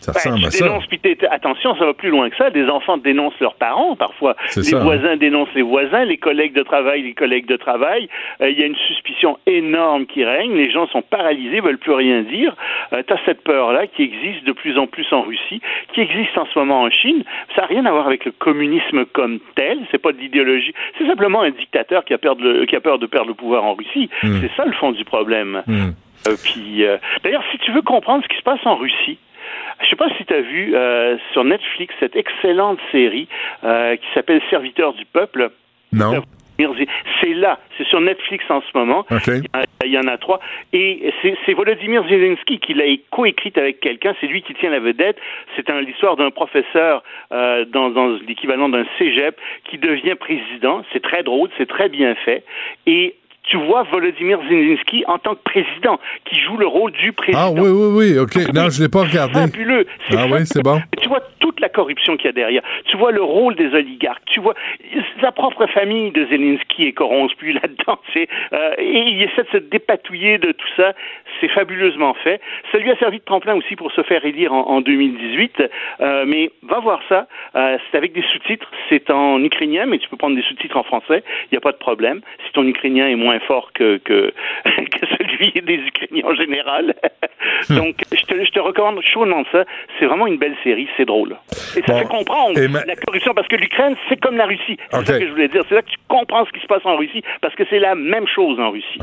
Ça Ben, ressemble à ça. attention, ça va plus loin que ça. Des enfants dénoncent leurs parents parfois. Les ça, hein. voisins dénoncent les voisins, les collègues de travail, les collègues de travail. Euh, Il y a une suspicion énorme qui règne. Les gens sont paralysés, veulent plus rien dire. Euh, tu as cette peur-là qui existe de plus en plus en Russie, qui existe en ce moment en Chine. Ça n'a rien à voir avec le communisme comme tel. C'est pas de l'idéologie. C'est simplement un dictateur qui a peur de, qui a peur de perdre le pouvoir en Russie. Hmm. C'est ça le fond du problème. Hmm. Euh, puis, euh, d'ailleurs, si tu veux comprendre ce qui se passe en Russie, je sais pas si tu as vu euh, sur Netflix cette excellente série euh, qui s'appelle Serviteur du peuple. Non. C'est là, c'est sur Netflix en ce moment. OK. Il y en a- Il y en a trois. Et c'est Volodymyr Zelensky qui l'a coécrite avec quelqu'un. C'est lui qui tient la vedette. C'est l'histoire d'un professeur euh, dans, dans l'équivalent d'un cégep qui devient président. C'est très drôle, c'est très bien fait. Et tu vois Volodymyr Zelensky en tant que président, qui joue le rôle du président. Ah oui, oui, oui, OK. Non, je l'ai pas regardé. Fabuleux. C'est Ah oui, c'est bon. tu vois toute la corruption qu'il y a derrière. Tu vois le rôle des oligarques. Tu vois sa propre famille de Zelensky est corrompue <laughs> là-dedans. Euh, et il essaie de se dépatouiller de tout ça. C'est fabuleusement fait. Ça lui a servi de tremplin aussi pour se faire élire en, en 2018. Euh, mais va voir ça. Euh, c'est avec des sous-titres. C'est en ukrainien, mais tu peux prendre des sous-titres en français. Il n'y a pas de problème. Si ton ukrainien est moins fort que, que, <laughs> que celui des Ukrainiens en général. Donc, je te, je te recommande chaudement ça. C'est vraiment une belle série. C'est drôle. Et ça Bon. fait comprendre ma- la corruption parce que l'Ukraine, c'est comme la Russie. C'est Ok. ça que je voulais dire. C'est là que tu comprends ce qui se passe en Russie parce que c'est la même chose en Russie.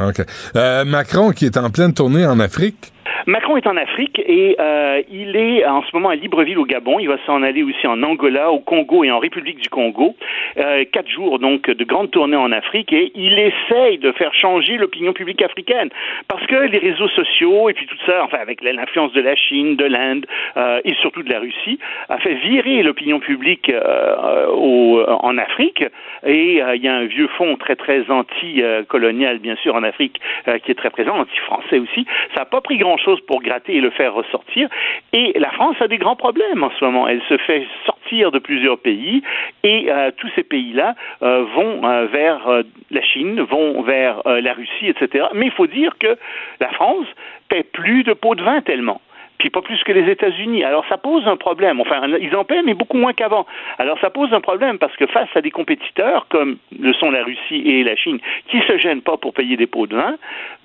Euh, Macron, qui est en pleine tournée en Afrique. Macron est en Afrique et euh, il est en ce moment à Libreville au Gabon. Il va s'en aller aussi en Angola, au Congo et en République du Congo. Euh, quatre jours donc de grande tournée en Afrique et il essaye de faire changer l'opinion publique africaine parce que les réseaux sociaux et puis tout ça, enfin avec l'influence de la Chine, de l'Inde euh, et surtout de la Russie, a fait virer l'opinion publique en Afrique et il y a un vieux fond très très anti-colonial bien sûr en Afrique qui est très présent, anti-français aussi. Ça n'a pas pris pour gratter et le faire ressortir. Et la France a des grands problèmes en ce moment. Elle se fait sortir de plusieurs pays et euh, tous ces pays-là euh, vont euh, vers la Chine, vont vers la Russie, etc. Mais il faut dire que la France paie plus de pots de vin tellement puis pas plus que les États-Unis. Alors ça pose un problème. Enfin, ils en paient, mais beaucoup moins qu'avant. Alors ça pose un problème parce que face à des compétiteurs comme le sont la Russie et la Chine, qui se gênent pas pour payer des pots de vin,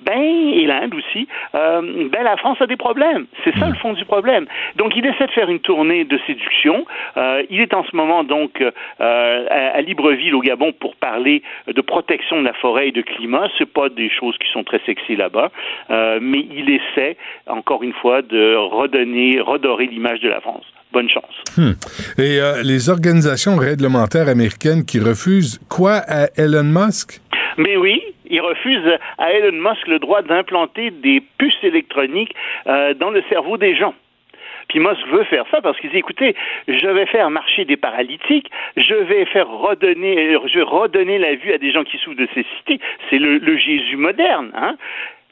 ben et l'Inde aussi, euh, ben la France a des problèmes. C'est ça le fond du problème. Donc il essaie de faire une tournée de séduction. Euh, il est en ce moment donc euh, à, à Libreville au Gabon pour parler de protection de la forêt et de climat. C'est pas des choses qui sont très sexy là-bas, mais il essaie encore une fois de redonner, redorer l'image de la France. Bonne chance. Hmm. Et euh, les organisations réglementaires américaines qui refusent quoi à Elon Musk? Mais oui, il refuse à Elon Musk le droit d'implanter des puces électroniques euh, dans le cerveau des gens. Puis Musk veut faire ça parce qu'il dit écoutez, je vais faire marcher des paralytiques, je vais faire redonner, je vais redonner la vue à des gens qui souffrent de cécité. C'est le, le Jésus moderne, hein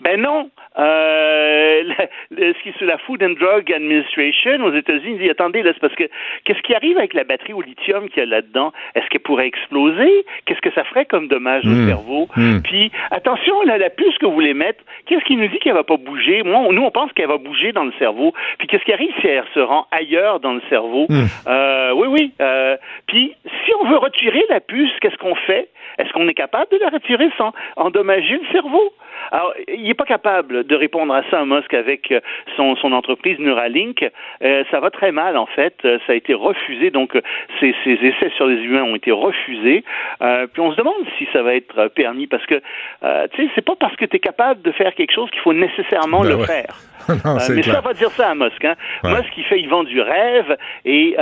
ben non. Euh, ce qui est sur la Food and Drug Administration aux États-Unis dit attendez là, c'est parce que qu'est-ce qui arrive avec la batterie au lithium qu'il y a là-dedans? Est-ce qu'elle pourrait exploser? Qu'est-ce que ça ferait comme dommage au Mm. cerveau? Mm. Puis attention là, la puce que vous voulez mettre, qu'est-ce qui nous dit qu'elle va pas bouger? Moi, on- nous on pense qu'elle va bouger dans le cerveau. Puis qu'est-ce qui arrive si elle se rend ailleurs dans le cerveau? Mm. Euh, Oui, oui. Euh, puis si on veut retirer la puce, qu'est-ce qu'on fait? Est-ce qu'on est capable de la retirer sans endommager le cerveau? Alors, il n'est pas capable de répondre à ça, Musk, avec euh, son, son entreprise Neuralink. Euh, ça va très mal, en fait. Euh, ça a été refusé, donc ces, ces essais sur les humains ont été refusés. Euh, puis on se demande si ça va être permis, parce que, euh, tu sais, c'est pas parce que tu es capable de faire quelque chose qu'il faut nécessairement Ben le ouais. faire. <laughs> Non, mais clair. ça va dire ça à Musk. Hein. Ouais. Musk, il fait, il vend du rêve et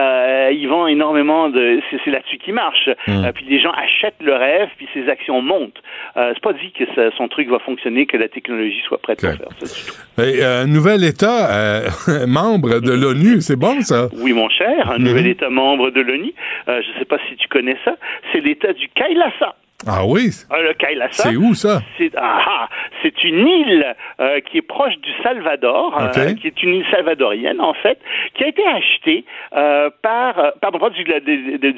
il vend énormément de. C'est, là-dessus qu'il marche. Mm. Euh, puis les gens achètent le rêve, puis ses actions montent. C'est pas dit que ça- son truc va fonctionner, que la technologie soit prête pour faire ça. du tout. Et, euh, nouvel État euh, <laughs> membre de l'ONU, c'est bon ça? Oui, mon cher, un Mhm. nouvel État membre de l'ONU. Euh, je ne sais pas si tu connais ça. C'est l'État du Kailasa. Ah oui? Ah, le Kailasa. C'est où ça? C'est ah, ah, une île euh, qui est proche du Salvador, euh, qui est une île salvadorienne en fait, qui a été achetée euh, par, euh, pardon, pas du,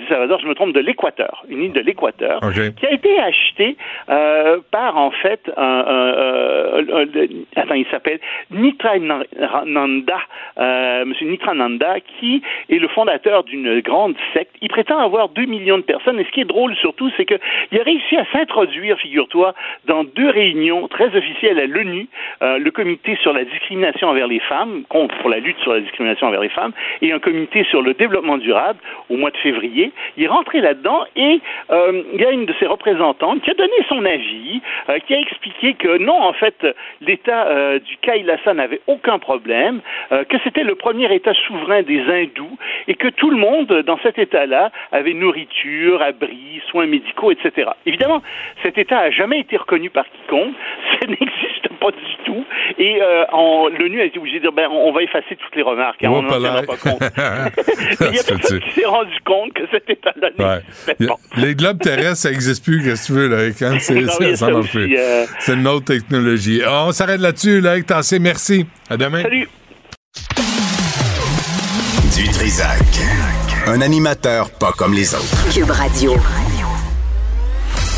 Salvador, je me trompe, de l'Équateur, une île de l'Équateur, qui a été achetée euh, par en fait un, un- un- un- attends, il s'appelle Nitrananda, euh, Monsieur Nitrananda, qui est le fondateur d'une grande secte. Il prétend avoir 2 millions de personnes. Et ce qui est drôle surtout, c'est qu'il a réussi à s'introduire, figure-toi, dans deux réunions très officielles à l'ONU, euh, le comité sur la discrimination envers les femmes, contre pour la lutte sur la discrimination envers les femmes, et un comité sur le développement durable au mois de février. Il est rentré là-dedans et euh, il y a une de ses représentantes qui a donné son avis, euh, qui a expliqué que non, en fait, l'État du Kailasa n'avait aucun problème, que c'était le premier État souverain des hindous et que tout le monde dans cet État-là avait nourriture, abri, soins médicaux, etc. Évidemment, cet État a jamais été reconnu par quiconque, <laughs> ça n'existe pas du tout, et euh, en- l'ONU a été obligée de dire ben, on va effacer toutes les remarques, car on n'en tiendra pas compte. <laughs> <laughs> Il y a personne qui s'est rendu compte que cet État-là Ouais. n'existait a- pas. Les globes terrestres, ça n'existe plus, qu'est-ce que tu veux, là, quand c'est, euh, C'est une autre technologie. Ah, on s'arrête là-dessus, là, Tassé, merci. À demain. Salut. Du Trisac. Un animateur pas comme les autres. Cube Radio.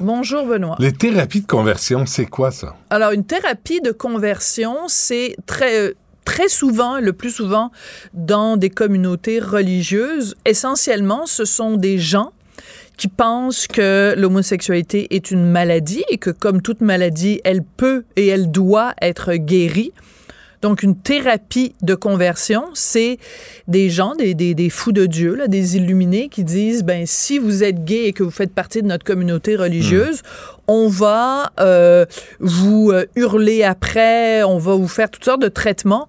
Bonjour, Benoît. Les thérapies de conversion, c'est quoi ça? Alors, une thérapie de conversion, c'est très, euh, très souvent, le plus souvent, dans des communautés religieuses. Essentiellement, ce sont des gens qui pensent que l'homosexualité est une maladie et que comme toute maladie, elle peut et elle doit être guérie. Donc, une thérapie de conversion, c'est des gens, des, des, des fous de Dieu, là, des illuminés qui disent, ben, si vous êtes gay et que vous faites partie de notre communauté religieuse, on va euh, vous euh, hurler après, on va vous faire toutes sortes de traitements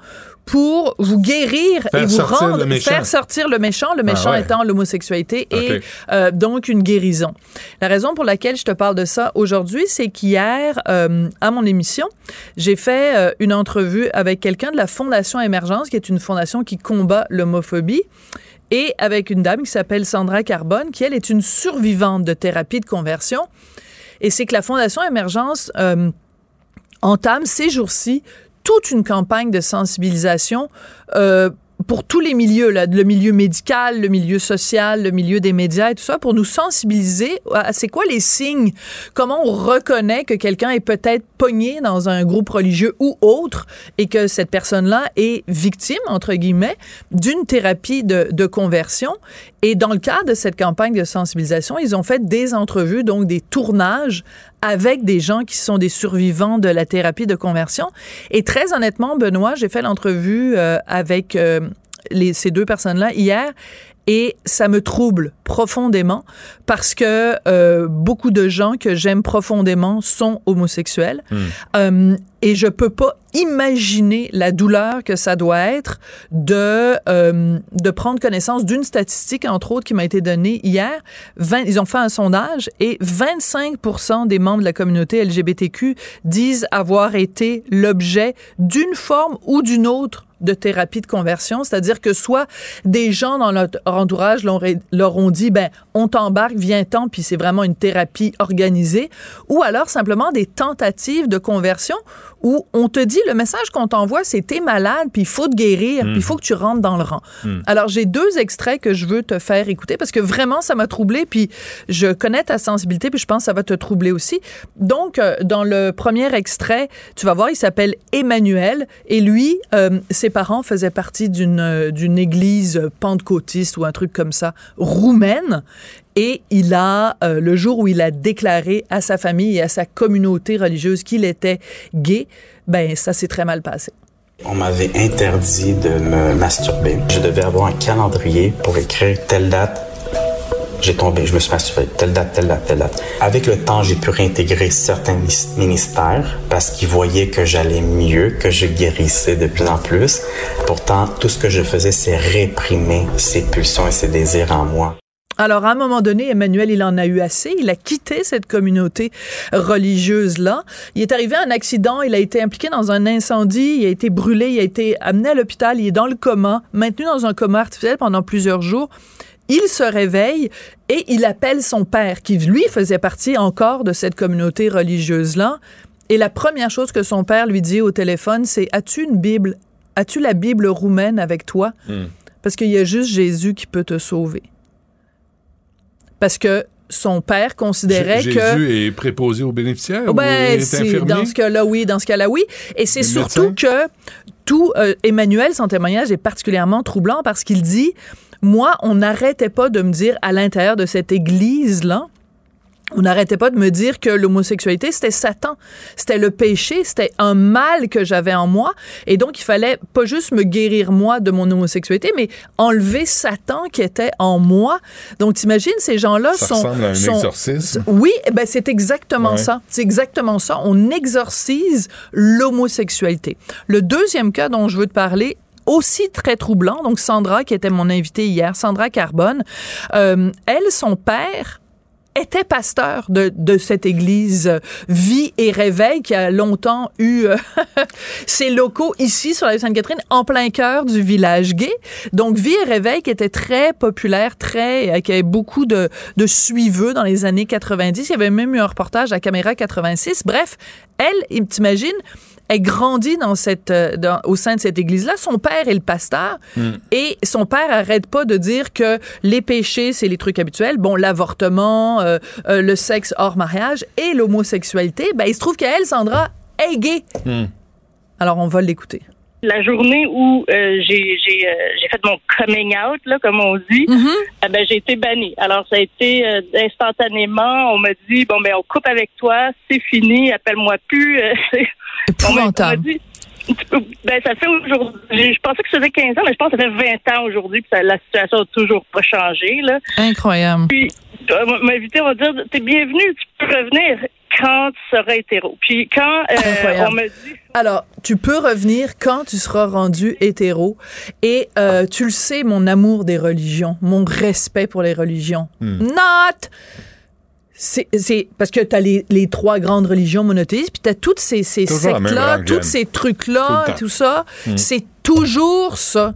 pour vous guérir Faire et vous rendre, faire sortir le méchant, le Ah méchant ouais. étant l'homosexualité et Ok. euh, donc une guérison. La raison pour laquelle je te parle de ça aujourd'hui, c'est qu'hier, euh, à mon émission, j'ai fait euh, une entrevue avec quelqu'un de la Fondation Émergence, qui est une fondation qui combat l'homophobie, et avec une dame qui s'appelle Sandra Carbone, qui, elle, est une survivante de thérapie de conversion. Et c'est que la Fondation Émergence euh, entame ces jours-ci toute une campagne de sensibilisation euh, pour tous les milieux, là, le milieu médical, le milieu social, le milieu des médias et tout ça, pour nous sensibiliser à c'est quoi les signes, comment on reconnaît que quelqu'un est peut-être pogné dans un groupe religieux ou autre et que cette personne-là est victime, entre guillemets, d'une thérapie de, de conversion. Et dans le cadre de cette campagne de sensibilisation, ils ont fait des entrevues, donc des tournages avec des gens qui sont des survivants de la thérapie de conversion. Et très honnêtement, Benoît, j'ai fait l'entrevue euh, avec euh, les, ces deux personnes-là hier et ça me trouble profondément parce que euh, beaucoup de gens que j'aime profondément sont homosexuels. Euh, et je peux pas imaginer la douleur que ça doit être de, euh, de prendre connaissance d'une statistique, entre autres, qui m'a été donnée hier. 20, ils ont fait un sondage et 25 des membres de la communauté LGBTQ disent avoir été l'objet d'une forme ou d'une autre de thérapie de conversion, c'est-à-dire que soit des gens dans leur entourage leur, ont dit, ben, on t'embarque, viens-t'en, puis c'est vraiment une thérapie organisée, ou alors simplement des tentatives de conversion où on te dit, le message qu'on t'envoie, c'est t'es malade, puis il faut te guérir, puis il faut que tu rentres dans le rang. Mm. Alors, j'ai deux extraits que je veux te faire écouter parce que vraiment, ça m'a troublé, puis je connais ta sensibilité, puis je pense que ça va te troubler aussi. Donc, euh, dans le premier extrait, tu vas voir, il s'appelle Emmanuel, et lui, euh, ses parents faisaient partie d'une euh, d'une église pentecôtiste ou un truc comme ça, roumaine, et il a, euh, le jour où il a déclaré à sa famille et à sa communauté religieuse qu'il était gay, ben ça s'est très mal passé. On m'avait interdit de me masturber. Je devais avoir un calendrier pour écrire telle date. J'ai tombé, je me suis masturbé, telle date, telle date, telle date. Avec le temps, j'ai pu réintégrer certains ministères parce qu'ils voyaient que j'allais mieux, que je guérissais de plus en plus. Pourtant, tout ce que je faisais, c'est réprimer ces pulsions et ces désirs en moi. Alors, à un moment donné, Emmanuel, il en a eu assez. Il a quitté cette communauté religieuse-là. Il est arrivé à un accident. Il a été impliqué dans un incendie. Il a été brûlé. Il a été amené à l'hôpital. Il est dans le coma, maintenu dans un coma artificiel pendant plusieurs jours. Il se réveille et il appelle son père, qui lui faisait partie encore de cette communauté religieuse-là. Et la première chose que son père lui dit au téléphone, c'est As-tu une Bible? As-tu la Bible roumaine avec toi? Parce qu'il y a juste Jésus qui peut te sauver. Parce que son père considérait J- que Jésus est préposé aux bénéficiaires Oh, ou ben, est dans ce cas-là, oui. Dans ce cas-là, oui. Et c'est surtout que tout euh, Emmanuel, son témoignage est particulièrement troublant parce qu'il dit Moi, on n'arrêtait pas de me dire à l'intérieur de cette église-là, on n'arrêtait pas de me dire que l'homosexualité, c'était Satan. C'était le péché, c'était un mal que j'avais en moi. Et donc, il fallait pas juste me guérir moi de mon homosexualité, mais enlever Satan qui était en moi. Donc, t'imagines, ces gens-là Ça sont... ressemble à un sont- exorcisme. oui, eh ben c'est exactement Ouais. ça. C'est exactement ça. On exorcise l'homosexualité. Le deuxième cas dont je veux te parler, aussi très troublant, donc Sandra, qui était mon invitée hier, Sandra Carbone, euh, elle, son père, était pasteur de, de cette église euh, Vie et Réveil qui a longtemps eu euh, <laughs> ses locaux ici sur la rue Sainte-Catherine en plein cœur du village gay. Donc Vie et Réveil qui était très populaire, très euh, qui avait beaucoup de, de suiveux dans les années 90. Il y avait même eu un reportage à Caméra 86. Bref, elle, t'imagines, elle grandit dans cette, euh, dans- au sein de cette église-là. Son père est le pasteur. Et son père arrête pas de dire que les péchés, c'est les trucs habituels. Bon, l'avortement, euh, euh, le sexe hors mariage et l'homosexualité. Ben, il se trouve qu'elle, Sandra, est gay. Alors, on va l'écouter. La journée où euh, j'ai j'ai euh, j'ai fait mon coming out, là, comme on dit, eh ben, j'ai été bannie. Alors, ça a été euh, instantanément, on m'a dit, bon, ben, on coupe avec toi, c'est fini, appelle-moi plus. <laughs> peux- ben, ça fait aujourd'hui, je pensais que ça faisait 15 ans, mais je pense que ça fait 20 ans aujourd'hui, puis ça- la situation n'a toujours pas changé, là. Incroyable. Puis, euh, on m'a invité, on va dire, t'es bienvenu, tu peux revenir quand tu seras hétéro. Puis quand euh, Incroyable. on me dit... Alors, tu peux revenir quand tu seras rendu hétéro. Et euh, tu le sais, mon amour des religions, mon respect pour les religions. Not! C'est c'est- parce que tu as les, les trois grandes religions monothéistes, puis tu as toutes ces, ces sectes-là, tous ces trucs-là, Tout ça. Mm. C'est toujours ça.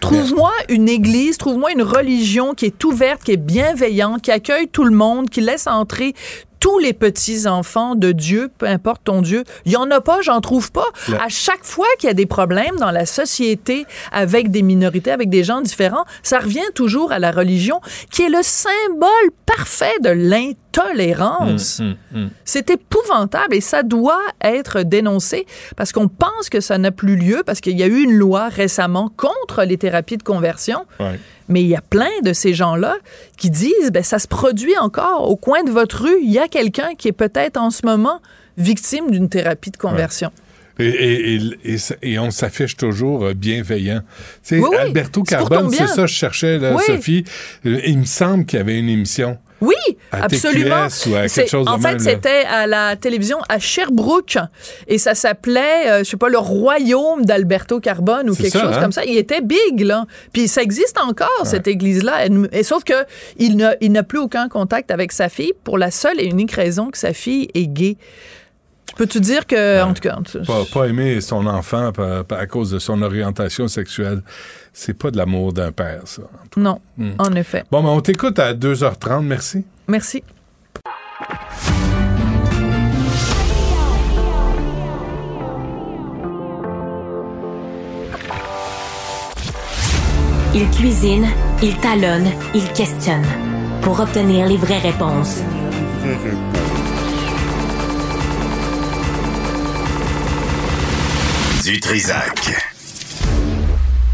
Trouve-moi une église, trouve-moi une religion qui est ouverte, qui est bienveillante, qui accueille tout le monde, qui laisse entrer tous les petits-enfants de Dieu, peu importe ton Dieu. Il y en a pas, j'en trouve pas. À chaque fois qu'il y a des problèmes dans la société avec des minorités, avec des gens différents, ça revient toujours à la religion, qui est le symbole parfait de l'intolérance. Hum, C'est épouvantable et ça doit être dénoncé parce qu'on pense que ça n'a plus lieu parce qu'il y a eu une loi récemment contre les thérapies de conversion. Ouais. Mais il y a plein de ces gens-là qui disent, ben, ça se produit encore au coin de votre rue. Il y a quelqu'un qui est peut-être en ce moment victime d'une thérapie de conversion. Et, et- et- et ça- et on s'affiche toujours euh, bienveillant. Tu sais, Oui, oui. Alberto Carbone, c'est ça que je cherchais, là, Oui. Sophie. Euh, Il me semble qu'il y avait une émission. Oui, À absolument. TQS ou à quelque C'est- chose de en fait, c'était à la télévision à Sherbrooke et ça s'appelait, euh, je sais pas, le royaume d'Alberto Carbone ou quelque ça, chose hein? comme ça. Il était big, là. Puis ça existe encore, cette église-là. Et sauf que il n'a, il n'a plus aucun contact avec sa fille pour la seule et unique raison que sa fille est gay. Peux-tu dire que, en tout cas, pas, pas aimer son enfant pa- pa- à cause de son orientation sexuelle, c'est pas de l'amour d'un père, ça. non, Hmm. en effet. Bon, ben, on t'écoute à 2h30, merci. Merci. Il cuisine, il talonne, il questionne pour obtenir les vraies réponses. Du Trisac.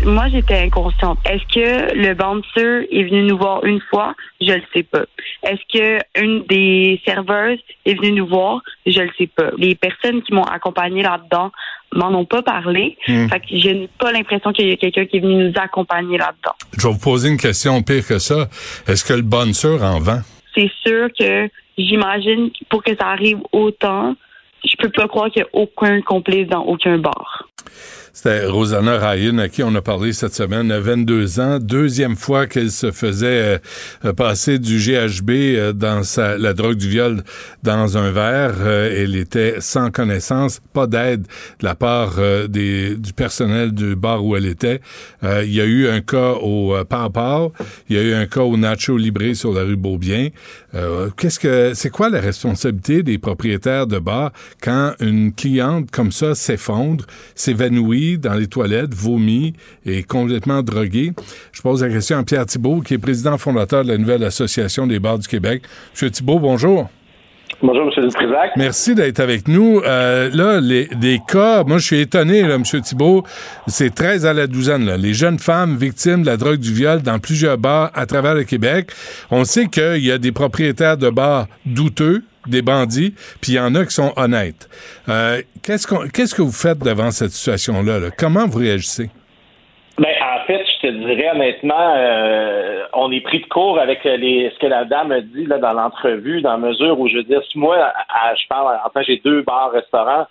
Moi, j'étais inconsciente. Est-ce que le bouncer est venu nous voir une fois? Je le sais pas. Est-ce que une des serveuses est venue nous voir? Je le sais pas. Les personnes qui m'ont accompagné là-dedans m'en ont pas parlé. Hmm. Fait que je n'ai pas l'impression qu'il y a quelqu'un qui est venu nous accompagner là-dedans. Je vais vous poser une question pire que ça. Est-ce que le bonheur en vend? C'est sûr que j'imagine pour que ça arrive autant, je peux pas croire qu'il y a aucun complice dans aucun bar. C'était Rosanna Ryan à qui on a parlé cette semaine, à 22 ans, deuxième fois qu'elle se faisait euh, euh, passer du GHB euh, dans sa, la drogue du viol dans un verre. Elle était sans connaissance, pas d'aide de la part du personnel du bar où elle était. Il y a eu un cas au Pow, il y a eu un cas au Nacho Libre sur la rue Beaubien. Euh, Qu'est-ce que c'est quoi la responsabilité des propriétaires de bars quand une cliente comme ça s'effondre, s'évanouit dans les toilettes, vomit et complètement droguée? Je pose la question à Pierre Thibault, qui est président fondateur de la nouvelle association des bars du Québec. Monsieur Thibault, bonjour. Bonjour, M. Dutrisac. Merci d'être avec nous. Euh, là, les, des cas, moi, je suis étonné, là, M. Thibault, c'est 13 à la douzaine, là, les jeunes femmes victimes de la drogue du viol dans plusieurs bars à travers le Québec. On sait qu'il y a des propriétaires de bars douteux, des bandits, puis il y en a qui sont honnêtes. Euh, qu'est-ce, qu'on- qu'est-ce que vous faites devant cette situation-là? là? Comment vous réagissez? Ben, en fait, te dirais honnêtement, euh, on est pris de court avec les, ce que la dame a dit là, dans l'entrevue, dans la mesure où je veux dire, si moi, je parle, en tant que j'ai deux bars, restaurants,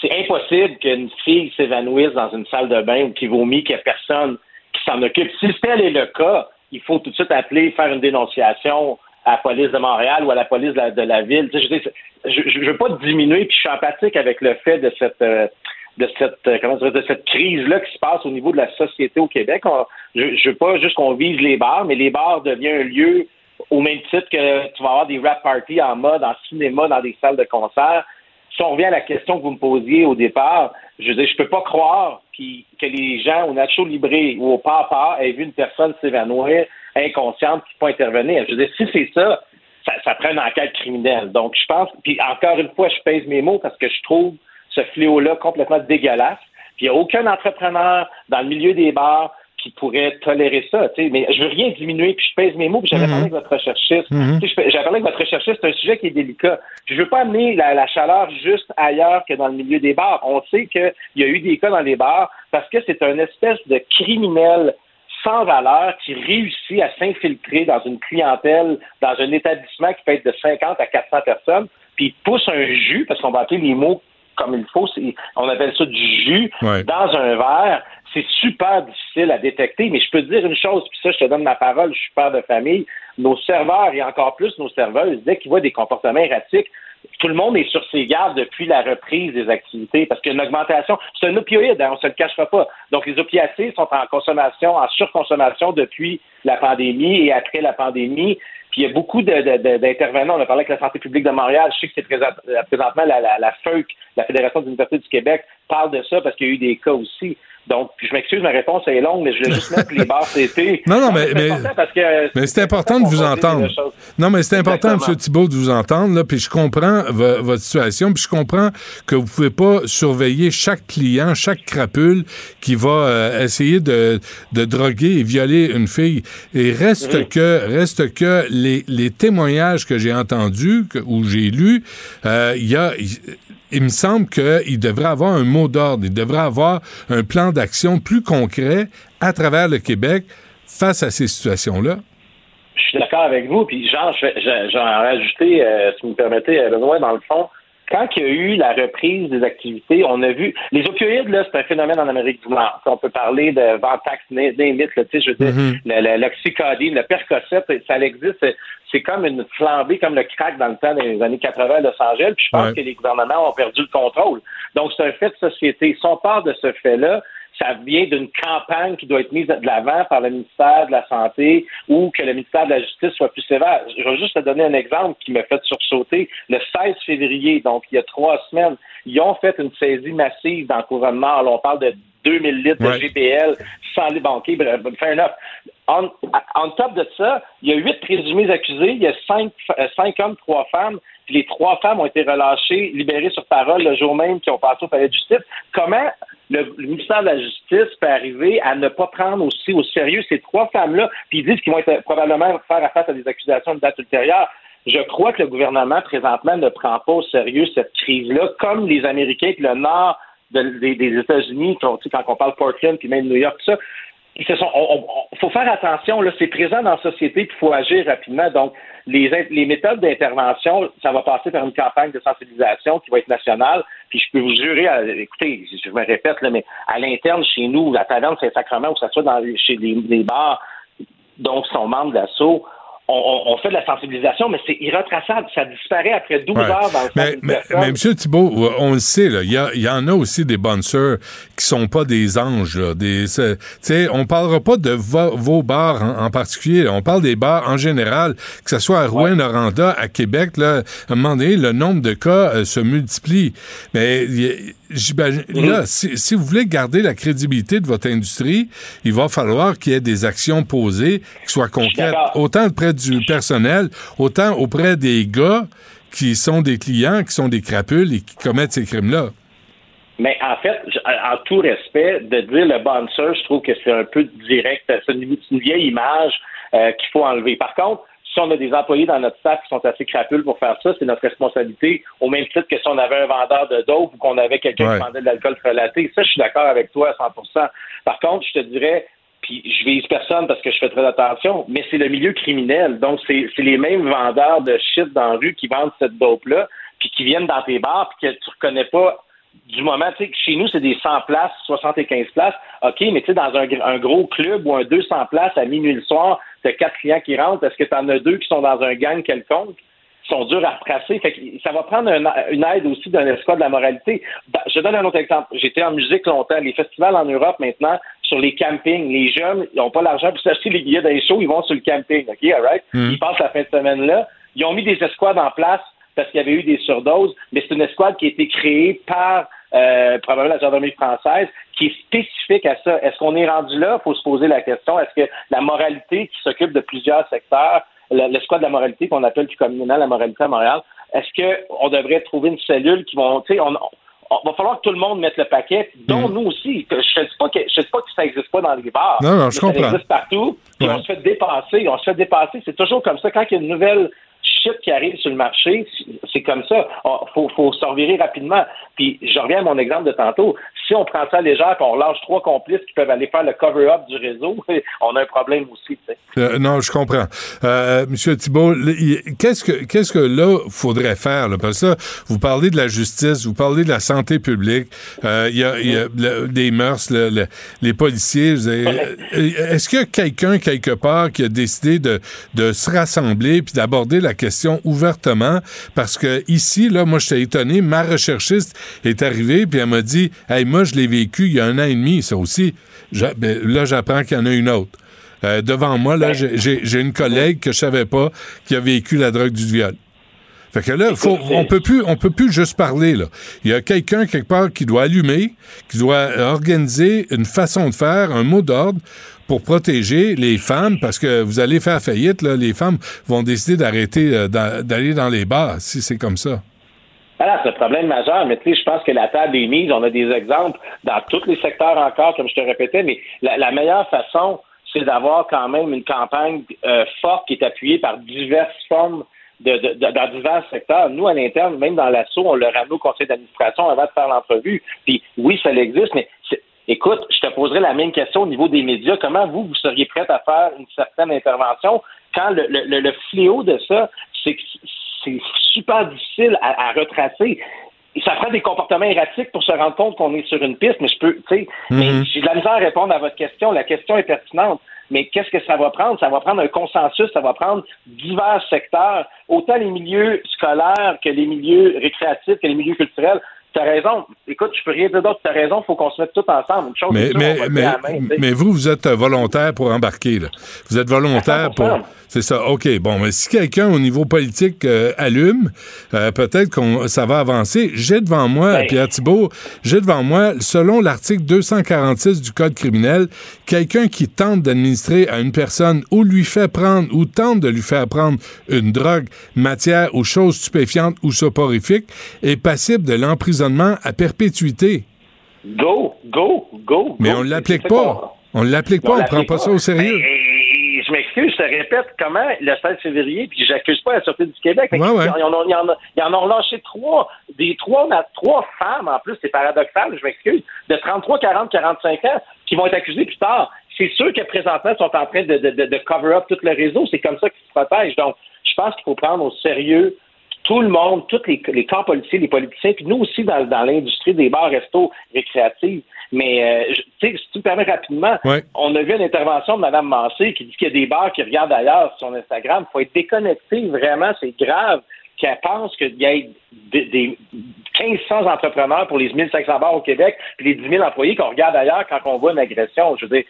c'est impossible qu'une fille s'évanouisse dans une salle de bain ou qui vomit, qu'il n'y ait personne qui s'en occupe. Si tel est le cas, il faut tout de suite appeler, faire une dénonciation à la police de Montréal ou à la police de la, ville. Je, je veux pas diminuer, puis je suis empathique avec le fait de cette euh, de cette euh, comment dire, de cette crise là qui se passe au niveau de la société au Québec. Je, veux pas juste qu'on vise les bars, mais les bars deviennent un lieu au même titre que tu vas avoir des rap parties en mode, en cinéma, dans des salles de concert. Si on revient à la question que vous me posiez au départ, je veux dire, je peux pas croire que les gens au Nacho Libre ou au Papa aient vu une personne s'évanouir inconsciente qui peut intervenir. Je veux dire, si c'est ça, ça, ça prend une enquête criminelle. Donc, je pense, puis encore une fois, je pèse mes mots parce que je trouve ce fléau-là complètement dégueulasse. Puis il n'y a aucun entrepreneur dans le milieu des bars qui pourrait tolérer ça. Mais je veux rien diminuer, puis je pèse mes mots, puis j'avais Mhm. parlé avec votre recherchiste. Mhm. Je- J'avais parlé avec votre recherchiste, c'est un sujet qui est délicat. Puis je veux pas amener la, la chaleur juste ailleurs que dans le milieu des bars. On sait qu'il y a eu des cas dans les bars parce que c'est un espèce de criminel sans valeur qui réussit à s'infiltrer dans une clientèle, dans un établissement qui peut être de 50 à 400 personnes, puis il pousse un jus, parce qu'on va appeler les mots comme il faut, on appelle ça du jus, Ouais. dans un verre. C'est super difficile à détecter, mais je peux te dire une chose, puis ça, je te donne ma parole, je suis père de famille. Nos serveurs et encore plus nos serveuses, dès qu'ils voient des comportements erratiques, tout le monde est sur ses gardes depuis la reprise des activités parce qu'il y a une augmentation. C'est un opioïde, hein, on se le cachera pas. Donc, les opiacés sont en consommation, en surconsommation depuis la pandémie et après la pandémie. Puis il y a beaucoup d'intervenants. On a parlé avec la santé publique de Montréal. Je sais que c'est euh, présentement la, la, la FEUC, la Fédération des universités du Québec, parle de ça parce qu'il y a eu des cas aussi. Donc, puis je m'excuse, ma réponse est longue, mais je voulais juste mettre les bars CT. <laughs> Non, non, mais- c'est mais- important parce que Mais c'est important de vous entendre. Non, mais c'est important. M. Thibault, de vous entendre, là, puis je comprends vo- votre situation, puis je comprends que vous pouvez pas surveiller chaque client, chaque crapule qui va euh, essayer de, de droguer et violer une fille. Et reste que, reste que les, les témoignages que j'ai entendus, que- ou j'ai lus, euh, il y a... il- me semble qu'il devrait avoir un mot d'ordre, il devrait avoir un plan d'action plus concret à travers le Québec face à ces situations-là. Je suis d'accord avec vous. Puis, genre, je vais- je- j'en ai rajouté, euh, si vous me permettez, euh, Benoît, dans le fond, quand il y a eu la reprise des activités, on a vu les opioïdes là, c'est un phénomène en Amérique du Nord. On peut parler de Vantax, Némit, tu sais, je veux dire, Mhm. le- le- percocet, ça existe. C'est comme une flambée, comme le crack dans le temps des années 80 à Los Angeles. Puis je pense Ouais. que les gouvernements ont perdu le contrôle. Donc c'est un fait de société. Si on part de ce fait-là, ça vient d'une campagne qui doit être mise de l'avant par le ministère de la Santé ou que le ministère de la Justice soit plus sévère. Je vais juste te donner un exemple qui m'a fait sursauter. Le 16 février, donc il y a trois semaines, ils ont fait une saisie massive dans le gouvernement. Là, on parle de 2000 litres Ouais. de GBL sans les banquiers. Fair enough. En, top de ça, il y a huit présumés accusés, il y a cinq, euh, cinq hommes, trois femmes, les trois femmes ont été relâchées, libérées sur parole le jour même qui ont passé au palais de justice. Comment le, ministère de la Justice peut arriver à ne pas prendre aussi au sérieux ces trois femmes-là, puis ils disent qu'ils vont être, probablement faire face à des accusations de date ultérieure? Je crois que le gouvernement, présentement, ne prend pas au sérieux cette crise-là, comme les Américains et le nord de- des, États-Unis, quand on parle Portland, puis même New York, tout ça, on- faut faire attention, là, c'est présent dans la société, il faut agir rapidement. Donc, les, les méthodes d'intervention, ça va passer par une campagne de sensibilisation qui va être nationale. Puis je peux vous jurer, écoutez, je me répète, là, mais à l'interne, chez nous, à Taverne Saint-Sacrement, ou que soit dans chez les, les bars, donc sont membres de l'assaut, on, on- on fait de la sensibilisation, mais c'est irretraçable. Ça disparaît après 12 Ouais. heures dans le mais, mais, mais M. Thibault, on le sait, il y, y en a aussi des bonnes sœurs qui sont pas des anges. Là, des, on parlera pas de vo- vos bars en, en particulier. On parle des bars en général, que ce soit à Rouen-Noranda, à Québec. Là, à un moment donné, le nombre de cas euh, se multiplie. Mais j'imagine- là, si, si vous voulez garder la crédibilité de votre industrie, il va falloir qu'il y ait des actions posées qui soient concrètes, du personnel, autant auprès des gars qui sont des clients, qui sont des crapules et qui commettent ces crimes-là. Mais en fait, en tout respect, de dire le bouncer, je trouve que c'est un peu direct. C'est une, c'est une vieille image euh, qu'il faut enlever. Par contre, si on a des employés dans notre staff qui sont assez crapules pour faire ça, c'est notre responsabilité, au même titre que si on avait un vendeur de dope ou qu'on avait quelqu'un Ouais. qui vendait de l'alcool frelaté. Ça, je suis d'accord avec toi à 100 Par contre, je te dirais, puis je vise personne parce que je fais très attention, mais c'est le milieu criminel. Donc, c'est les mêmes vendeurs de shit dans la rue qui vendent cette dope-là, puis qui viennent dans tes bars, puis que tu reconnais pas du moment, tu sais, chez nous, c'est des 100 places, 75 places. OK, mais tu sais, dans un, un gros club ou un 200 places à minuit le soir, t'as quatre clients qui rentrent. Est-ce que tu en as deux qui sont dans un gang quelconque? Sont durs à retracer. Fait que ça va prendre un- une aide aussi d'un escouade de la moralité. Ben, Je donne un autre exemple. J'étais en musique longtemps. Les festivals en Europe maintenant, sur les campings, les jeunes, ils n'ont pas l'argent pour s'acheter les billets d'un show, ils vont sur le camping. OK, all right? Mm. Ils passent la fin de semaine là. Ils ont mis des escouades en place parce qu'il y avait eu des surdoses, mais c'est une escouade qui a été créée par euh, probablement la gendarmerie française, qui est spécifique à ça. Est-ce qu'on est rendu là? Il faut se poser la question. Est-ce que la moralité qui s'occupe de plusieurs secteurs, le- l'escouade de la moralité qu'on appelle plus communément la moralité à Montréal, est-ce qu'on devrait trouver une cellule qui vont, tu sais, on, on- va falloir que tout le monde mette le paquet, dont nous aussi. Je ne dis pas que je dis pas que ça n'existe pas dans les bars. Non, non, mais je comprends. Ça existe partout. Puis Ouais. on se fait dépasser. On se fait dépasser. C'est toujours comme ça. Quand il y a une nouvelle shit qui arrive sur le marché, c'est comme ça. Il faut, faut se revirer rapidement. Puis je reviens à mon exemple de tantôt. Si on prend ça légère qu'on relâche trois complices qui peuvent aller faire le cover-up du réseau, <laughs> on a un problème aussi. Euh, non, je comprends. Euh, Monsieur Thibault, qu'est-ce que qu'est-ce que là faudrait faire là? Parce que là, vous parlez de la justice, vous parlez de la santé publique, euh, il y a, y a le- des mœurs, le- le- les policiers. euh, <laughs> Est-ce qu'il y a quelqu'un quelque part qui a décidé de, de se rassembler puis d'aborder la question ouvertement? Parce que ici, là, moi, j'étais étonné. Ma recherchiste est arrivée puis elle m'a dit, hey, moi, je l'ai vécu il y a un an et demi, ça aussi. Ben, là, j'apprends qu'il y en a une autre. Euh, devant moi, là, j'ai- j'ai j'ai une collègue que je savais pas qui a vécu la drogue du viol. Fait que là, faut, on peut plus, on peut plus juste parler là. Il y a quelqu'un quelque part qui doit allumer, qui doit organiser une façon de faire, un mot d'ordre pour protéger les femmes, parce que vous allez faire faillite là, les femmes vont décider d'arrêter euh, d'a- d'aller dans les bars si c'est comme ça. Voilà, c'est un problème majeur, mais tu sais, je pense que la table est mise. On a des exemples dans tous les secteurs encore, comme je te répétais, mais la, meilleure façon, c'est d'avoir quand même une campagne euh, forte qui est appuyée par diverses formes de, dans divers secteurs. Nous, à l'interne, même dans l'assaut, on le ramène au conseil d'administration avant de faire l'entrevue. Puis oui, ça existe, mais écoute, je te poserai la même question au niveau des médias. Comment vous, vous seriez prête à faire une certaine intervention quand le, le- le- fléau de ça, c'est que c'est super difficile à, à retracer ça prend des comportements erratiques pour se rendre compte qu'on est sur une piste, mais je peux, tu sais, mais Mhm. j'ai de la misère à répondre à votre question. La question est pertinente, mais qu'est-ce que ça va prendre? Ça va prendre un consensus, ça va prendre divers secteurs, autant les milieux scolaires que les milieux récréatifs, que les milieux culturels. Tu as raison. Écoute, je peux rien dire d'autre. Tu as raison, il faut qu'on se mette tous ensemble. Une chose Mais, main, vous, vous êtes euh, volontaire pour embarquer. Là. Vous êtes volontaire pour... 100%. C'est ça. OK. Bon, mais si quelqu'un au niveau politique euh, allume, euh, peut-être qu'on ça va avancer. J'ai devant moi, Ben. Pierre Thibault, j'ai devant moi, selon l'article 246 du Code criminel, quelqu'un qui tente d'administrer à une personne ou lui fait prendre ou tente de lui faire prendre une drogue, matière ou chose stupéfiante ou soporifique est passible de l'emprisonnement à perpétuité. Go, go, go. Mais go. on C'est- l'applique pas. On l'applique pas, on prend l'applique pas ça au sérieux. Ben, et- et je m'excuse, je te répète comment le 16 février, puis j'accuse pas la Sûreté du Québec. mais Ouais, ouais. Ils, en ont, ils en ont- ils en ont relâché trois, des trois, na- trois femmes en plus, c'est paradoxal, je m'excuse, de 33, 40, 45 ans, qui vont être accusées plus tard. C'est sûr que présentement, ils sont en train de, de, de, de cover up tout le réseau. C'est comme ça qu'ils se protègent. Donc, je pense qu'il faut prendre au sérieux tout le monde, tous les, les corps policiers, les politiciens, puis nous aussi dans, dans l'industrie des bars, restos, récréatifs. Mais, euh, tu sais, si tu me permets rapidement, Ouais. on a vu une intervention de Mme Massé qui dit qu'il y a des bars qui regardent ailleurs sur son Instagram. Il faut être déconnecté, vraiment, c'est grave qu'elle pense qu'il y ait des, des 1500 entrepreneurs pour les 1500 bars au Québec, puis les 10 000 employés qu'on regarde ailleurs quand on voit une agression. Je veux dire,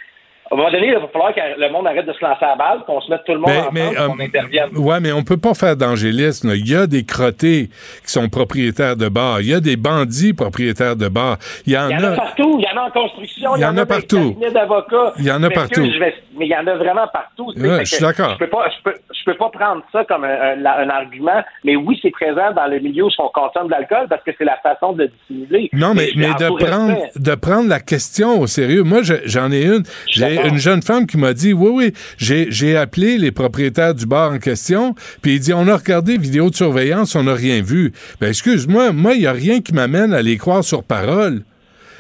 à un moment donné, il va falloir que le monde arrête de se lancer à balle, qu'on se mette tout le monde Mais- ensemble, mais, qu'on euh, intervienne. Ouais, mais on peut pas faire d'angélisme. Il y a des crottés qui sont propriétaires de bars. Il y a des bandits propriétaires de bars. Il y en, Il y en a partout. Il y en a en construction. Il y en a partout. Il y en a partout. mais il y en a vraiment partout. Ouais, je suis d'accord. Je peux pas, je peux, je peux pas prendre ça comme un, un- un argument. Mais oui, c'est présent dans le milieu où on consomme de l'alcool parce que c'est la façon de le dissimuler. Non, mais, de prendre, respect, de prendre la question au sérieux. Moi, je- j'en ai une. J'ai une jeune femme qui m'a dit, oui, oui, j'ai j'ai appelé les propriétaires du bar en question, puis il dit, on a regardé vidéo de surveillance, on n'a rien vu. Ben, excuse-moi, moi, il n'y a rien qui m'amène à les croire sur parole.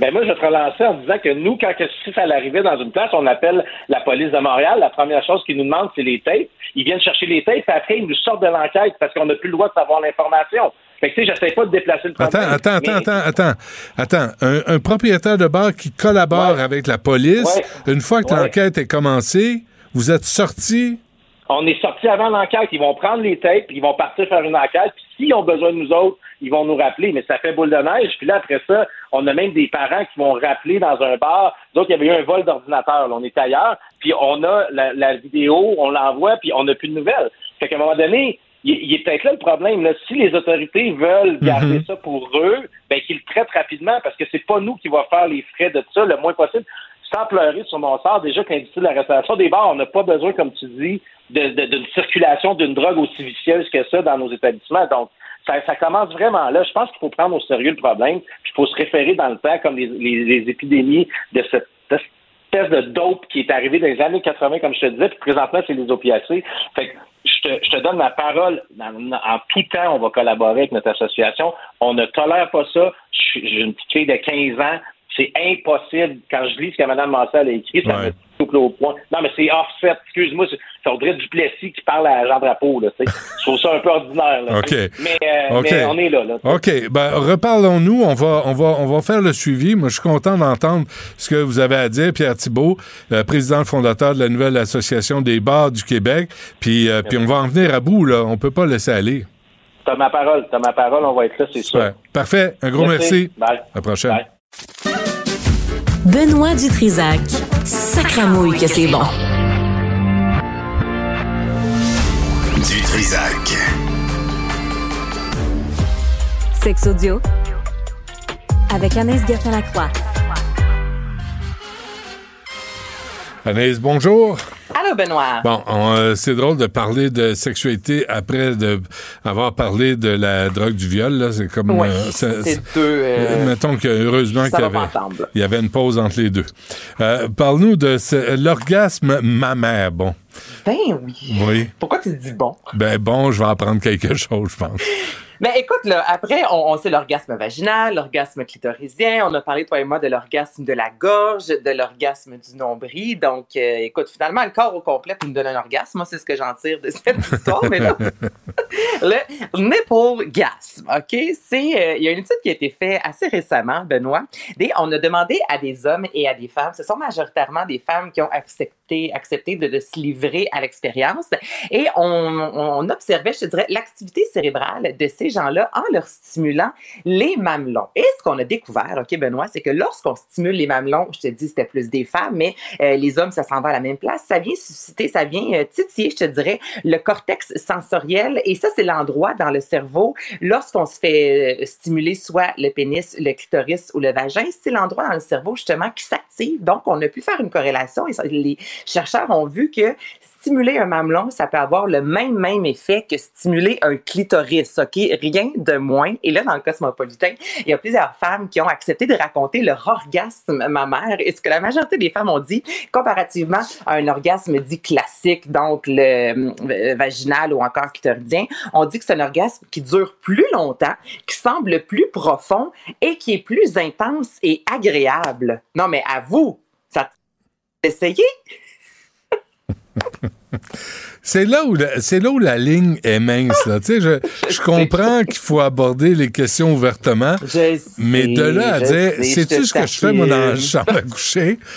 Ben moi, je vais te relancer en disant que nous, quand si ça arrivait dans une place, on appelle la police de Montréal. La première chose qu'ils nous demandent, c'est les tapes. Ils viennent chercher les tapes, puis après, ils nous sortent de l'enquête parce qu'on n'a plus le droit de savoir l'information. Fait que, tu sais, j'essaie pas de déplacer le problème. Attends, attends, mais- attends, attends, attends. Un, un propriétaire de bar qui collabore avec la police, une fois que Ouais. l'enquête est commencée, vous êtes sorti? On est sorti avant l'enquête. Ils vont prendre les tapes, puis ils vont partir faire une enquête. Puis s'ils ont besoin de nous autres, ils vont nous rappeler. Mais ça fait boule de neige. Puis là, après ça, on a même des parents qui vont rappeler dans un bar. Donc, il y avait eu un vol d'ordinateur. On est ailleurs. Puis on a la, la vidéo, on l'envoie, puis on n'a plus de nouvelles. Fait qu'à un moment donné, il, il est peut-être là le problème. Là. Si les autorités veulent garder Mhm. ça pour eux, ben qu'ils le traitent rapidement parce que c'est pas nous qui va faire les frais de ça le moins possible sans pleurer sur mon sort, déjà que l'industrie de la restauration des bars, on n'a pas besoin, comme tu dis, d'une circulation d'une drogue aussi vicieuse que ça dans nos établissements. Donc, ça, ça commence vraiment là. Je pense qu'il faut prendre au sérieux le problème, puis il faut se référer dans le temps, comme les, les- les épidémies de cette espèce de dope qui est arrivée dans les années 80, comme je te disais, puis présentement, c'est les opiacés. Fait que je te, je te donne ma parole. En, en tout temps, on va collaborer avec notre association. On ne tolère pas ça. J'ai une petite fille de 15 ans. C'est impossible. Quand je lis ce que Mme Massel a écrit, ça me coupe au point. Non, mais c'est offset. Excuse-moi, c'est Audrey Duplessis qui parle à Jean Drapeau. Là, <laughs> je trouve ça un peu ordinaire. Là, mais, euh, OK. mais on est là. OK. Ben, reparlons-nous. On va, on, va, on va faire le suivi. Moi, je suis content d'entendre ce que vous avez à dire, Pierre Thibault, euh, président fondateur de la nouvelle Association des bars du Québec. Puis, euh, puis on va en venir à bout, là. On peut pas laisser aller. T'as ma parole. T'as ma parole. On va être là, c'est sûr. Parfait. Un gros merci. Bye. À la prochaine. Benoît Dutrisac. Sacramouille que c'est bon. Du Trisac. Sex audio avec Anaïs Gertin-Lacroix. Anaïs, bonjour. Allô, Benoît. Bon, on, euh, c'est drôle de parler de sexualité après de avoir parlé de la drogue du viol. Là. C'est comme. Ouais, ça- c'est deux, euh, mettons que heureusement qu'il y avait, il y avait une pause entre les deux. Euh, Parle-nous de l'orgasme mammaire. Bon. Ben oui. Oui. Pourquoi tu dis bon? Ben bon, je vais apprendre quelque <laughs> chose, je pense. Mais écoute, là, après, on, on sait l'orgasme vaginal, l'orgasme clitoridien. On a parlé, toi et moi, de l'orgasme de la gorge, de l'orgasme du nombril. Donc, euh, écoute, finalement, le corps au complet nous donner un orgasme. Moi, c'est ce que j'en tire de cette <laughs> histoire. mais là, <laughs> le nipple gas, OK? C'est, euh, il y a une étude qui a été faite assez récemment, Benoît. Des, on a demandé à des hommes et à des femmes, ce sont majoritairement des femmes qui ont accepté, accepté de, se livrer à l'expérience. Et on, on observait, je te dirais, l'activité cérébrale de ces gens-là en leur stimulant les mamelons. Et ce qu'on a découvert, OK, Benoît, c'est que lorsqu'on stimule les mamelons, je te dis, c'était plus des femmes, mais euh, les hommes, ça s'en va à la même place, ça vient susciter, ça vient euh, titiller, je te dirais, le cortex sensoriel. Et ça, c'est l'endroit dans le cerveau, lorsqu'on se fait euh, stimuler soit le pénis, le clitoris ou le vagin, c'est l'endroit dans le cerveau, justement, qui s'active. Donc, on a pu faire une corrélation chercheurs ont vu que stimuler un mamelon, ça peut avoir le même, même effet que stimuler un clitoris, OK? Rien de moins. Et là, dans le cosmopolitain, il y a plusieurs femmes qui ont accepté de raconter leur orgasme mammaire. Et ce que la majorité des femmes ont dit, comparativement à un orgasme dit classique, donc le euh, vaginal ou encore clitoridien, on dit que c'est un orgasme qui dure plus longtemps, qui semble plus profond et qui est plus intense et agréable. Non, mais à vous, ça essayé? C'est là où la, c'est là où la ligne est mince. Là. Tu sais, je, je comprends qu'il faut aborder les questions ouvertement, mais de là à dire, sais-tu ce que je fais moi dans la chambre à coucher? <laughs>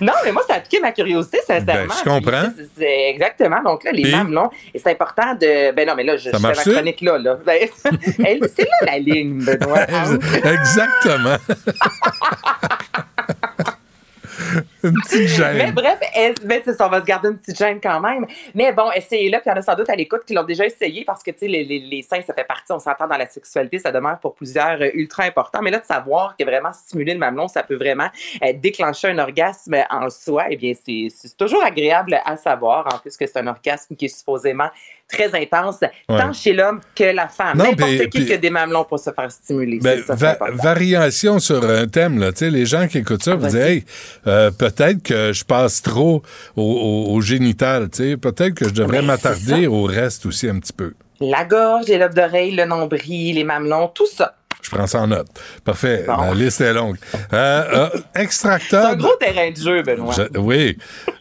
Non, mais moi, ça a piqué ma curiosité, sincèrement. Ben, je comprends. Puis, exactement. Donc là, les Puis? mamelons, et c'est important de. Ben non, mais là, je, je fais ma chronique là. là. Ben, <laughs> c'est là la ligne, Benoît. <laughs> Exactement. Une petite <laughs> gêne. Mais bref, est- ben, c'est ça, on va se garder une petite gêne quand même. Mais bon, essayez-le, puis il y en a sans doute à l'écoute qui l'ont déjà essayé parce que, tu sais, les, les, les seins, ça fait partie, on s'entend dans la sexualité, ça demeure pour plusieurs euh, ultra important. Mais là, de savoir que vraiment stimuler le mamelon, ça peut vraiment euh, déclencher un orgasme en soi, eh bien, c'est toujours agréable à savoir, en plus que c'est un orgasme qui est supposément très intense, tant chez l'homme que la femme. N'importe qui qui a des mamelons pour se faire stimuler. Ben, ça, va- variation sur un thème, là. Tu sais, les gens qui écoutent ça vous disent, hey, euh, peut-être que je passe trop au, au- au génital, tu sais. Peut-être que je devrais m'attarder c'est au reste aussi un petit peu. La gorge, les lobes d'oreille, le nombril, les mamelons, tout ça. Je prends ça en note. Parfait. La liste est longue. Euh, euh, C'est extracteur. un gros terrain de jeu, Benoît. Je- oui.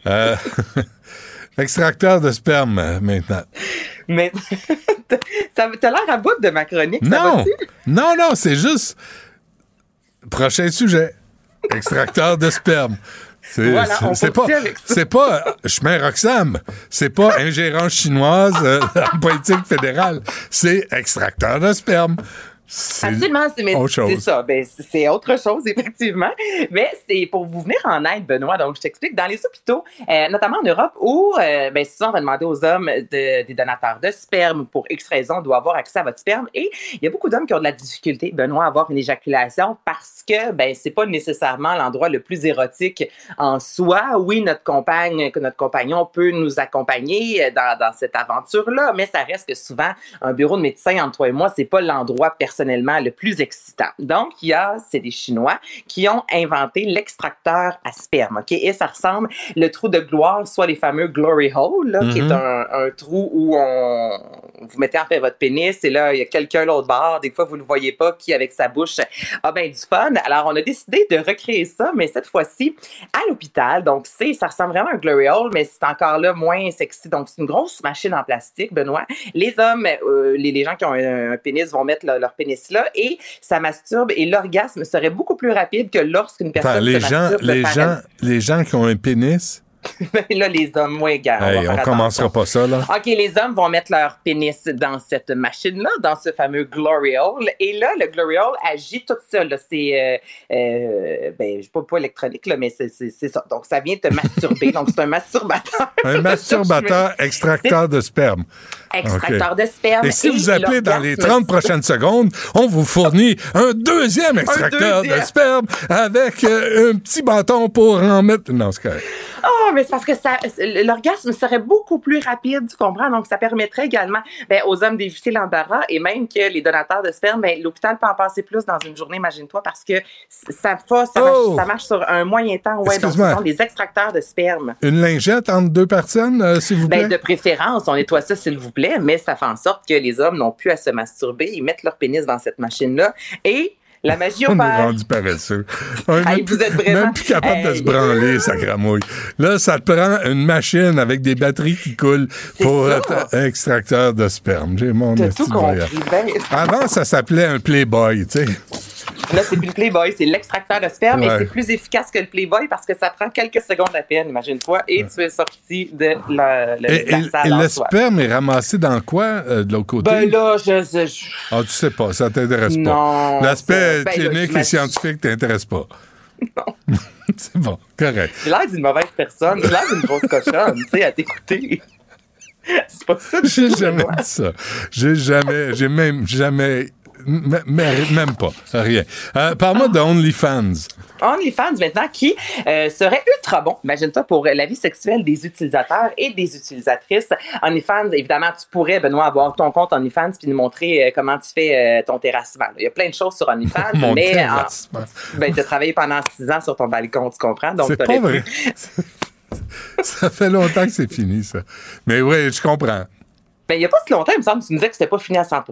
Euh, <laughs> extracteur de sperme, maintenant. Mais <laughs> ça t'as l'air à bout de ma chronique. Non! Non, non, c'est juste. Prochain sujet. Extracteur de sperme. C'est Voilà, pas, c'est pas euh, chemin Roxham. C'est pas ingérence chinoise euh, <laughs> en politique fédérale. C'est extracteur de sperme. C'est Absolument, c'est mais autre chose. c'est ça. Ben, c'est- c'est autre chose, <laughs> effectivement. Mais c'est pour vous venir en aide, Benoît. Donc, je t'explique. Dans les hôpitaux, euh, notamment en Europe, où euh, ben, souvent on va demander aux hommes de- des donateurs de sperme pour X raison, doit avoir accès à votre sperme. Et il y a beaucoup d'hommes qui ont de la difficulté, Benoît, à avoir une éjaculation parce que ben, c'est pas nécessairement l'endroit le plus érotique en soi. Oui, notre compagne, que notre compagnon peut nous accompagner euh, dans, dans cette aventure-là, mais ça reste que souvent, un bureau de médecin entre toi et moi, c'est pas l'endroit personnellement le plus excitant. Donc, il y a, c'est des Chinois qui ont inventé l'extracteur à sperme, OK? Et ça ressemble, le trou de gloire, soit les fameux glory hole, là, qui est Mhm. un, un trou où on, vous mettez en fait votre pénis et là, il y a quelqu'un l'autre bord. Des fois, vous ne le voyez pas qui, avec sa bouche, a ben du fun. Alors, on a décidé de recréer ça, mais cette fois-ci à l'hôpital. Donc, c'est, ça ressemble vraiment à un glory hole, mais c'est encore là moins sexy. Donc, c'est une grosse machine en plastique, Benoît. Les hommes, euh, les, les gens qui ont un, un pénis vont mettre leur, leur pénis et ça masturbe et l'orgasme serait beaucoup plus rapide que lorsqu'une personne Attends, les se gens, masturbe les gens, les gens qui ont un pénis, <laughs> elle- là, les hommes, moins gars. hey, on commencera pas ça, là. OK, les hommes vont mettre leur pénis dans cette machine-là, dans ce fameux glory hole. Et là, le glory hole agit tout là. C'est, euh, euh, ben, je pas, pas électronique, là, mais c'est, ça. Donc, ça vient te masturber. Donc, c'est un masturbateur. <laughs> Un masturbateur extracteur de sperme. Extracteur de sperme. Et si et vous appelez dans les l'orgasme 30 prochaines secondes, on vous fournit un deuxième <laughs> extracteur de deuxième. sperme avec euh, un petit bâton pour en mettre. Non, c'est correct. Oh mais c'est parce que ça, l'orgasme serait beaucoup plus rapide, tu comprends? Donc, ça permettrait également ben, aux hommes d'éviter l'embarras et même que les donateurs de sperme, ben, l'hôpital peut en passer plus dans une journée, imagine-toi, parce que ça, ça, ça, Oh! marche, ça marche sur un moyen temps. Ouais, donc, ce sont des extracteurs de sperme. Une lingette entre deux personnes, euh, s'il vous plaît? Ben, de préférence, on nettoie ça, s'il vous plaît, mais ça fait en sorte que les hommes n'ont plus à se masturber. Ils mettent leur pénis dans cette machine-là et la magie On est rendu paresseux. On Hey, même, vous êtes vraiment- même plus capable de se branler, ça cramouille. Là, ça te prend une machine avec des batteries qui coulent pour être extracteur de sperme. J'ai mon tout compris. Ben, Avant, ça s'appelait un Playboy, tu sais. Là, c'est plus le Playboy, c'est l'extracteur de sperme et c'est plus efficace que le Playboy parce que ça prend quelques secondes à peine, imagine-toi, et tu es sorti de la, la, Et, la et- salle et en le sperme est ramassé dans quoi euh, de l'autre côté? Ben là, je, Ah, tu sais pas, ça t'intéresse pas. Non, L'aspect ben là, clinique et scientifique t'intéresse pas. Non. <laughs> c'est bon, correct. j'ai l'air d'une mauvaise personne, j'ai l'air d'une grosse cochonne, tu sais, à t'écouter. <laughs> C'est pas ça J'ai jamais dit ça. J'ai jamais, j'ai même jamais, même pas, rien. Euh, Parle-moi de OnlyFans. OnlyFans maintenant qui euh, serait ultra bon, imagine-toi, pour la vie sexuelle des utilisateurs et des utilisatrices. OnlyFans, évidemment, tu pourrais, Benoît, avoir ton compte OnlyFans puis nous montrer euh, comment tu fais ton terrassement. Il y a plein de choses sur OnlyFans, <laughs> Mon mais terrassement. en- ben, tu as travaillé pendant six ans sur ton balcon, tu comprends? Donc, C'est pas vrai. <laughs> ça fait longtemps que c'est fini, ça. Mais oui, je comprends. Ben, il n'y a pas si longtemps, il me semble, tu nous disais que c'était pas fini à 100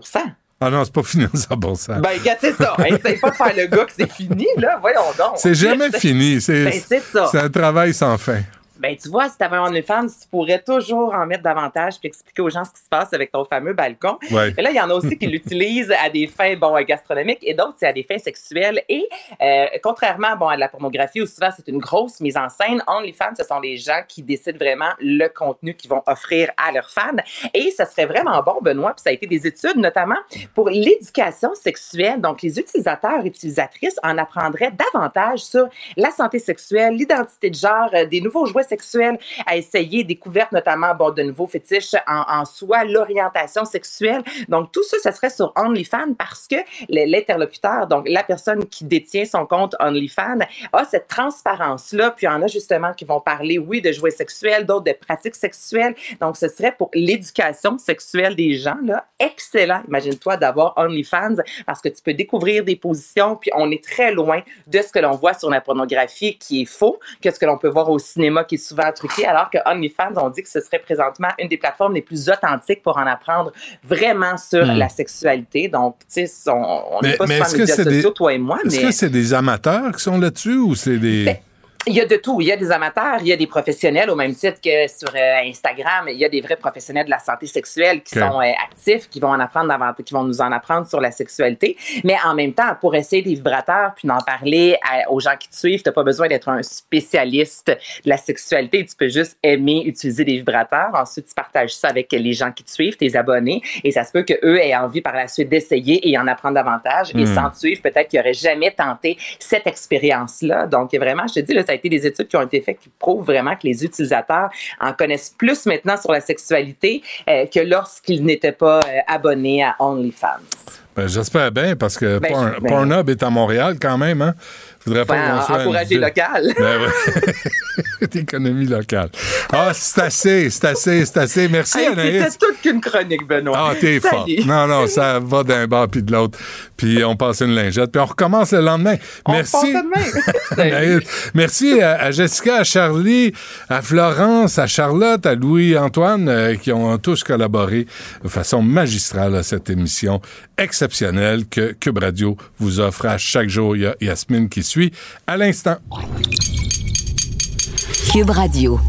Ah non, c'est pas fini <laughs> à 100 Ben, gars, c'est ça. Essaye pas de faire le gars que c'est fini, là. Voyons donc. C'est jamais <laughs> fini. C'est Ben, c'est ça. c'est un travail sans fin. Ben, tu vois, si tu avais un OnlyFans, tu pourrais toujours en mettre davantage puis expliquer aux gens ce qui se passe avec ton fameux balcon. Ouais. Mais là, il y en a aussi qui <laughs> l'utilisent à des fins bon, gastronomiques et d'autres, c'est à des fins sexuelles. Et euh, contrairement bon, à la pornographie, où souvent c'est une grosse mise en scène, OnlyFans, ce sont les gens qui décident vraiment le contenu qu'ils vont offrir à leurs fans. Et ça serait vraiment bon, Benoît, puis ça a été des études, notamment pour l'éducation sexuelle. Donc, les utilisateurs et utilisatrices en apprendraient davantage sur la santé sexuelle, l'identité de genre, euh, des nouveaux jouets sexuels à essayer, découverte notamment bon, de nouveaux fétiches en, en soi, l'orientation sexuelle. Donc, tout ça, ça serait sur OnlyFans parce que l'interlocuteur, donc la personne qui détient son compte OnlyFans, a cette transparence-là. Puis, il y en a justement qui vont parler, oui, de jouets sexuels, d'autres de pratiques sexuelles. Donc, ce serait pour l'éducation sexuelle des gens, là, excellent, imagine-toi, d'avoir OnlyFans parce que tu peux découvrir des positions, puis on est très loin de ce que l'on voit sur la pornographie qui est faux, que ce que l'on peut voir au cinéma qui est souvent truqué, alors que OnlyFans, on dit que ce serait présentement une des plateformes les plus authentiques pour en apprendre vraiment sur Hmm. la sexualité. Donc, tu sais, on n'est pas mais sur les médias des, sociaux, toi et moi, est-ce mais... que c'est des amateurs qui sont là-dessus ou c'est des... Ben, Il y a de tout. Il y a des amateurs, il y a des professionnels, au même titre que sur euh, Instagram, il y a des vrais professionnels de la santé sexuelle qui sont euh, actifs, qui vont en apprendre davantage, qui vont nous en apprendre sur la sexualité. Mais en même temps, pour essayer des vibrateurs puis d'en parler à- aux gens qui te suivent, t'as pas besoin d'être un spécialiste de la sexualité. Tu peux juste aimer utiliser des vibrateurs. Ensuite, tu partages ça avec les gens qui te suivent, tes abonnés, et ça se peut que eux aient envie par la suite d'essayer et en apprendre davantage. Et Hmm. sans te suivre, peut-être qu'ils n'auraient jamais tenté cette expérience-là. Donc, vraiment, je te dis, là, ça a été des études qui ont été faites qui prouvent vraiment que les utilisateurs en connaissent plus maintenant sur la sexualité euh, que lorsqu'ils n'étaient pas euh, abonnés à OnlyFans. Ben, J'espère bien, parce que Ben, Porn- Pornhub est à Montréal quand même. Hein? Faudrait pas Enfin, une encourager ville- local. Ben ouais. <laughs> L'économie locale. Ah, c'est assez, c'est assez, c'est assez. Merci, Hey, Anaïs. C'était toute qu'une chronique, Benoît. Ah, t'es fort. Non, non, ça va d'un bord puis de l'autre. Puis on passe une lingette. Puis on recommence le lendemain. Merci. passe demain. <laughs> Merci à, à Jessica, à Charlie, à Florence, à Charlotte, à Louis-Antoine, euh, qui ont tous collaboré de façon magistrale à cette émission exceptionnelle que Cube Radio vous offre à chaque jour. Il y a Yasmine qui suit à l'instant. Cube Radio.